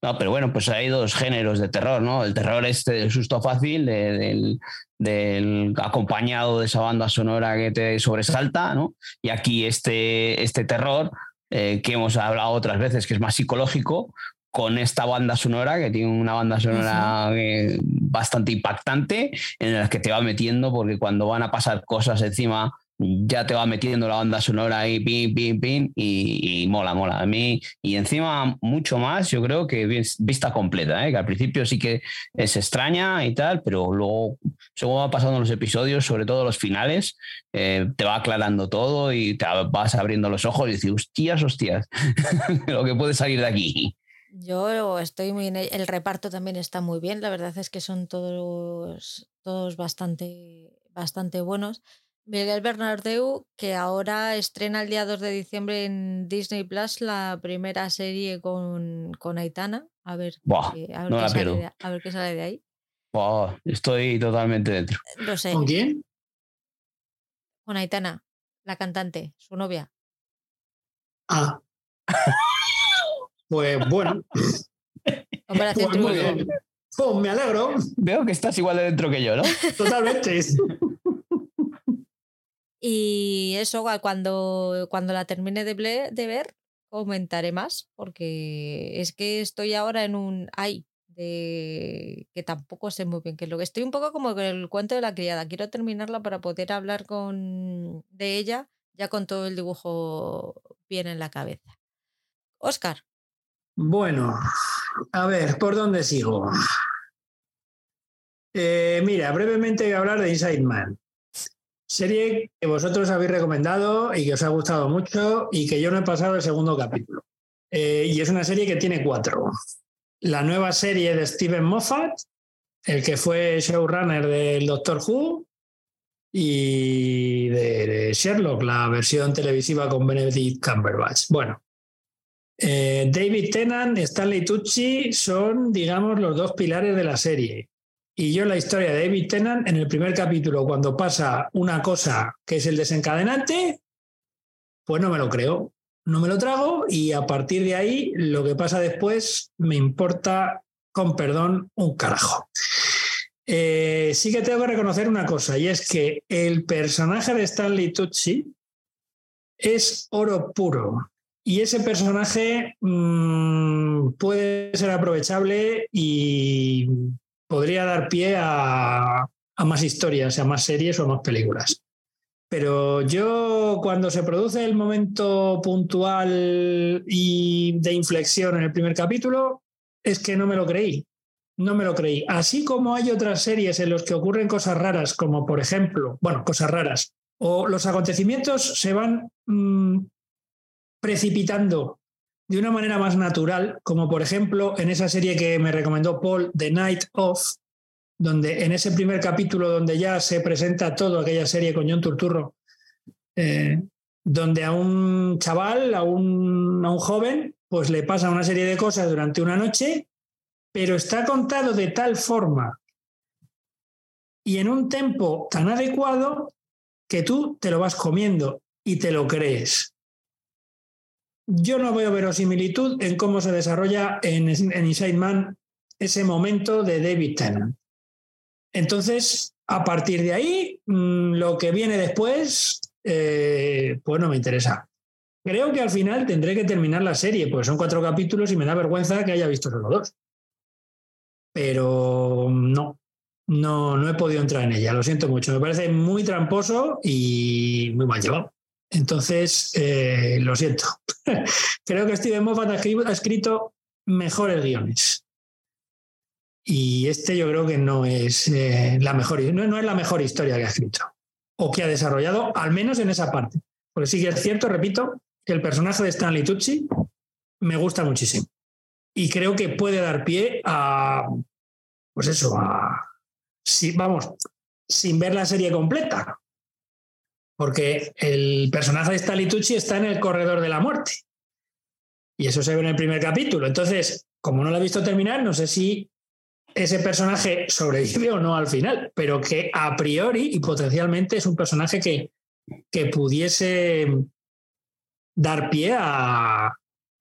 No, pero bueno, pues hay dos géneros de terror, ¿no? El terror este del susto fácil, de- del, del acompañado de esa banda sonora que te sobresalta, ¿no? Y aquí este, este terror eh, que hemos hablado otras veces, que es más psicológico, con esta banda sonora, que tiene una banda sonora bastante impactante, en la que te va metiendo, porque cuando van a pasar cosas encima ya te va metiendo la banda sonora ahí, pin, pin, pin, y, mola, mola. A mí, y encima mucho más, yo creo que vista completa, ¿eh? que al principio sí que es extraña y tal, pero luego, según va pasando los episodios, sobre todo los finales, eh, te va aclarando todo y te vas abriendo los ojos y dices, hostias, hostias, lo que puede salir de aquí. Yo estoy muy en el, el reparto también está muy bien, la verdad es que son todos, todos bastante, bastante buenos. Miguel Bernardeu, que ahora estrena el día 2 de diciembre en Disney Plus la primera serie con, con Aitana. A ver, qué, a, ver sale de, a ver qué sale de ahí. estoy totalmente dentro. Lo sé. ¿Con quién? Con Aitana, la cantante, su novia. Ah. pues bueno. Pues muy bien. Pues me alegro. Veo que estás igual de dentro que yo, ¿no? Totalmente. Y eso, cuando, cuando la termine de, de, ver, comentaré más, porque es que estoy ahora en un ay de que tampoco sé muy bien qué es lo que estoy un poco como con el cuento de la criada. Quiero terminarla para poder hablar con de ella ya con todo el dibujo bien en la cabeza. Oscar. Bueno, a ver, ¿por dónde sigo? Eh, mira, brevemente voy a hablar de Inside Man. Serie que vosotros habéis recomendado y que os ha gustado mucho y que yo no he pasado el segundo capítulo. Eh, y es una serie que tiene cuatro. La nueva serie de Steven Moffat, el que fue showrunner del Doctor Who, y de, Sherlock, la versión televisiva con Benedict Cumberbatch. Bueno, eh, David Tennant, Stanley Tucci son, digamos, los dos pilares de la serie. Y yo la historia de David Tennant en el primer capítulo, cuando pasa una cosa que es el desencadenante, pues no me lo creo, no me lo trago y a partir de ahí lo que pasa después me importa, con perdón, un carajo. Eh, sí que tengo que reconocer una cosa y es que el personaje de Stanley Tucci es oro puro. Y ese personaje mmm, puede ser aprovechable y podría dar pie a, más historias, a más series o a más películas. Pero yo cuando se produce el momento puntual y de inflexión en el primer capítulo, es que no me lo creí. No me lo creí. Así como hay otras series en las que ocurren cosas raras, como por ejemplo, bueno, cosas raras, o los acontecimientos se van mmm, precipitando de una manera más natural, como por ejemplo en esa serie que me recomendó Paul, The Night Of, donde en ese primer capítulo donde ya se presenta todo aquella serie con John Turturro, eh, donde a un chaval, a un, a un joven, pues le pasa una serie de cosas durante una noche, pero está contado de tal forma y en un tempo tan adecuado que tú te lo vas comiendo y te lo crees yo no veo verosimilitud en cómo se desarrolla en, Inside Man ese momento de David Tennant. Entonces, a partir de ahí, mmm, lo que viene después, eh, pues no me interesa. Creo que al final tendré que terminar la serie, pues son cuatro capítulos y me da vergüenza que haya visto solo dos. Pero no, no, no he podido entrar en ella, lo siento mucho. Me parece muy tramposo y muy mal llevado. Entonces, eh, lo siento. Creo que Steven Moffat ha escrito mejores guiones. Y este yo creo que no es, eh, la mejor, no, es la mejor historia que ha escrito o que ha desarrollado, al menos en esa parte. Porque sí que es cierto, repito, que el personaje de Stanley Tucci me gusta muchísimo. Y creo que puede dar pie a, pues eso, a, vamos, sin ver la serie completa, porque el personaje de Stanley Tucci está en el corredor de la muerte. Y eso se ve en el primer capítulo. Entonces, como no lo he visto terminar, no sé si ese personaje sobrevive o no al final, pero que a priori y potencialmente es un personaje que, que pudiese dar pie a,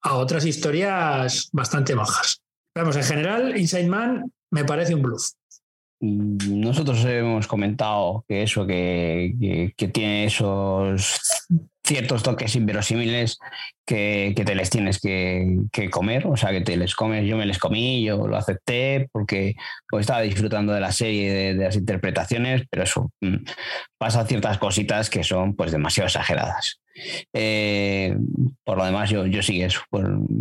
a otras historias bastante bajas. Vamos, en general, Inside Man me parece un bluff. Nosotros hemos comentado que eso, que, que, que tiene esos ciertos toques inverosímiles que, te les tienes que, comer, o sea, que te les comes, yo me les comí, yo lo acepté porque pues, estaba disfrutando de la serie, de, de, las interpretaciones, pero eso mm, pasa ciertas cositas que son pues demasiado exageradas. Eh, por lo demás, yo, yo sí eso,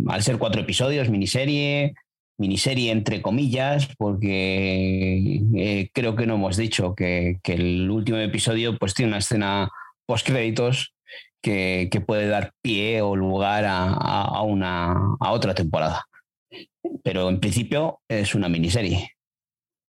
al ser cuatro episodios, miniserie, miniserie entre comillas, porque eh, creo que no hemos dicho que, el último episodio pues tiene una escena post créditos que, puede dar pie o lugar a, una, a otra temporada. Pero en principio es una miniserie.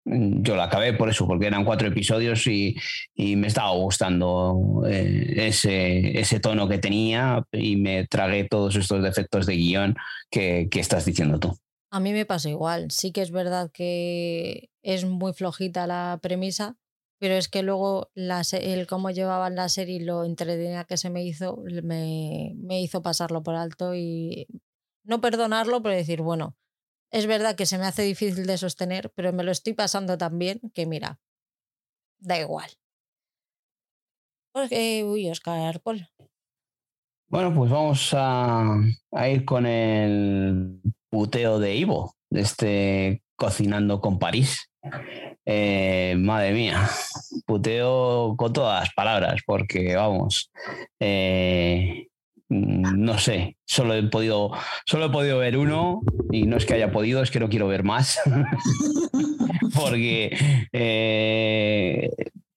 Yo la acabé por eso, porque eran cuatro episodios y, me estaba gustando eh, ese, ese, tono que tenía y me tragué todos estos defectos de guion que estás diciendo tú. A mí me pasa igual. Sí que es verdad que es muy flojita la premisa, pero es que luego el cómo llevaban la serie y lo entretenida que se me hizo, me, me hizo pasarlo por alto y no perdonarlo, pero decir, bueno, es verdad que se me hace difícil de sostener, pero me lo estoy pasando tan bien que mira, da igual. Porque, uy, Oscar. Bueno, pues vamos a, a ir con el puteo de Ivo, este Cocinando con París. Eh, madre mía, puteo con todas las palabras, porque vamos, eh, no sé, solo he podido, solo he podido ver uno y no es que haya podido, es que no quiero ver más. porque eh,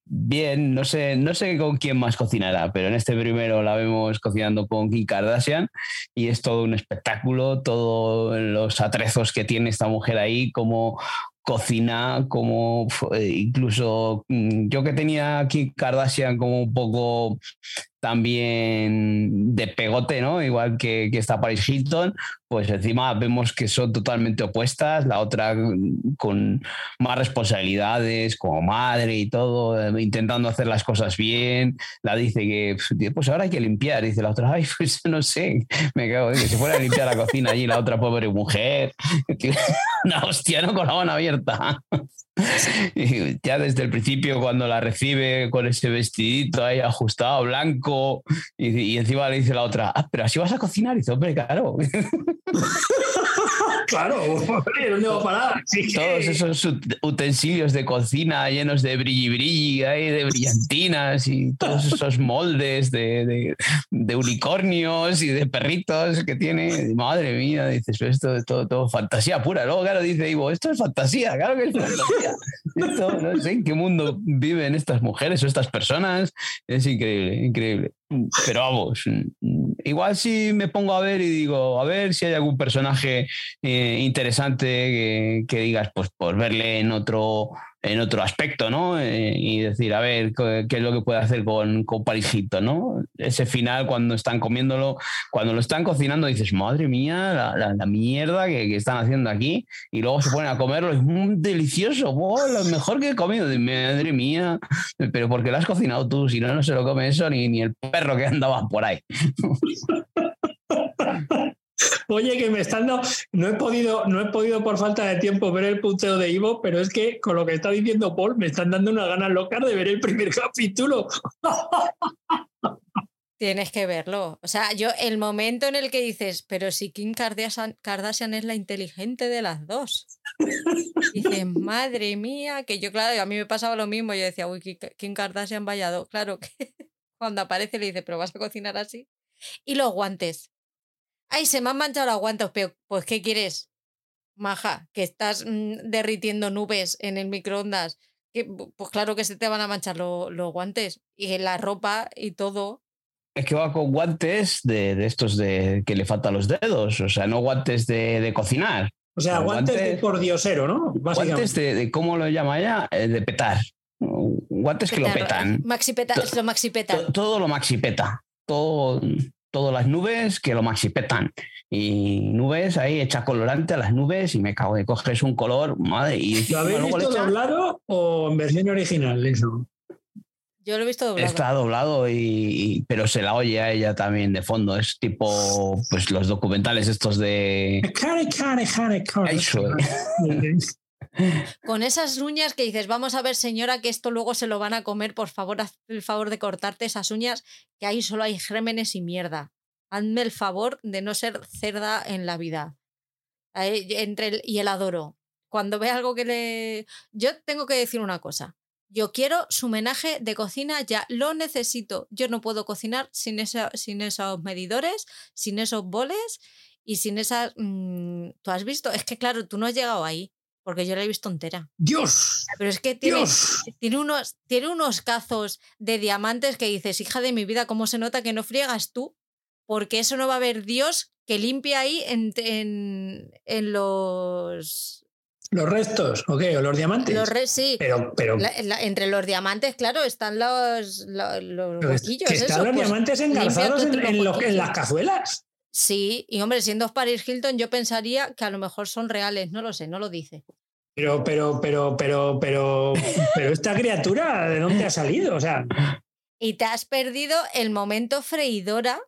bien, no sé, no sé con quién más cocinará, pero en este primero la vemos cocinando con Kim Kardashian y es todo un espectáculo, todos los atrezos que tiene esta mujer ahí, como cocina, como eh, incluso mm, yo que tenía Kim Kardashian como un poco también de pegote, ¿no? Igual que, que está Paris Hilton, pues encima vemos que son totalmente opuestas, la otra con más responsabilidades como madre y todo, eh, intentando hacer las cosas bien, la dice que pues ahora hay que limpiar, dice la otra, ay, pues no sé, me cago, que se fuera a limpiar la cocina allí la otra pobre mujer, una hostia, ¿no? Con la mano abierta. Ya desde el principio, cuando la recibe con ese vestidito ahí ajustado, blanco, y, encima le dice la otra, ah, pero así vas a cocinar. Y dice, hombre, claro. claro, no parar. Todos esos utensilios de cocina llenos de brilli brilli, de brillantinas y todos esos moldes de, unicornios y de perritos que tiene. Madre mía, dices, esto es todo, todo fantasía pura. Luego, claro, dice Ivo, esto es fantasía, claro que es fantasía. no sé en qué mundo viven estas mujeres o estas personas. Es increíble, increíble. Pero vamos, igual si me pongo a ver y digo, a ver si hay algún personaje eh, interesante que, digas, pues por verle en otro en otro aspecto, ¿no? Eh, y decir, a ver, qué es lo que puede hacer con, con Parisito, ¿no? Ese final cuando están comiéndolo, cuando lo están cocinando, dices, madre mía, la, la, mierda que, están haciendo aquí, y luego se ponen a comerlo, es muy delicioso, lo mejor que he comido, madre mía, pero ¿por qué lo has cocinado tú? Si no, no se lo come eso ni, ni el perro que andaba por ahí. Oye, que me están dando, no he podido, no he podido por falta de tiempo ver el punteo de Ivo, pero es que con lo que está diciendo Paul me están dando una ganas locas de ver el primer capítulo. Tienes que verlo. O sea, yo el momento en el que dices, pero si Kim Kardashian, es la inteligente de las dos. Dices, madre mía, que yo, claro, a mí me pasaba lo mismo. Yo decía, uy, Kim Kardashian vallado. Claro que cuando aparece le dice, pero vas a cocinar así. Y los guantes. Ay, se me han manchado los guantes, pero pues ¿qué quieres? Maja, que estás mm, derritiendo nubes en el microondas. pues claro que se te van a manchar los guantes y la ropa y todo. Es que va con guantes de, estos de que le faltan los dedos, o sea, no guantes de, cocinar. O sea, guantes, de por diosero, ¿no? Guantes de, ¿cómo lo llama ella? Eh, de petar. Guantes que lo petan. Maxi peta, lo maxi peta. Todo lo maxi peta. Todo, todas las nubes que lo maxipetan. Y nubes ahí, echa colorante a las nubes y me cago de coges un color, madre. Y ¿Lo habéis visto doblado o en versión original eso? Yo lo he visto doblado. Está doblado, y, pero se la oye a ella también de fondo. Es tipo pues los documentales estos de. con esas uñas que dices, vamos a ver señora que esto luego se lo van a comer, por favor, haz el favor de cortarte esas uñas, que ahí solo hay gérmenes y mierda. Hazme el favor de no ser cerda en la vida. Entre el, y el adoro. Cuando ve algo que le... Yo tengo que decir una cosa. Yo quiero su homenaje de cocina ya, lo necesito. Yo no puedo cocinar sin, sin esos medidores, sin esos boles y sin esas... Mm, ¿Tú has visto? Es que claro, tú no has llegado ahí porque yo la he visto entera. ¡Dios! Pero es que tiene, tiene, unos, tiene unos cazos de diamantes que dices, hija de mi vida, ¿cómo se nota que no friegas tú? Porque eso no va a haber Dios que limpie ahí en, en, los... ¿Los restos? ¿O qué? ¿O los diamantes? Los sí. Pero, pero... entre los diamantes, claro, están los, los, ¿Que están los pues, diamantes engarzados en, en las cazuelas? Sí, y hombre, siendo Paris Hilton, yo pensaría que a lo mejor son reales, no lo sé, no lo dice. Pero, pero, pero, pero, pero, pero esta criatura, ¿de dónde ha salido? O sea. Y te has perdido el momento freidora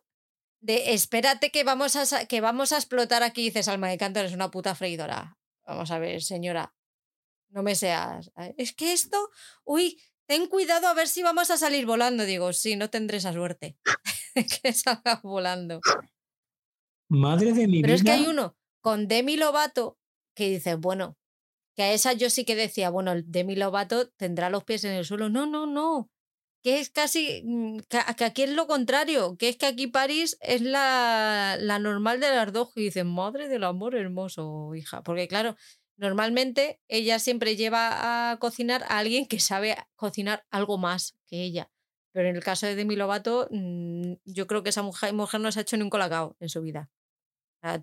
de espérate que vamos a, que vamos a explotar aquí. dices, Alma de Cantor es una puta freidora. Vamos a ver, señora. No me seas. ¿eh? Es que esto, uy, ten cuidado a ver si vamos a salir volando. Digo, sí, no tendré esa suerte. que salga volando. Madre de mi Pero es que hay uno con Demi Lovato que dice, bueno, que a esa yo sí que decía, bueno, Demi Lovato tendrá los pies en el suelo. No, no, no. Que es casi, mm, que aquí es lo contrario, que es que aquí París es la, la normal de las dos. Y dicen, madre del amor hermoso, hija. Porque claro, normalmente ella siempre lleva a cocinar a alguien que sabe cocinar algo más que ella. Pero en el caso de Demi Lovato, mm, yo creo que esa mujer, mujer no se ha hecho ni un colacao en su vida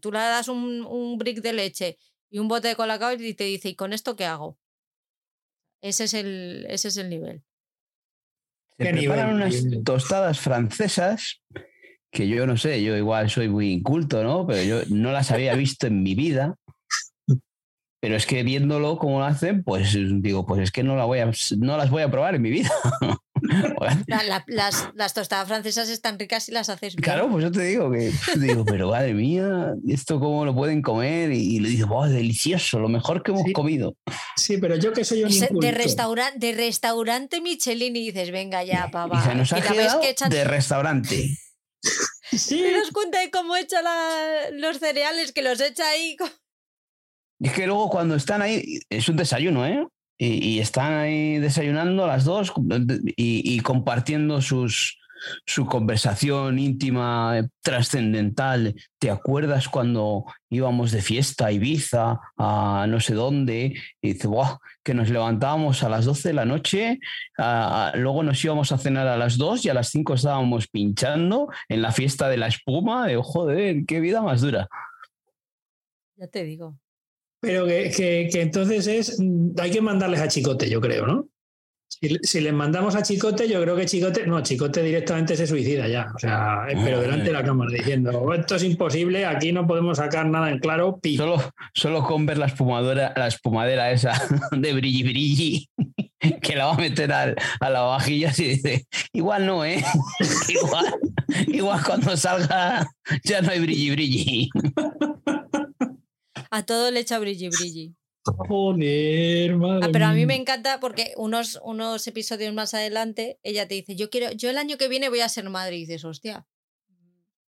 tú le das un, un brick de leche y un bote de colacao y te dice, ¿y con esto qué hago? Ese es el, ese es el nivel. Se preparan unas tostadas francesas que yo no sé, yo igual soy muy inculto, ¿no? Pero yo no las había visto en mi vida. Pero es que viéndolo como lo hacen, pues digo, pues es que no, la voy a, no las voy a probar en mi vida. las, las, tostadas francesas están ricas y las haces bien. Claro, pues yo te digo que digo, pero madre mía, ¿esto cómo lo pueden comer? Y, le digo, wow, delicioso, lo mejor que hemos comido. Sí, pero yo que soy un de, restaurante de restaurante Michelin y dices, venga ya, pava. Y nos ha de restaurante. Sí. ¿Te das cuenta de cómo echa los cereales? Que los echa ahí. Y es que luego cuando están ahí, es un desayuno, ¿eh? Y, están ahí desayunando las dos y, compartiendo sus, su conversación íntima, trascendental. ¿Te acuerdas cuando íbamos de fiesta a Ibiza, a no sé dónde? Y dice, que nos levantábamos a las 12 de la noche, luego nos íbamos a cenar a las 2 y a las 5 estábamos pinchando en la fiesta de la espuma. De, joder, qué vida más dura. Ya te digo. Pero que, entonces es, mm, hay que mandarles a Chicote, yo creo, ¿no? Si, les mandamos a Chicote, yo creo que Chicote, no, Chicote directamente se suicida ya, o sea, eh, pero delante de la cámara diciendo, esto es imposible, aquí no podemos sacar nada en claro. Solo, solo con ver la espumadora, la espumadera esa de brilli brilli, que la va a meter a la vajilla y dice, igual no, ¿eh? igual, igual cuando salga ya no hay brilli brilli. A todo le echa brilli brilli. Joder, madre ah, pero a mí me encanta porque unos, unos episodios más adelante ella te dice, yo quiero, yo el año que viene voy a ser madre y dices, hostia,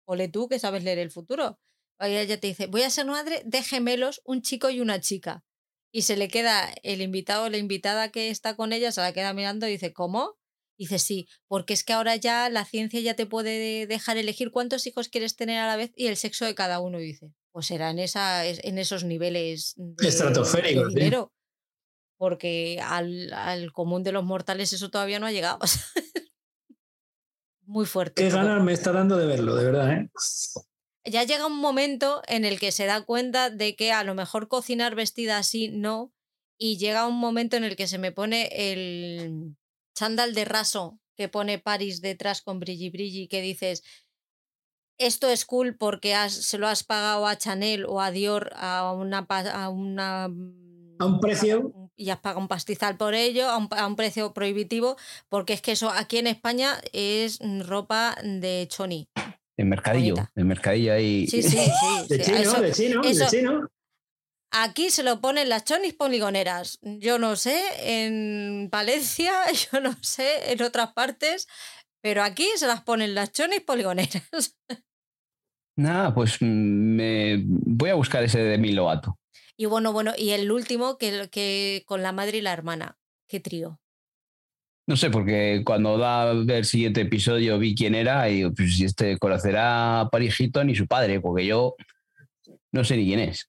ole tú que sabes leer el futuro. Y ella te dice, voy a ser madre de gemelos, un chico y una chica. Y se le queda el invitado o la invitada que está con ella, se la queda mirando y dice, ¿cómo? Y dice, sí, porque es que ahora ya la ciencia ya te puede dejar elegir cuántos hijos quieres tener a la vez y el sexo de cada uno. Y dice, pues será en, esa, en esos niveles de, estratosféricos. dinero. Porque al, común de los mortales eso todavía no ha llegado. Muy fuerte. Qué ganas me está dando de verlo, de verdad. ¿eh? Ya llega un momento en el que se da cuenta de que a lo mejor cocinar vestida así no. Y llega un momento en el que se me pone el chándal de raso que pone Paris detrás con Brilli Brilli, que dices, esto es cool porque se lo has pagado a Chanel o a Dior a una, a una a un precio. y has pagado un pastizal por ello a un, precio prohibitivo porque es que eso aquí en España es ropa de choni. En mercadillo en mercadillo ahí. Sí sí sí de, chino, de chino de chino. Aquí se lo ponen las chonis poligoneras. Yo no sé, en Valencia, yo no sé, en otras partes, pero aquí se las ponen las chonis poligoneras. Nada, pues mm, me voy a buscar ese de mi Lobato. Y bueno, bueno, y el último que, que con la madre y la hermana. Qué trío. No sé, porque cuando da el siguiente episodio vi quién era y digo, pues si este conocerá a Paris Hilton y su padre, porque yo no sé ni quién es.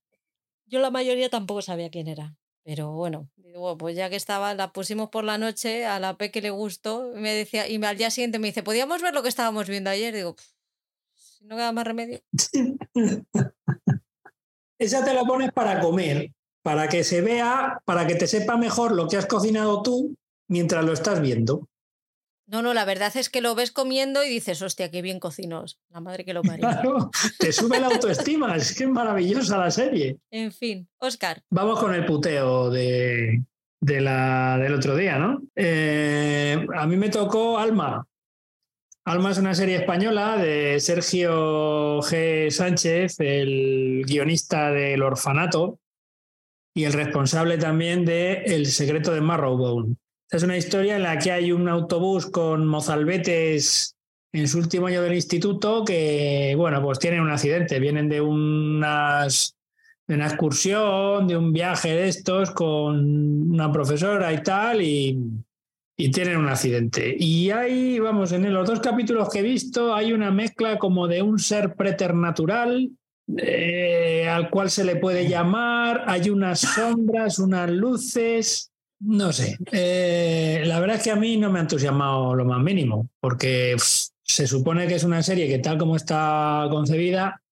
Yo la mayoría tampoco sabía quién era. Pero bueno, digo, pues ya que estaba, la pusimos por la noche, a la P que le gustó, me decía, y al día siguiente me dice, ¿podíamos ver lo que estábamos viendo ayer? Digo, si no queda más remedio. Esa te la pones para comer, para que se vea, para que te sepa mejor lo que has cocinado tú mientras lo estás viendo. No, no, la verdad es que lo ves comiendo y dices, hostia, qué bien cocinos. La madre que lo parió. Claro, te sube la autoestima, es que es maravillosa la serie. En fin, Oscar. Vamos con el puteo de, de la, del otro día, ¿no? Eh, a mí me tocó Alma. Alma es una serie española de Sergio G. Sánchez, el guionista del Orfanato y el responsable también de El secreto de Marrowbone. Es una historia en la que hay un autobús con mozalbetes en su último año del instituto que, bueno, pues tienen un accidente. Vienen de unas de una excursión, de un viaje de estos con una profesora y tal, y, y tienen un accidente. Y hay, vamos, en los dos capítulos que he visto, hay una mezcla como de un ser preternatural eh, al cual se le puede llamar, hay unas sombras, unas luces. No sé, eh, la verdad es que a mí no me ha entusiasmado lo más mínimo, porque se supone que es una serie que tal como está concebida,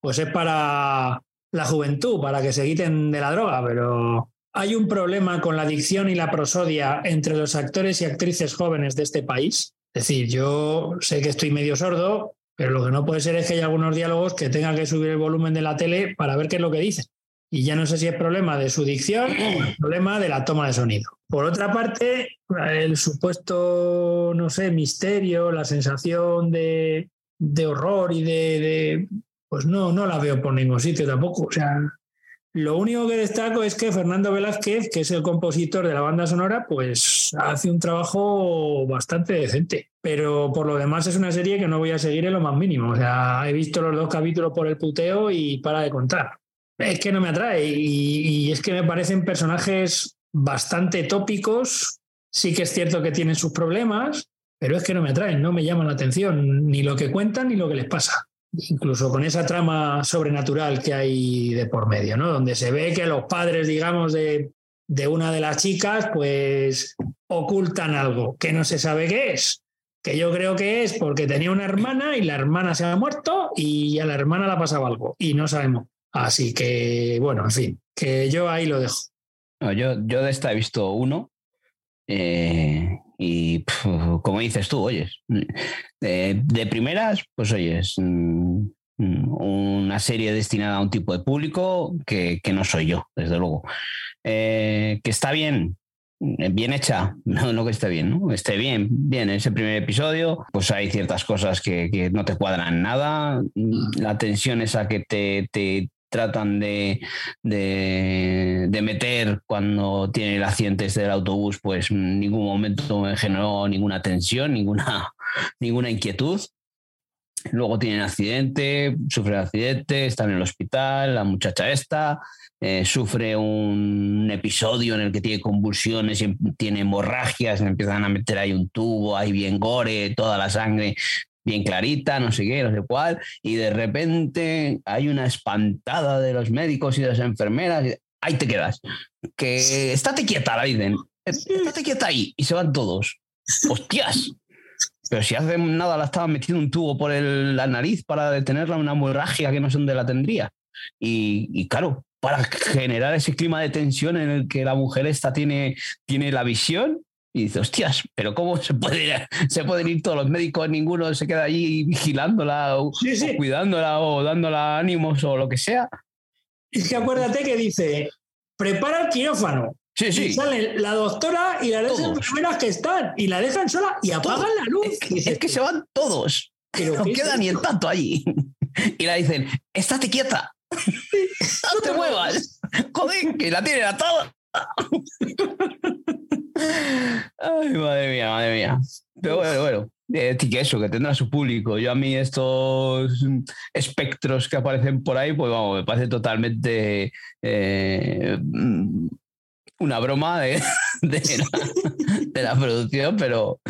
pues es para la juventud, para que se quiten de la droga, pero hay un problema con la adicción y la prosodia entre los actores y actrices jóvenes de este país. Es decir, yo sé que estoy medio sordo, pero lo que no puede ser es que haya algunos diálogos que tengan que subir el volumen de la tele para ver qué es lo que dicen. Y ya no sé si es problema de su dicción o es problema de la toma de sonido. Por otra parte, el supuesto, no sé, misterio, la sensación de, de horror y de, de, Pues no, no la veo por ningún sitio tampoco. O sea, lo único que destaco es que Fernando Velázquez, que es el compositor de la banda sonora, pues hace un trabajo bastante decente. Pero por lo demás es una serie que no voy a seguir en lo más mínimo. O sea, he visto los dos capítulos por el puteo y para de contar es que no me atrae y, y, es que me parecen personajes bastante tópicos. Sí que es cierto que tienen sus problemas, pero es que no me atraen, no me llaman la atención ni lo que cuentan ni lo que les pasa. Incluso con esa trama sobrenatural que hay de por medio, ¿no? Donde se ve que los padres, digamos, de, de una de las chicas, pues ocultan algo que no se sabe qué es que yo creo que es porque tenía una hermana y la hermana se ha muerto y a la hermana le ha pasado algo y no sabemos. Así que, bueno, en fin, que yo ahí lo dejo. Yo, yo de esta he visto uno eh, y pff, como dices tú, oyes, de, de, primeras, pues oyes, mm, una serie destinada a un tipo de público que, que no soy yo, desde luego. Eh, que está bien, bien hecha, no, no que esté bien, ¿no? Esté bien, bien, en ese primer episodio, pues hay ciertas cosas que, que no te cuadran nada, la tensión esa que te, te tratan de, de, de, meter cuando tiene el accidente este del autobús, pues en ningún momento me generó ninguna tensión, ninguna, ninguna inquietud. Luego tienen accidente, sufre accidente, está en el hospital, la muchacha esta, eh, sufre un episodio en el que tiene convulsiones y tiene hemorragias, empiezan a meter ahí un tubo, ahí bien gore, toda la sangre bien clarita, no sé qué, no sé cuál, y de repente hay una espantada de los médicos y de las enfermeras, y ahí te quedas. Que estate quieta, la dicen, estate quieta ahí, y se van todos. ¡Hostias! Pero si hace nada la estaban metiendo un tubo por el, la nariz para detenerla una hemorragia que no sé dónde la tendría. Y, y, claro, para generar ese clima de tensión en el que la mujer esta tiene, tiene la visión, y dice, hostias, pero ¿cómo se, puede, se pueden ir todos los médicos? Ninguno se queda allí vigilándola o, sí, sí. o cuidándola o dándola ánimos o lo que sea. Es que acuérdate que dice, prepara el quirófano. Sí, sí. Y sale la doctora y las dos enfermeras que están y la dejan sola y apagan todos. la luz. Es que, es que se van todos. Pero no queda ni el tanto allí. Y la dicen, estate quieta. no te muevas. joder, que la tienen atada. Ay, madre mía, madre mía. Pero bueno, bueno. Eh, que eso, que tendrá su público. Yo a mí estos espectros que aparecen por ahí, pues vamos, me parece totalmente eh, una broma de, la, producción, pero,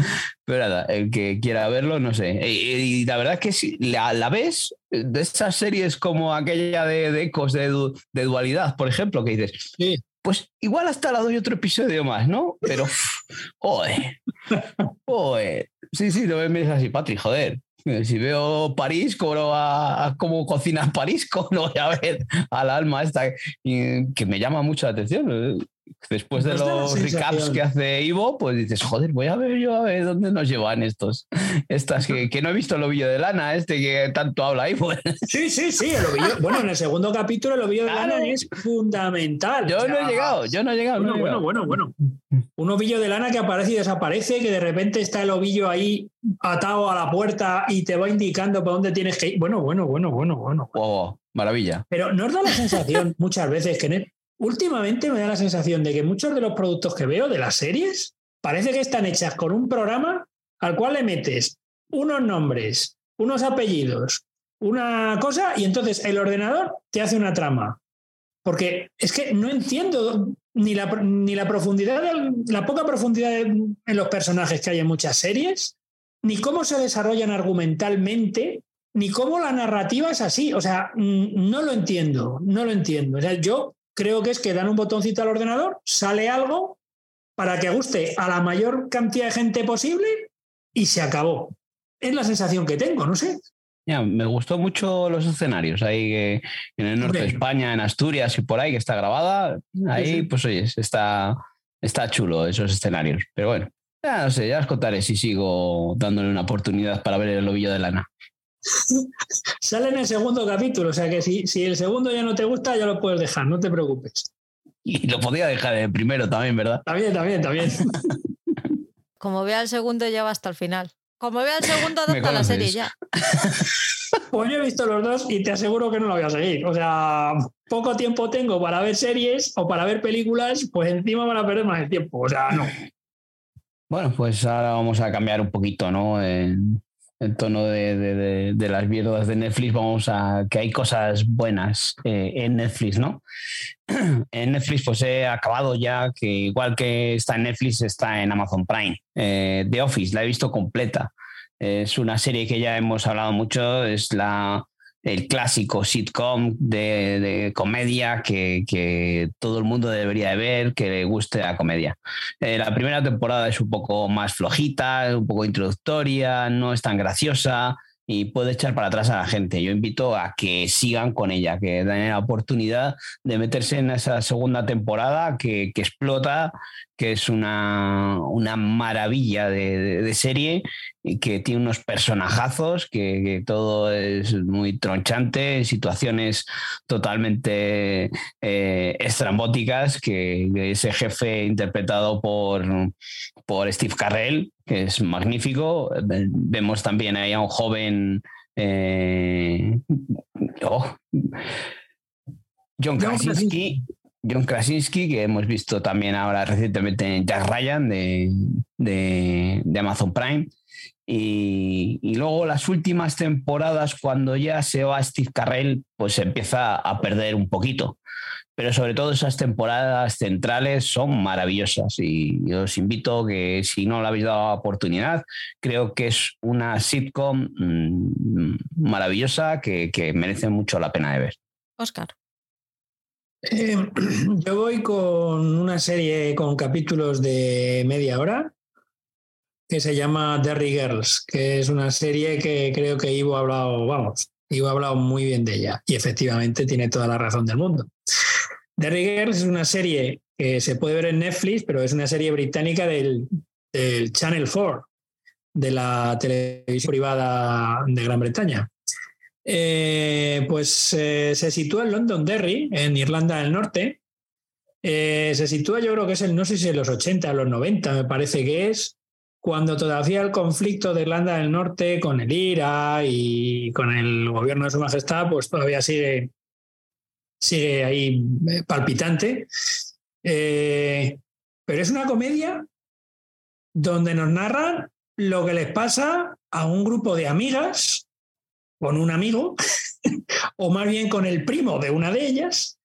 pero nada, el que quiera verlo, no sé. Y, la verdad es que si la, ves de estas series como aquella de, ecos de, dualidad, por ejemplo, que dices, pues igual hasta la doy otro episodio más, ¿no? Pero, oye, oye, sí, sí, me mires así, Patrick, joder. Si veo París, como a, cómo cocina París, voy a ver al alma esta que me llama mucho la atención después de los recaps que hace Ivo, pues dices, joder, voy a ver yo a ver dónde nos llevan estos. Estas que, que no he visto el ovillo de lana, este que tanto habla Ivo. Sí, sí, sí. El ovillo, bueno, en el segundo capítulo el ovillo de lana es fundamental. Yo no he llegado, yo no he llegado. Bueno, bueno, bueno, bueno. Un ovillo de lana que aparece y desaparece, que de repente está el ovillo ahí atado a la puerta y te va indicando por dónde tienes que ir. Bueno, bueno, bueno, bueno, bueno. Oh, maravilla. Pero ¿no os da la sensación muchas veces que últimamente me da la sensación de que muchos de los productos que veo de las series parece que están hechas con un programa al cual le metes unos nombres, unos apellidos, una cosa y entonces el ordenador te hace una trama. Porque es que no entiendo ni la, ni la profundidad, la poca profundidad en los personajes que hay en muchas series, ni cómo se desarrollan argumentalmente, ni cómo la narrativa es así. O sea, mm, no lo entiendo, no lo entiendo. O sea, yo creo que es que dan un botoncito al ordenador, sale algo para que guste a la mayor cantidad de gente posible y se acabó. Es la sensación que tengo, no sé. Ya, me gustó mucho los escenarios ahí en el norte de España, en Asturias y por ahí que está grabada. Ahí, pues oye, está, está chulo esos escenarios. Pero bueno, ya no sé, ya os contaré si sigo dándole una oportunidad para ver el lobillo de lana. Sale en el segundo capítulo, o sea que si, si el segundo ya no te gusta, ya lo puedes dejar, no te preocupes. Y lo podía dejar en el primero también, ¿verdad? También, también, también. Como vea el segundo, ya va hasta el final. Como vea el segundo, adopta la serie ya. Pues yo he visto los dos y te aseguro que no lo voy a seguir. O sea, poco tiempo tengo para ver series o para ver películas, pues encima van a perder más el tiempo. O sea, no. Bueno, pues ahora vamos a cambiar un poquito, ¿no? El tono de, las mierdas de Netflix, vamos a que hay cosas buenas eh, en Netflix, ¿no? en Netflix pues he acabado ya que igual que está en Netflix está en Amazon Prime. Eh, The Office la he visto completa. Es una serie que ya hemos hablado mucho, es la el clásico sitcom de, comedia que, todo el mundo debería de ver, que le guste la comedia. Eh, la primera temporada es un poco más flojita, un poco introductoria, no es tan graciosa y puede echar para atrás a la gente. Yo invito a que sigan con ella, que den la oportunidad de meterse en esa segunda temporada que, que explota que es una, una maravilla de, serie y que tiene unos personajazos, que, todo es muy tronchante, situaciones totalmente eh, estrambóticas, que, ese jefe interpretado por, por Steve Carrell, que es magnífico. Vemos también ahí a un joven... Eh, oh, John Krasinski, John Krasinski, que hemos visto también ahora recientemente en Jack Ryan de, Amazon Prime. Y, luego las últimas temporadas, cuando ya se va Steve Carrell, pues empieza a perder un poquito. Pero sobre todo esas temporadas centrales son maravillosas y os invito que si no le habéis dado oportunidad, creo que es una sitcom mm, maravillosa que, que merece mucho la pena de ver. Oscar. Eh, yo voy con una serie con capítulos de media hora que se llama Derry Girls, que es una serie que creo que Ivo ha hablado, vamos, Ivo ha hablado muy bien de ella y efectivamente tiene toda la razón del mundo. Derry Girls es una serie que se puede ver en Netflix, pero es una serie británica del, del Channel 4, de la televisión privada de Gran Bretaña. Eh, pues eh, se sitúa en Londonderry, en Irlanda del Norte. Eh, se sitúa, yo creo que es el, no sé si en los 80 o los 90, me parece que es, cuando todavía el conflicto de Irlanda del Norte con el IRA y con el gobierno de Su Majestad, pues todavía sigue, sigue ahí palpitante. Pero es una comedia donde nos narran lo que les pasa a un grupo de amigas con un amigo, o más bien con el primo de una de ellas,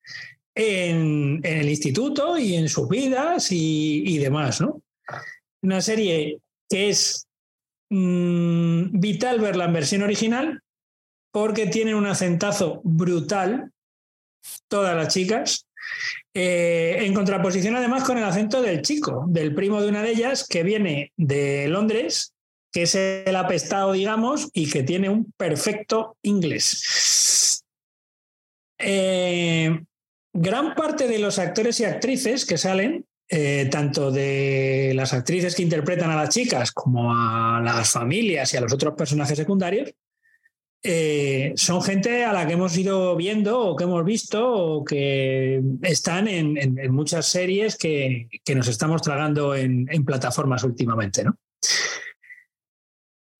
en, el instituto y en sus vidas y, demás, ¿no? Una serie que es mm, vital verla en versión original porque tiene un acentazo brutal, todas las chicas, eh, en contraposición además con el acento del chico, del primo de una de ellas, que viene de Londres, que es el apestado, digamos, y que tiene un perfecto inglés. Eh, gran parte de los actores y actrices que salen, eh, tanto de las actrices que interpretan a las chicas como a las familias y a los otros personajes secundarios, eh, son gente a la que hemos ido viendo o que hemos visto o que están en, muchas series que, nos estamos tragando en, en plataformas últimamente. ¿no?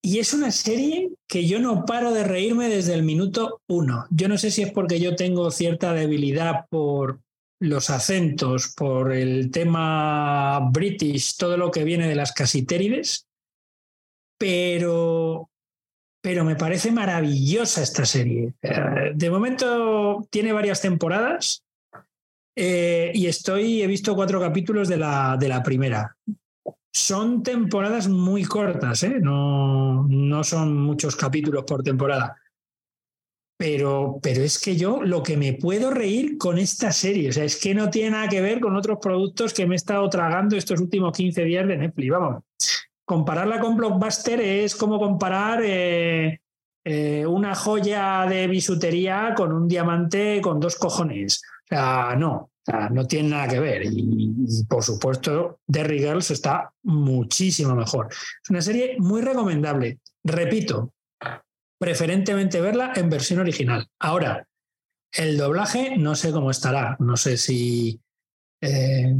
Y es una serie que yo no paro de reírme desde el minuto uno. Yo no sé si es porque yo tengo cierta debilidad por los acentos, por el tema british, todo lo que viene de las casitérides, pero, pero me parece maravillosa esta serie. Eh, de momento tiene varias temporadas eh, y estoy, he visto cuatro capítulos de la, de la primera. Son temporadas muy cortas, ¿eh? no, no son muchos capítulos por temporada. Pero, pero es que yo lo que me puedo reír con esta serie, o sea, es que no tiene nada que ver con otros productos que me he estado tragando estos últimos 15 días de Netflix. Vamos, compararla con Blockbuster es como comparar eh, eh, una joya de bisutería con un diamante con dos cojones. O sea, no, no tiene nada que ver. Y, por supuesto, Derry Girls está muchísimo mejor. Es una serie muy recomendable. Repito, preferentemente verla en versión original. Ahora, el doblaje no sé cómo estará. No sé si eh,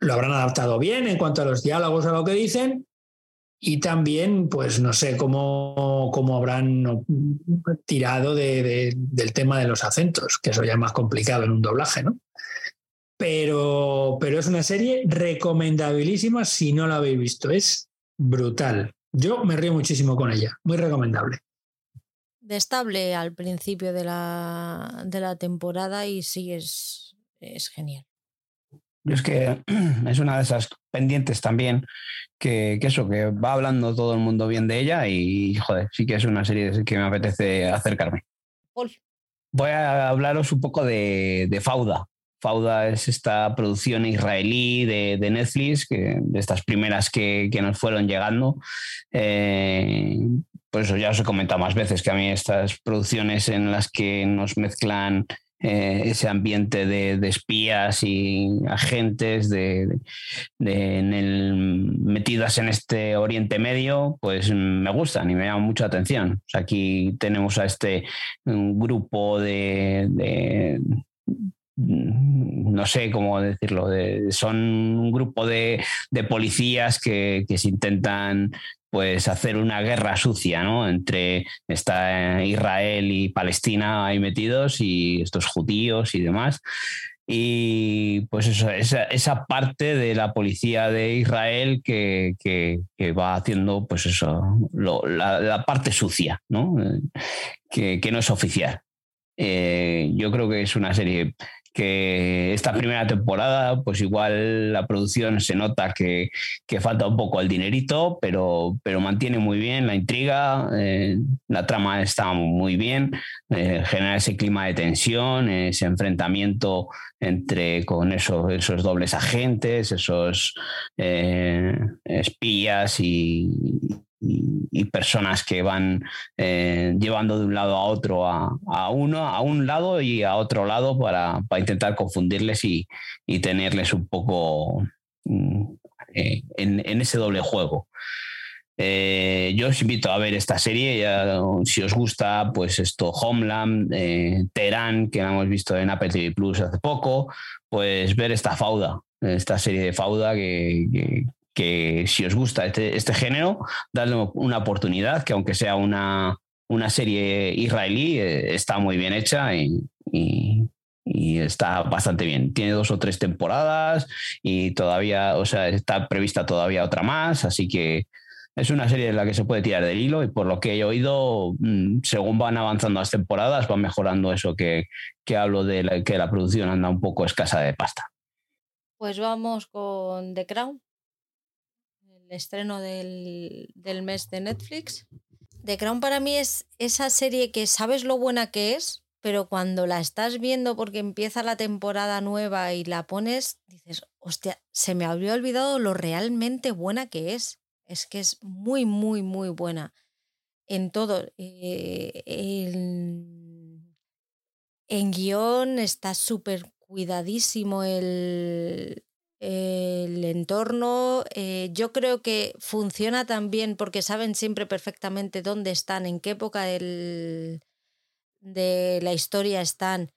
lo habrán adaptado bien en cuanto a los diálogos o lo que dicen. Y también, pues no sé cómo, cómo habrán tirado del tema de los acentos, que eso ya es más complicado en un doblaje, ¿no? Pero, pero es una serie recomendabilísima si no la habéis visto. Es brutal. Yo me río muchísimo con ella. Muy recomendable. Estable al principio de la, de la temporada y sí es, es genial. Es que es una de esas pendientes también que, que, eso, que va hablando todo el mundo bien de ella y, joder, sí que es una serie que me apetece acercarme. Voy a hablaros un poco de, de Fauda, Fauda es esta producción israelí de, Netflix, que, de estas primeras que, nos fueron llegando. Eh, pues ya os he comentado más veces que a mí estas producciones en las que nos mezclan eh, ese ambiente de, espías y agentes de, metidas en este Oriente Medio, pues me gustan y me llaman mucha atención. aquí tenemos a este grupo de no sé cómo decirlo, son un grupo de, policías que, se intentan pues hacer una guerra sucia, ¿no? Entre está Israel y Palestina ahí metidos y estos judíos y demás. Y pues eso, esa, parte de la policía de Israel que, va haciendo, pues eso, la, parte sucia, ¿no? Que, no es oficial. Eh, yo creo que es una serie que esta primera temporada, pues igual la producción se nota que, falta un poco el dinerito, pero, pero mantiene muy bien la intriga, eh, la trama está muy bien, eh, genera ese clima de tensión, ese enfrentamiento entre con esos, esos dobles agentes, esos eh, espías y, y, personas que van eh, llevando de un lado a otro a, uno, a un lado y a otro lado para, intentar confundirles y, tenerles un poco mm, eh, en, ese doble juego. Eh, yo os invito a ver esta serie, ya, si os gusta, pues esto, Homeland, Terán, que hemos visto en Apple TV Plus hace poco, pues ver esta Fauda, esta serie de Fauda que si os gusta este, este, género, dadle una oportunidad, que aunque sea una, una serie israelí, eh, está muy bien hecha y, y está bastante bien. Tiene dos o tres temporadas y todavía, o sea, está prevista todavía otra más, así que es una serie en la que se puede tirar del hilo y por lo que he oído, mm, según van avanzando las temporadas, van mejorando eso que, que hablo de que la producción anda un poco escasa de pasta. Pues vamos con The Crown, el estreno del, del mes de Netflix. The Crown para mí es esa serie que sabes lo buena que es, pero cuando la estás viendo porque empieza la temporada nueva y la pones, dices, hostia, se me habría olvidado lo realmente buena que es. Es que es muy, muy, muy buena en todo. Eh, en guion está súper cuidadísimo el, el entorno. Eh, yo creo que funciona también porque saben siempre perfectamente dónde están, en qué época del, de la historia están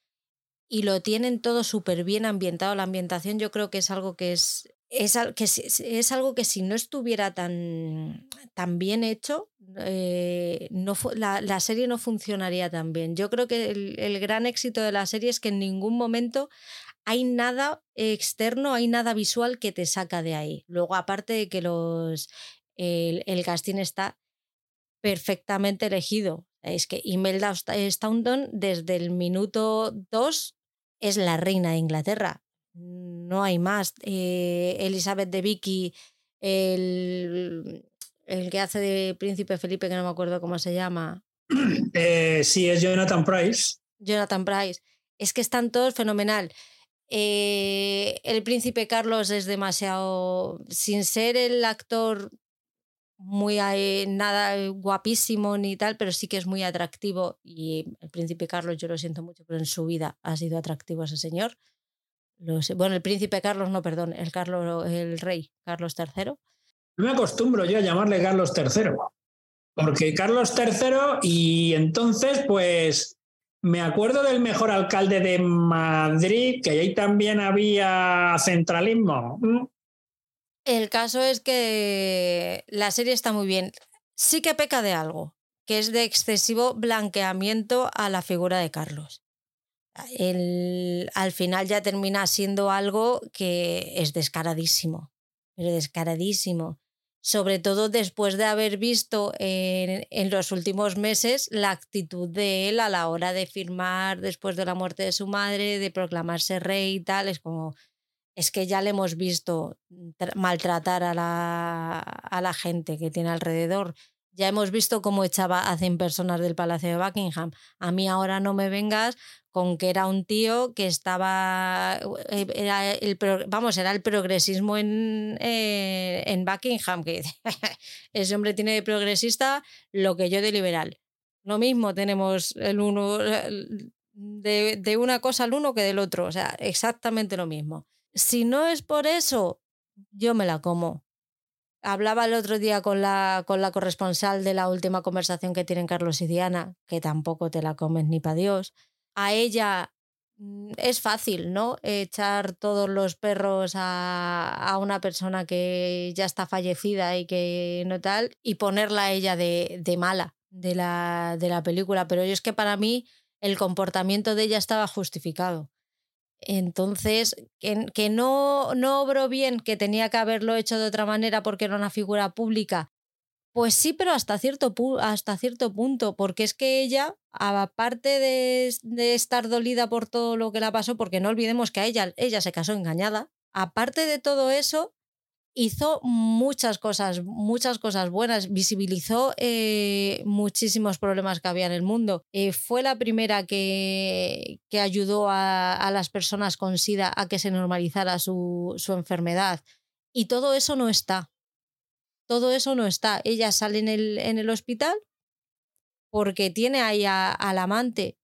y lo tienen todo súper bien ambientado. La ambientación yo creo que es algo que es es, que algo que si no estuviera tan, tan bien hecho, eh, no la, la, serie no funcionaría tan bien. Yo creo que el, gran éxito de la serie es que en ningún momento hay nada externo, hay nada visual que te saca de ahí. Luego, aparte de que los, el, el casting está perfectamente elegido. Es que Imelda Staunton desde el minuto 2 es la reina de Inglaterra no hay más. Eh, Elizabeth de Vicky, el, el, que hace de Príncipe Felipe, que no me acuerdo cómo se llama. Eh, sí, es Jonathan Price. Jonathan Price. Es que están todos fenomenal. Eh, el príncipe Carlos es demasiado, sin ser el actor muy nada guapísimo ni tal, pero sí que es muy atractivo y el príncipe Carlos yo lo siento mucho, pero en su vida ha sido atractivo ese señor bueno, el príncipe Carlos, no, perdón, el, Carlos, el rey Carlos III. No me acostumbro yo a llamarle Carlos III, porque Carlos III y entonces pues me acuerdo del mejor alcalde de Madrid, que ahí también había centralismo. Mm. El caso es que la serie está muy bien. Sí que peca de algo, que es de excesivo blanqueamiento a la figura de Carlos el, al final ya termina siendo algo que es descaradísimo, pero descaradísimo. Sobre todo después de haber visto en, en, los últimos meses la actitud de él a la hora de firmar después de la muerte de su madre, de proclamarse rey y tal, es como, es que ya le hemos visto maltratar a la, a la gente que tiene alrededor. Ya hemos visto cómo echaba a 100 personas del Palacio de Buckingham. A mí ahora no me vengas con que era un tío que estaba, eh, era el, vamos, era el progresismo en, eh, en Buckingham, que ese hombre tiene de progresista lo que yo de liberal. Lo mismo tenemos el uno, de, de una cosa al uno que del otro, o sea, exactamente lo mismo. Si no es por eso, yo me la como. Hablaba el otro día con la, con la corresponsal de la última conversación que tienen Carlos y Diana, que tampoco te la comes ni para Dios a ella mm, es fácil, ¿no? Echar todos los perros a, una persona que ya está fallecida y que no tal, y ponerla a ella de, de mala de la, de la película. Pero yo es que para mí el comportamiento de ella estaba justificado. Entonces, que, que no, no obró bien, que tenía que haberlo hecho de otra manera porque era una figura pública, pues sí, pero hasta cierto, punto, porque es que ella, aparte de, de, estar dolida por todo lo que la pasó, porque no olvidemos que a ella, ella se casó engañada, aparte de todo eso, hizo muchas cosas, muchas cosas buenas, visibilizó eh, muchísimos problemas que había en el mundo. Eh, fue la primera que, que ayudó a, a, las personas con SIDA a que se normalizara su, su enfermedad. Y todo eso no está todo eso no está. Ella sale en el, hospital porque tiene ahí al amante,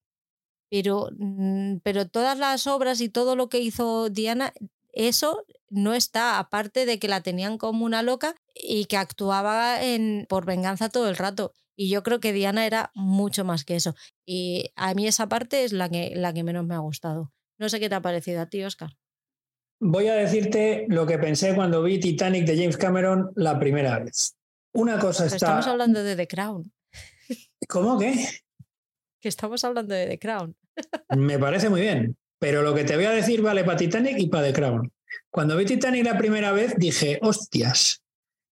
pero, mm, pero todas las obras y todo lo que hizo Diana, eso no está, aparte de que la tenían como una loca y que actuaba en, por venganza todo el rato. Y yo creo que Diana era mucho más que eso. Y a mí esa parte es la que, la que menos me ha gustado. No sé qué te ha parecido a ti, Oscar. Voy a decirte lo que pensé cuando vi Titanic de James Cameron la primera vez. Una cosa está. Estamos hablando de The Crown. ¿Cómo que? Que estamos hablando de The Crown. Me parece muy bien. Pero lo que te voy a decir vale para Titanic y para The Crown. Cuando vi Titanic la primera vez dije, hostias,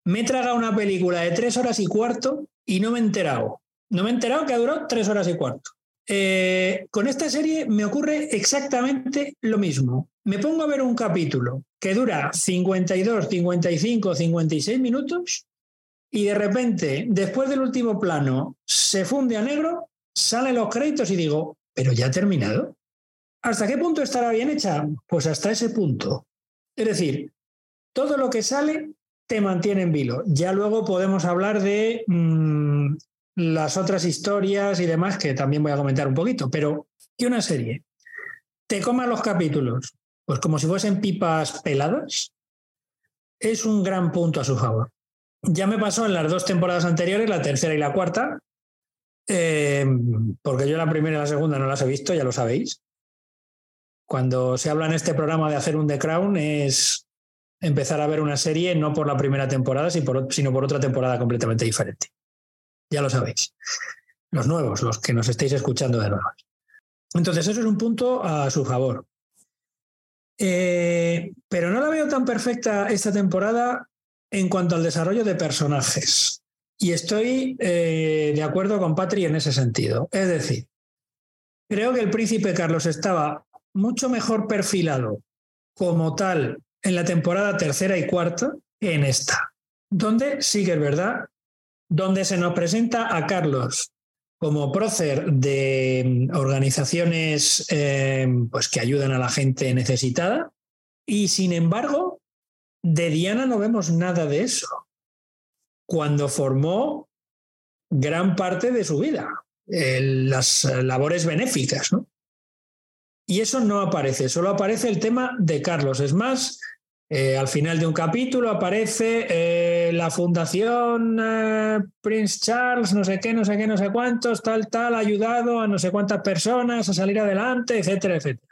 me he tragado una película de tres horas y cuarto y no me he enterado. No me he enterado que duró tres horas y cuarto. Eh, con esta serie me ocurre exactamente lo mismo. Me pongo a ver un capítulo que dura 52, 55, 56 minutos y de repente, después del último plano, se funde a negro, salen los créditos y digo, pero ya ha terminado. ¿Hasta qué punto estará bien hecha? Pues hasta ese punto. Es decir, todo lo que sale te mantiene en vilo. Ya luego podemos hablar de mm, las otras historias y demás, que también voy a comentar un poquito, pero que una serie te coma los capítulos, pues como si fuesen pipas peladas, es un gran punto a su favor. Ya me pasó en las dos temporadas anteriores, la tercera y la cuarta, eh, porque yo la primera y la segunda no las he visto, ya lo sabéis. Cuando se habla en este programa de hacer un The Crown es empezar a ver una serie no por la primera temporada, sino por otra temporada completamente diferente. Ya lo sabéis. Los nuevos, los que nos estéis escuchando de nuevo. Entonces, eso es un punto a su favor. Eh, pero no la veo tan perfecta esta temporada en cuanto al desarrollo de personajes. Y estoy eh, de acuerdo con Patri en ese sentido. Es decir, creo que el príncipe Carlos estaba mucho mejor perfilado como tal en la temporada tercera y cuarta que en esta, donde sí que es verdad, donde se nos presenta a Carlos como prócer de mm, organizaciones eh, pues que ayudan a la gente necesitada y sin embargo de Diana no vemos nada de eso cuando formó gran parte de su vida las labores benéficas ¿no? Y eso no aparece, solo aparece el tema de Carlos. Es más, eh, al final de un capítulo aparece eh, la fundación eh, Prince Charles, no sé qué, no sé qué, no sé cuántos, tal, tal, ha ayudado a no sé cuántas personas a salir adelante, etcétera, etcétera.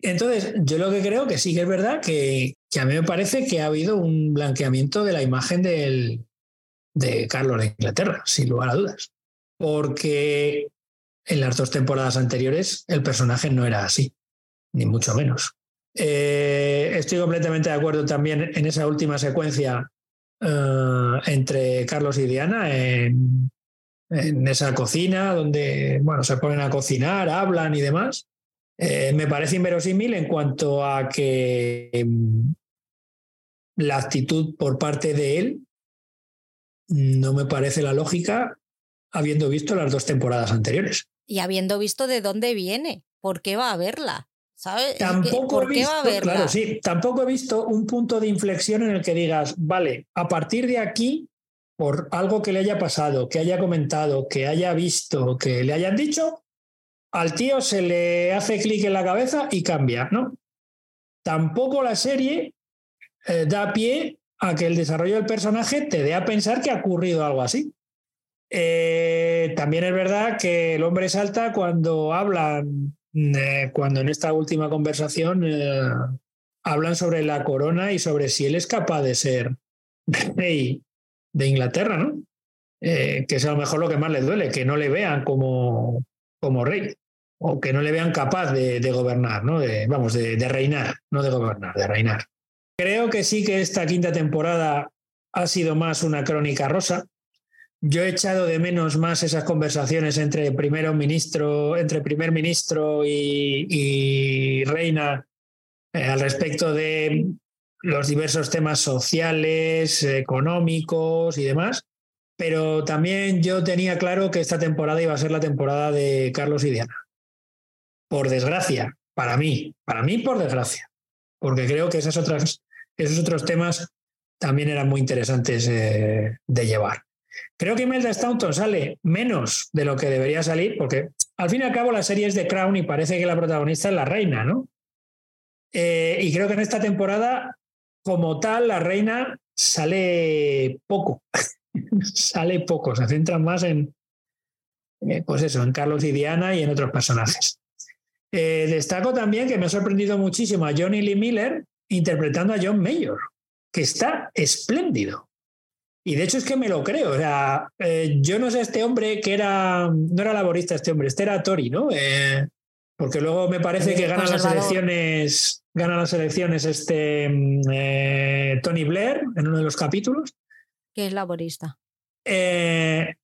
Entonces, yo lo que creo que sí que es verdad que, que a mí me parece que ha habido un blanqueamiento de la imagen de Carlos de Inglaterra, sin lugar a dudas. Porque en las dos temporadas anteriores el personaje no era así, ni mucho menos. Eh, estoy completamente de acuerdo también en esa última secuencia eh, entre Carlos y Diana en, esa cocina donde bueno, se ponen a cocinar, hablan y demás. Eh, me parece inverosímil en cuanto a que em, la actitud por parte de él no me parece la lógica habiendo visto las dos temporadas anteriores y habiendo visto de dónde viene, ¿por qué va a verla? ¿Sabes? Tampoco he visto, claro, sí, tampoco he visto un punto de inflexión en el que digas, vale, a partir de aquí, por algo que le haya pasado, que haya comentado, que haya visto, que le hayan dicho, al tío se le hace clic en la cabeza y cambia, ¿no? Tampoco la serie eh, da pie a que el desarrollo del personaje te dé a pensar que ha ocurrido algo así. Eh, también es verdad que el hombre salta cuando hablan, eh, cuando en esta última conversación eh, hablan sobre la corona y sobre si él es capaz de ser rey de Inglaterra, ¿no? que es a lo mejor lo que más le duele, que no le vean como, como rey o que no le vean capaz de, gobernar, ¿no? De, vamos, de reinar, no de gobernar, de reinar. Creo que sí que esta quinta temporada ha sido más una crónica rosa, yo he echado de menos más esas conversaciones entre primer ministro, entre primer ministro y, reina eh, al respecto de los diversos temas sociales, económicos y demás. Pero también yo tenía claro que esta temporada iba a ser la temporada de Carlos y Diana. Por desgracia, para mí, para mí por desgracia, porque creo que esas otras, esos otros temas también eran muy interesantes eh, de llevar. Creo que Imelda Staunton sale menos de lo que debería salir, porque al fin y al cabo la serie es de Crown y parece que la protagonista es la reina, ¿no? Eh, y creo que en esta temporada, como tal, la reina sale poco. sale poco, se centra más en, eh, pues eso, en Carlos y Diana y en otros personajes. Eh, destaco también que me ha sorprendido muchísimo a Johnny Lee Miller interpretando a John Mayor, que está espléndido. Y de hecho es que me lo creo. O sea, eh, yo no sé este hombre que era, no era laborista este hombre, este era Tory, ¿no? Eh, Porque luego me parece que gana las elecciones, gana las elecciones este mm, eh, Tony Blair en uno de los capítulos. Que es laborista. Eh,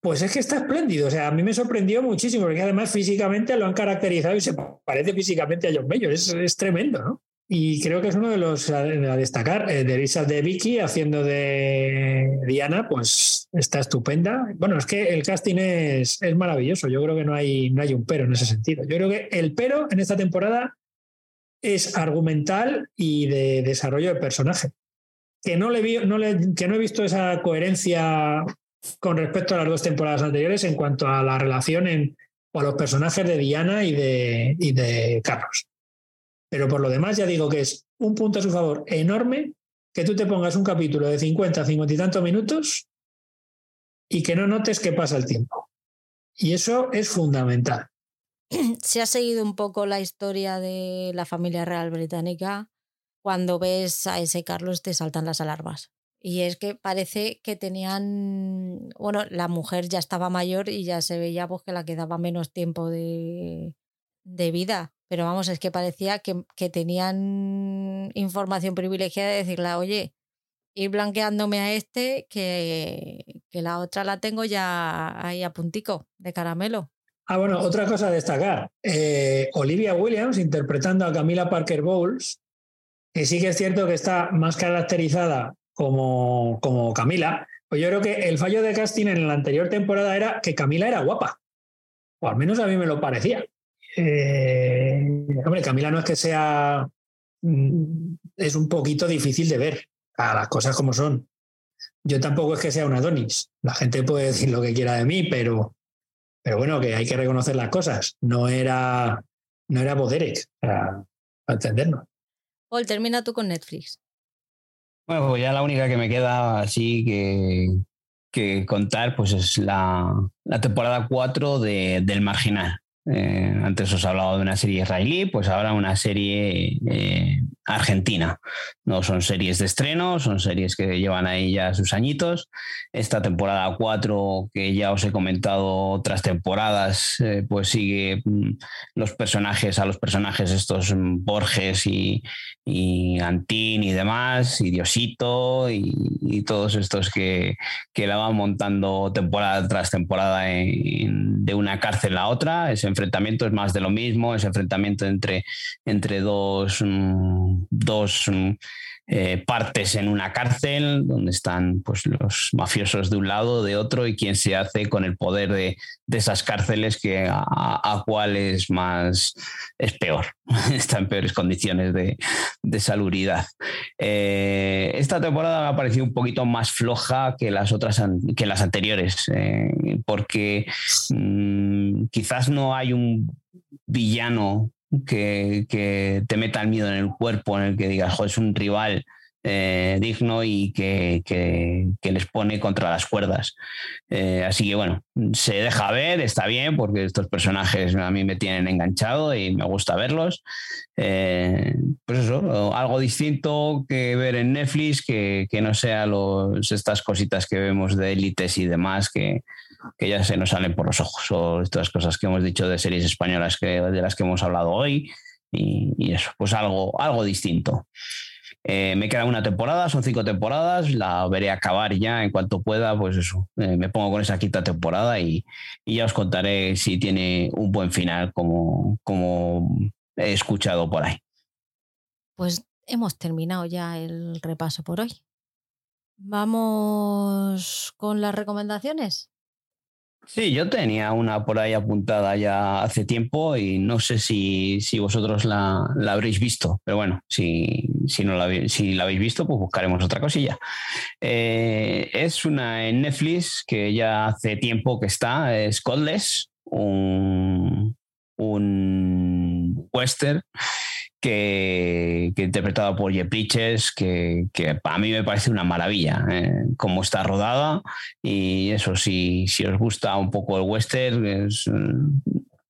pues es que está espléndido. O sea, a mí me sorprendió muchísimo, porque además físicamente lo han caracterizado y se parece físicamente a John Mayer. Es, es tremendo, ¿no? Y creo que es uno de los a, destacar. Eh, de Lisa de Vicky haciendo de Diana, pues está estupenda. Bueno, es que el casting es, es maravilloso. Yo creo que no hay, no hay un pero en ese sentido. Yo creo que el pero en esta temporada es argumental y de desarrollo de personaje. Que no, le vi, no le, que no he visto esa coherencia con respecto a las dos temporadas anteriores en cuanto a la relación en, o a los personajes de Diana y de, y de Carlos. Pero por lo demás, ya digo que es un punto a su favor enorme que tú te pongas un capítulo de 50, 50 y tantos minutos y que no notes que pasa el tiempo. Y eso es fundamental. Se ha seguido un poco la historia de la familia real británica. Cuando ves a ese Carlos te saltan las alarmas. Y es que parece que tenían, bueno, la mujer ya estaba mayor y ya se veía pues, que la quedaba menos tiempo de, de vida. Pero vamos, es que parecía que, que tenían información privilegiada de decirle, oye, ir blanqueándome a este, que, que la otra la tengo ya ahí a puntico, de caramelo. Ah, bueno, otra cosa a destacar. Eh, Olivia Williams interpretando a Camila Parker Bowles, que sí que es cierto que está más caracterizada como, como Camila. Pues yo creo que el fallo de casting en la anterior temporada era que Camila era guapa. O al menos a mí me lo parecía. Eh, hombre, Camila no es que sea. Mm, es un poquito difícil de ver a las cosas como son. Yo tampoco es que sea una Adonis. La gente puede decir lo que quiera de mí, pero, pero bueno, que hay que reconocer las cosas. No era, no era Boderek, para, para entendernos. Paul, termina tú con Netflix. Bueno, pues ya la única que me queda así que, que contar pues es la, la temporada 4 de, del Marginal. Eh, antes os he hablado de una serie israelí, pues ahora una serie eh, argentina. No son series de estreno, son series que llevan ahí ya sus añitos. Esta temporada 4, que ya os he comentado otras temporadas, eh, pues sigue mm, los personajes, a los personajes estos mm, Borges y, Antín y demás, y Diosito y, todos estos que, que, la van montando temporada tras temporada de una cárcel a otra. Ese enfrentamiento es más de lo mismo, ese enfrentamiento entre, entre dos... Mm, dos eh, partes en una cárcel donde están pues, los mafiosos de un lado, de otro, y quién se hace con el poder de, esas cárceles que a, cuál es más es peor, está en peores condiciones de, salubridad. Eh, esta temporada me ha parecido un poquito más floja que las otras que las anteriores, eh, porque mm, quizás no hay un villano que, te meta el miedo en el cuerpo, en el que digas, es un rival eh, digno y que, les pone contra las cuerdas. Eh, así que bueno, se deja ver, está bien, porque estos personajes a mí me tienen enganchado y me gusta verlos. Eh, pues eso, algo distinto que ver en Netflix, que, no sea los, estas cositas que vemos de élites y demás, que, que ya se nos salen por los ojos, o estas cosas que hemos dicho de series españolas que, de las que hemos hablado hoy, y, eso, pues algo, algo distinto. Eh, me queda una temporada, son cinco temporadas, la veré acabar ya en cuanto pueda, pues eso, eh, me pongo con esa quinta temporada y, ya os contaré si tiene un buen final como, como he escuchado por ahí. Pues hemos terminado ya el repaso por hoy. Vamos con las recomendaciones. Sí, yo tenía una por ahí apuntada ya hace tiempo y no sé si, vosotros la, habréis visto, pero bueno, si, no la, si la habéis visto, pues buscaremos otra cosilla. Eh, es una en Netflix que ya hace tiempo que está, es Godless, un, un western que, que interpretado por Jeff Bridges, que, que, a mí me parece una maravilla eh, cómo está rodada y eso, si, si os gusta un poco el western, es,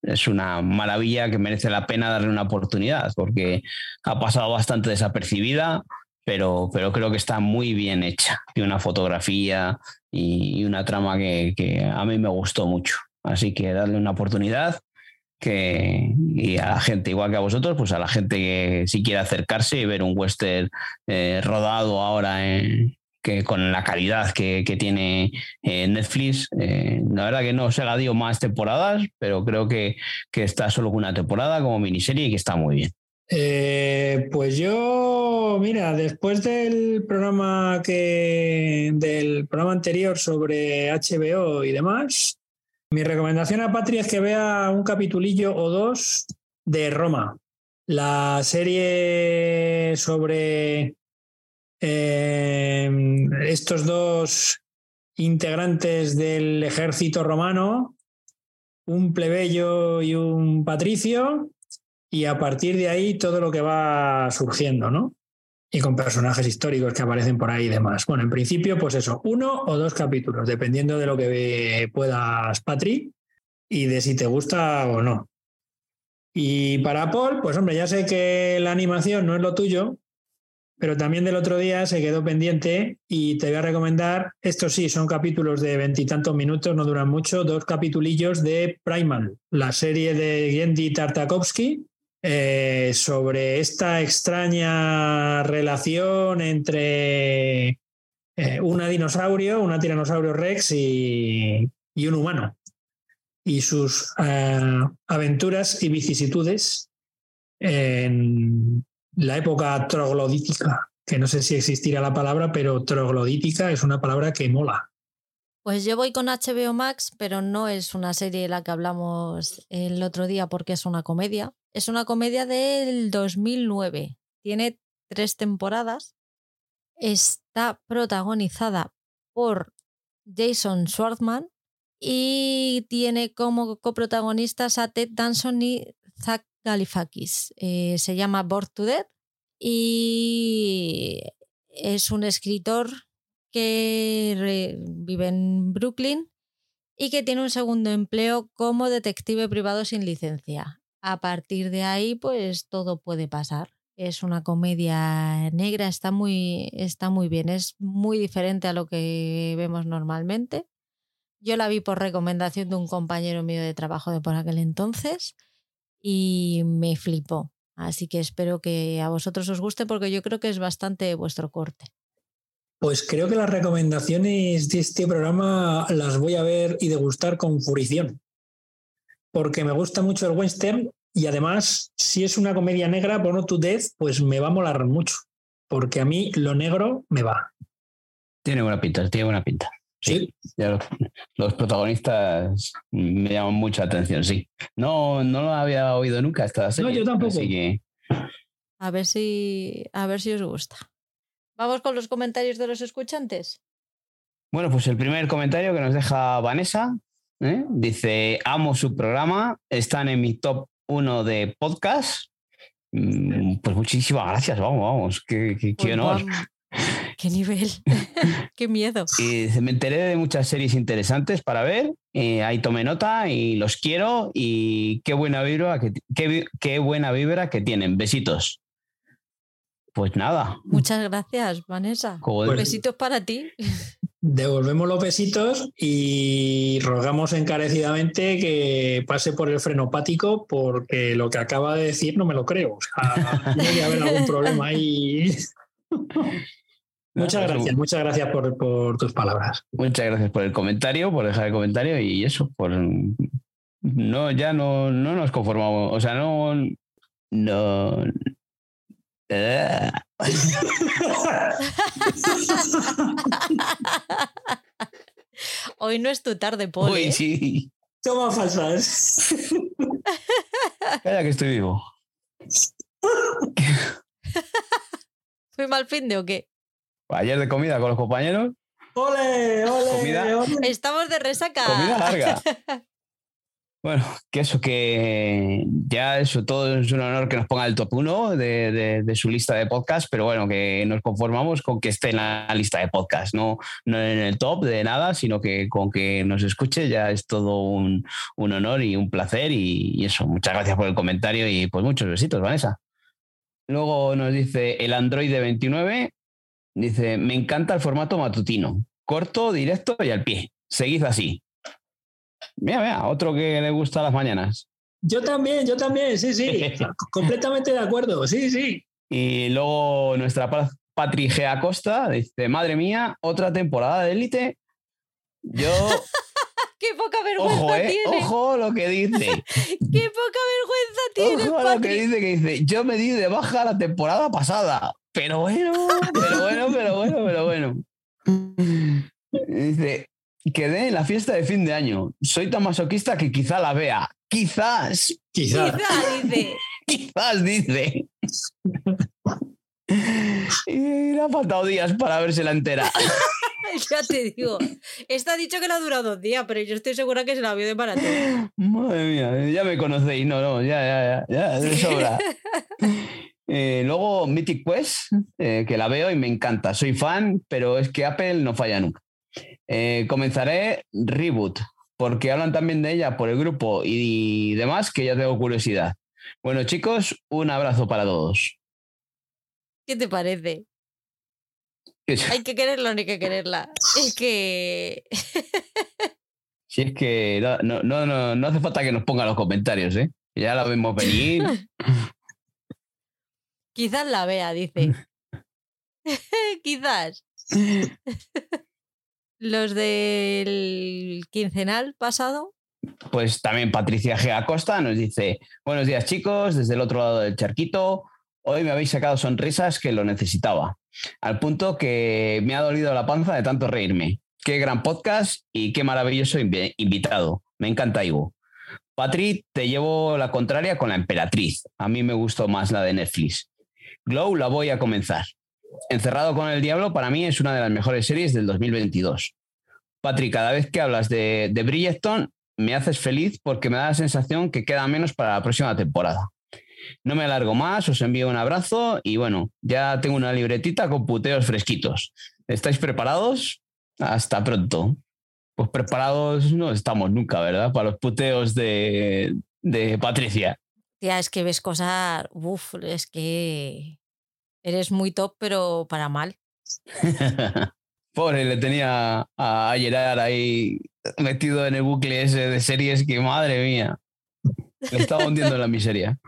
es una maravilla que merece la pena darle una oportunidad porque ha pasado bastante desapercibida, pero, pero creo que está muy bien hecha. Tiene una fotografía y una trama que a mí me gustó mucho. Así que darle una oportunidad que, y a la gente, igual que a vosotros, pues a la gente que si quiere acercarse y ver un western eh, rodado ahora que con la calidad que, tiene eh, Netflix. Eh, la verdad que no se la dio más temporadas, pero creo que, que está solo una temporada como miniserie y que está muy bien. pues yo, mira, después del programa que del programa anterior sobre HBO y demás, mi recomendación a Patria es que vea un capitulillo o dos de Roma, la serie sobre eh, estos dos integrantes del ejército romano, un plebeyo y un patricio, y a partir de ahí todo lo que va surgiendo, ¿no? Y con personajes históricos que aparecen por ahí y demás. Bueno, en principio, pues eso, uno o dos capítulos, dependiendo de lo que puedas, Patri, y de si te gusta o no. Y para Paul, pues hombre, ya sé que la animación no es lo tuyo, pero también del otro día se quedó pendiente y te voy a recomendar, estos sí, son capítulos de veintitantos minutos, no duran mucho, dos capitulillos de Primal, la serie de Gendy Tartakovsky, eh, sobre esta extraña relación entre eh, una dinosaurio, una tiranosaurio rex y, un humano y sus eh, aventuras y vicisitudes en la época troglodítica, que no sé si existirá la palabra, pero troglodítica es una palabra que mola. Pues yo voy con HBO Max, pero no es una serie de la que hablamos el otro día porque es una comedia. Es una comedia del 2009. Tiene tres temporadas. Está protagonizada por Jason Schwartzman y tiene como coprotagonistas a Ted Danson y Zach Galifianakis. Eh, se llama Bored to Death y es un escritor que vive en Brooklyn y que tiene un segundo empleo como detective privado sin licencia a partir de ahí, pues todo puede pasar. Es una comedia negra, está muy, está muy bien, es muy diferente a lo que vemos normalmente. Yo la vi por recomendación de un compañero mío de trabajo de por aquel entonces y me flipó. Así que espero que a vosotros os guste porque yo creo que es bastante vuestro corte. Pues creo que las recomendaciones de este programa las voy a ver y degustar con furición porque me gusta mucho el western y además, si es una comedia negra, Bono to Death, pues me va a molar mucho, porque a mí lo negro me va. Tiene buena pinta, tiene buena pinta. Sí, los, protagonistas me llaman mucha atención, sí. No, no lo había oído nunca esta serie. No, yo tampoco. A ver si, a ver si os gusta. Vamos con los comentarios de los escuchantes. Bueno, pues el primer comentario que nos deja Vanessa ¿eh? Dice, amo su programa, están en mi top 1 de podcast. Mm, pues muchísimas gracias, vamos, vamos, qué, qué, pues honor. Qué nivel, qué miedo. Y me enteré de muchas series interesantes para ver, eh, ahí tomé nota y los quiero y qué buena vibra que, qué, qué buena vibra que tienen. Besitos. Pues nada. Muchas gracias, Vanessa. Besitos para ti devolvemos los besitos y rogamos encarecidamente que pase por el frenopático porque lo que acaba de decir no me lo creo. O sea, que haber algún problema ahí. muchas gracias, muchas gracias por, tus palabras. Muchas gracias por el comentario, por dejar el comentario y eso, por no, ya no, no nos conformamos, o sea, no, no, Hoy no es tu tarde, Paul. Hoy ¿eh? sí. Toma falsas. Calla que estoy vivo. ¿Fui mal fin de o qué? Ayer de comida con los compañeros. ¡Ole! ¡Ole! ¿Comida? Estamos de resaca. Comida larga. Bueno, que eso, que ya eso todo es un honor que nos ponga el top 1 de, su lista de podcast, pero bueno, que nos conformamos con que esté en la lista de podcast, no, no en el top de nada, sino que con que nos escuche ya es todo un, honor y un placer y, eso. Muchas gracias por el comentario y pues muchos besitos, Vanessa. Luego nos dice el Android de 29, dice, me encanta el formato matutino, corto, directo y al pie. Seguid así. Mira, mira, otro que le gusta las mañanas. Yo también, yo también, sí, sí. completamente de acuerdo, sí, sí. Y luego nuestra Patri G. Acosta dice, madre mía, otra temporada de élite. Yo... ¡Qué poca vergüenza ojo, eh, tiene! Ojo lo que dice. ¡Qué poca vergüenza tiene, Ojo lo que dice, que dice, yo me di de baja la temporada pasada. Pero bueno, pero bueno, pero bueno, pero bueno. Dice, quedé en la fiesta de fin de año. Soy tan masoquista que quizá la vea. Quizás. Quizás. Quizá, dice. Quizás, dice. Y le han faltado días para verse la entera. ya te digo. Esta ha dicho que le ha durado dos días, pero yo estoy segura que se la vio de maratón. Madre mía, ya me conocéis. No, no, ya, ya, ya, ya de sobra. Eh, luego Mythic Quest, eh, que la veo y me encanta. Soy fan, pero es que Apple no falla nunca. Eh, comenzaré Reboot, porque hablan también de ella por el grupo y demás, que ya tengo curiosidad. Bueno, chicos, un abrazo para todos. ¿Qué te parece? Hay que quererla no hay que quererla. Es que. Si es que no, no, no, no hace falta que nos pongan los comentarios, ¿eh? Ya la vemos venir. Quizás la vea, dice. Quizás. Los del quincenal pasado. Pues también Patricia G. Acosta nos dice: Buenos días, chicos, desde el otro lado del charquito. Hoy me habéis sacado sonrisas que lo necesitaba, al punto que me ha dolido la panza de tanto reírme. Qué gran podcast y qué maravilloso invitado. Me encanta Ivo. Patri, te llevo la contraria con la emperatriz. A mí me gustó más la de Netflix. Glow la voy a comenzar. Encerrado con el Diablo para mí es una de las mejores series del 2022. Patri, cada vez que hablas de, de Bridgerton me haces feliz porque me da la sensación que queda menos para la próxima temporada. No me alargo más, os envío un abrazo y bueno, ya tengo una libretita con puteos fresquitos. ¿Estáis preparados? Hasta pronto. Pues preparados no estamos nunca, ¿verdad? Para los puteos de, de Patricia. Tía, es que ves cosas. Uf, es que. Eres muy top, pero para mal. Pobre, le tenía a Gerard ahí metido en el bucle ese de series que, madre mía, le estaba hundiendo en la miseria.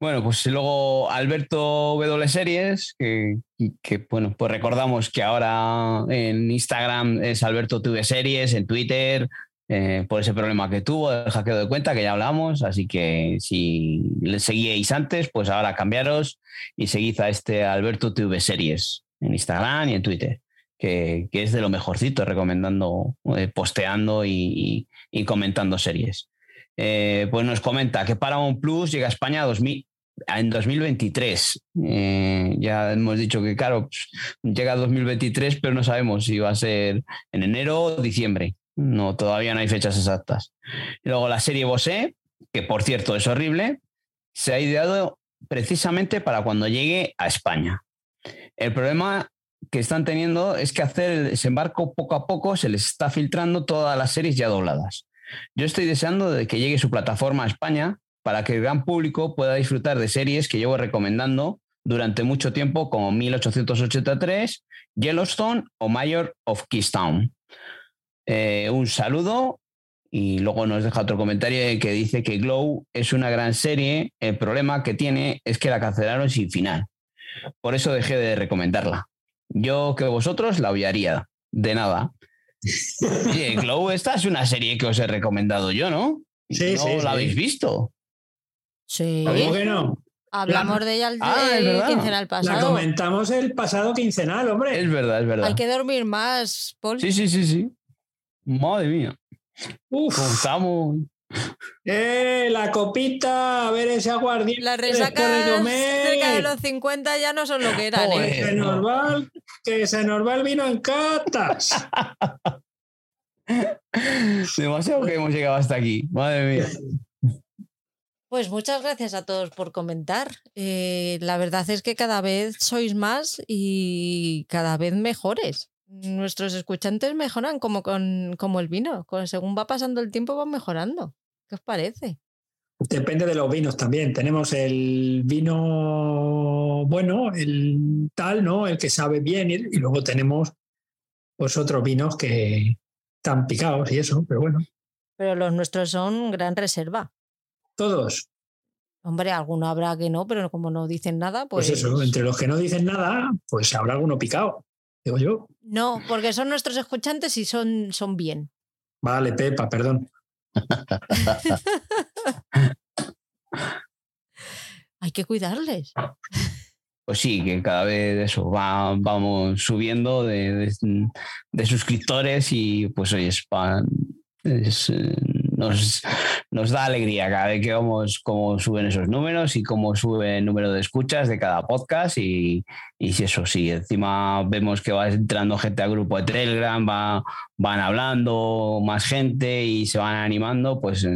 Bueno, pues luego Alberto W Series, que, que, bueno, pues recordamos que ahora en Instagram es Alberto TV Series, en Twitter, eh, por ese problema que tuvo del hackeo de cuenta, que ya hablamos. Así que si le seguíais antes, pues ahora cambiaros y seguid a este Alberto TV Series en Instagram y en Twitter, que, que es de lo mejorcito, recomendando, eh, posteando y, y, comentando series. Eh, pues nos comenta que Paramount Plus llega a España a 2000, en 2023. Eh, ya hemos dicho que, claro, pues, llega 2023, pero no sabemos si va a ser en enero o diciembre. No, todavía no hay fechas exactas. Y luego la serie Bosé, que por cierto es horrible, se ha ideado precisamente para cuando llegue a España. El problema que están teniendo es que hacer el desembarco poco a poco se les está filtrando todas las series ya dobladas. Yo estoy deseando de que llegue su plataforma a España para que el gran público pueda disfrutar de series que llevo recomendando durante mucho tiempo como 1883, Yellowstone o Mayor of Keystone. Eh, un saludo y luego nos deja otro comentario que dice que Glow es una gran serie, el problema que tiene es que la cancelaron sin final. Por eso dejé de recomendarla. Yo que vosotros la odiaría, de nada. Oye, Glow, esta es una serie que os he recomendado yo, ¿no? Sí, ¿No sí, la sí. habéis visto? Sí. ¿Cómo que no? Hablamos de ella el, Ah, el quincenal La pasado. comentamos el pasado quincenal, hombre. Es verdad, es verdad. Hay que dormir más, Paul. Sí, sí, sí, sí. Madre mía. Uf, ¿Cómo estamos? eh, la copita, a ver ese aguardiente. Las de resacas comer. cerca de los 50 ya no son lo que eran. ¿eh? Se nos va que se nos va el vino en catas. Demasiado que hemos llegado hasta aquí. Madre mía. Pues muchas gracias a todos por comentar. Eh, la verdad es que cada vez sois más y cada vez mejores. Nuestros escuchantes mejoran como, con, como el vino. Con- según va pasando el tiempo van mejorando. ¿Qué os parece? Depende de los vinos también. Tenemos el vino bueno, el tal, ¿no? El que sabe bien, y, y luego tenemos pues otros vinos que están picados y eso, pero bueno, Pero los nuestros son gran reserva. todos. Hombre, alguno habrá que no, pero como no dicen nada, pues. Pues eso, entre los que no dicen nada, pues habrá alguno picado, digo yo. No, porque son nuestros escuchantes y son, son bien. Vale, Pepa, perdón. Hay que cuidarles. Pues sí, que cada vez eso va, vamos subiendo de, de- de suscriptores y pues oye, es pa- es, eh, nos, nos da alegría cada vez que vemos cómo suben esos números y cómo sube el número de escuchas de cada podcast y, y si eso sí, encima vemos que va entrando gente al grupo de Telegram, va, van hablando más gente y se van animando, pues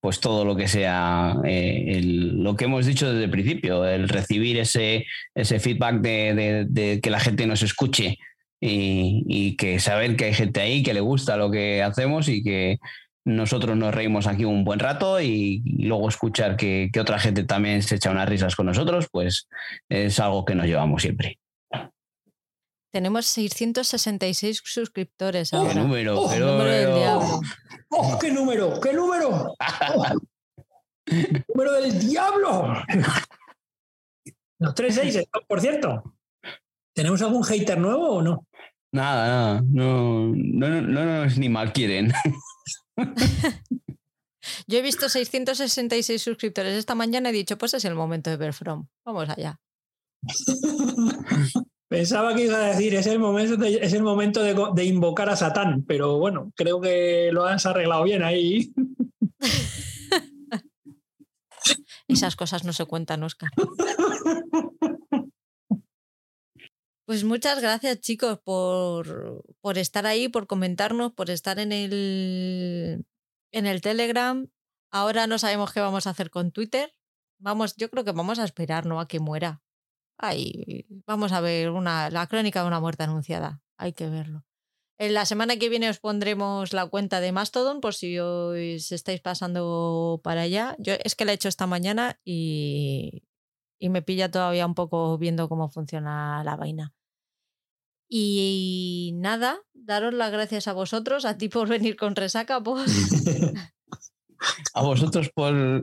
pues todo lo que sea eh, el- lo que hemos dicho desde el principio, el recibir ese, ese feedback de, de- de que la gente nos escuche y, y que saber que hay gente ahí que le gusta lo que hacemos y que nosotros nos reímos aquí un buen rato y, y luego escuchar que, que otra gente también se echa unas risas con nosotros, pues es algo que nos llevamos siempre. Tenemos 666 suscriptores Oh, ¿Qué ahora. número? oh, qué número del número. diablo. ¡Oh, qué número! ¡Qué número! ¡Oh! ¡Número del diablo! Los 3-6, por cierto. ¿Tenemos algún hater nuevo o no? Nada, nada, no, no, no, no nos ni mal quieren. Yo he visto 666 suscriptores esta mañana y he dicho, pues es el momento de ver From. Vamos allá. Pensaba que iba a decir, es el momento de, es el momento de, de invocar a Satán, pero bueno, creo que lo has arreglado bien ahí. Esas cosas no se cuentan, Oscar. Pues muchas gracias, chicos, por, por estar ahí, por comentarnos, por estar en el, en el Telegram. Ahora no sabemos qué vamos a hacer con Twitter. Vamos, yo creo que vamos a esperar, ¿no? A que muera. Vamos a ver una, la crónica de una muerte anunciada. Hay que verlo. En la semana que viene os pondremos la cuenta de Mastodon por si os estáis pasando para allá. Yo es que la he hecho esta mañana y, y me pilla todavía un poco viendo cómo funciona la vaina. Y nada, daros las gracias a vosotros, a ti por venir con resaca, pues. A vosotros por,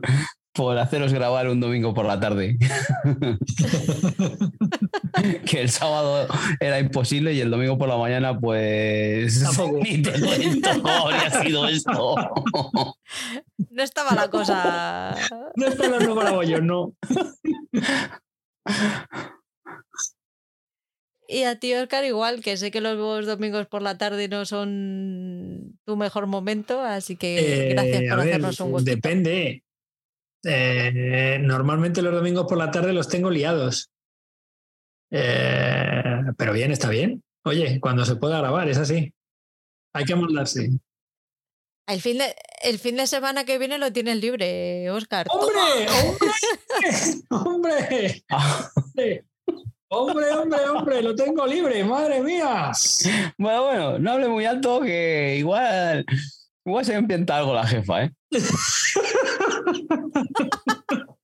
por haceros grabar un domingo por la tarde. que el sábado era imposible y el domingo por la mañana, pues. Tampoco. Ni te cuento cómo habría sido esto. No estaba la cosa. No está hablando para bollos, no. Y a ti, Oscar, igual, que sé que los domingos por la tarde no son tu mejor momento, así que gracias Eh, por a ver, hacernos un huequito. Depende. Eh, normalmente los domingos por la tarde los tengo liados. Eh, pero bien, está bien. Oye, cuando se pueda grabar, es así. Hay que amoldarse. El fin, de, el fin de semana que viene lo tienes libre, Oscar. ¡Hombre! ¡Hombre! ¡Hombre! ¡Hombre! ¡Hombre, hombre, hombre! ¡Lo tengo libre! ¡Madre mía! Bueno, bueno, no hable muy alto que igual. Igual se empienta algo la jefa, ¿eh?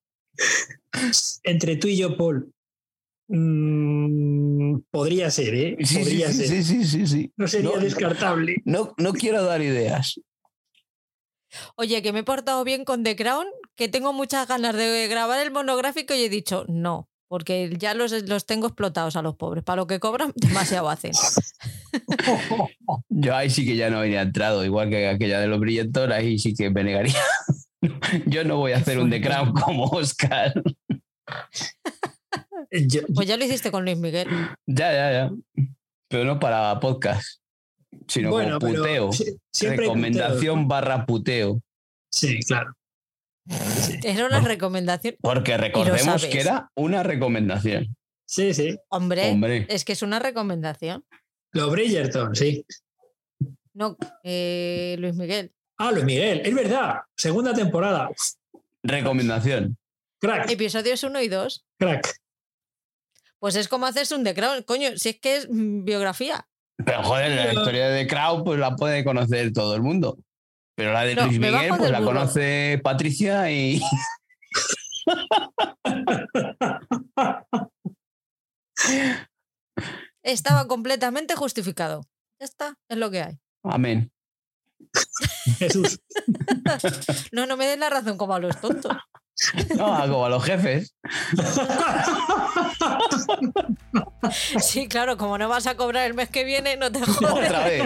Entre tú y yo, Paul. mm, podría ser, ¿eh? Sí, sí, Podría sí, ser. sí, sí, sí, sí. No sería No, descartable. No, no quiero dar ideas. Oye, que me he portado bien con The Crown, que tengo muchas ganas de grabar el monográfico y he dicho no, porque ya los, los tengo explotados a los pobres. Para lo que cobran, demasiado hacen. Yo ahí sí que ya no habría entrado, igual que aquella de los brillantes, ahí sí que me negaría. Yo no voy a hacer un The Crown como Oscar. Yo- Pues ya lo hiciste con Luis Miguel. Ya, ya, ya. Pero no para podcast, sino bueno, como puteo. Recomendación barra puteo. Sí, claro. Era una recomendación. Porque recordemos que era una recomendación. Sí, sí. Hombre, Hombre, es que es una recomendación. Los Bridgerton, sí. No, eh, Luis Miguel. Ah, Luis Miguel, es verdad. Segunda temporada. recomendación. Crack, Episodios 1 y 2. crack. Pues es como hacerse un The Crown. Coño, si es que es mm, biografía. Pero joder, la historia de Crow pues la puede conocer todo el mundo. Pero la de No, Luis Miguel pues la burro. conoce Patricia y Estaba completamente justificado. Ya está, es lo que hay. amén. Jesús. No, no me des la razón como a los tontos. No, como a los jefes. Sí, claro, como no vas a cobrar el mes que viene, no te jodes. Otra vez.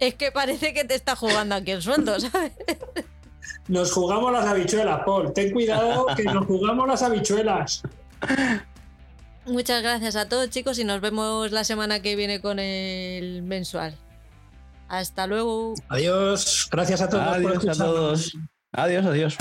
Es que parece que te está jugando aquí el sueldo, ¿sabes? Nos jugamos las habichuelas, Paul. Ten cuidado que nos jugamos las habichuelas. Muchas gracias a todos, chicos, y nos vemos la semana que viene con el mensual. Hasta luego. Adiós. Gracias a todos por Adiós a todos. Adiós, adiós.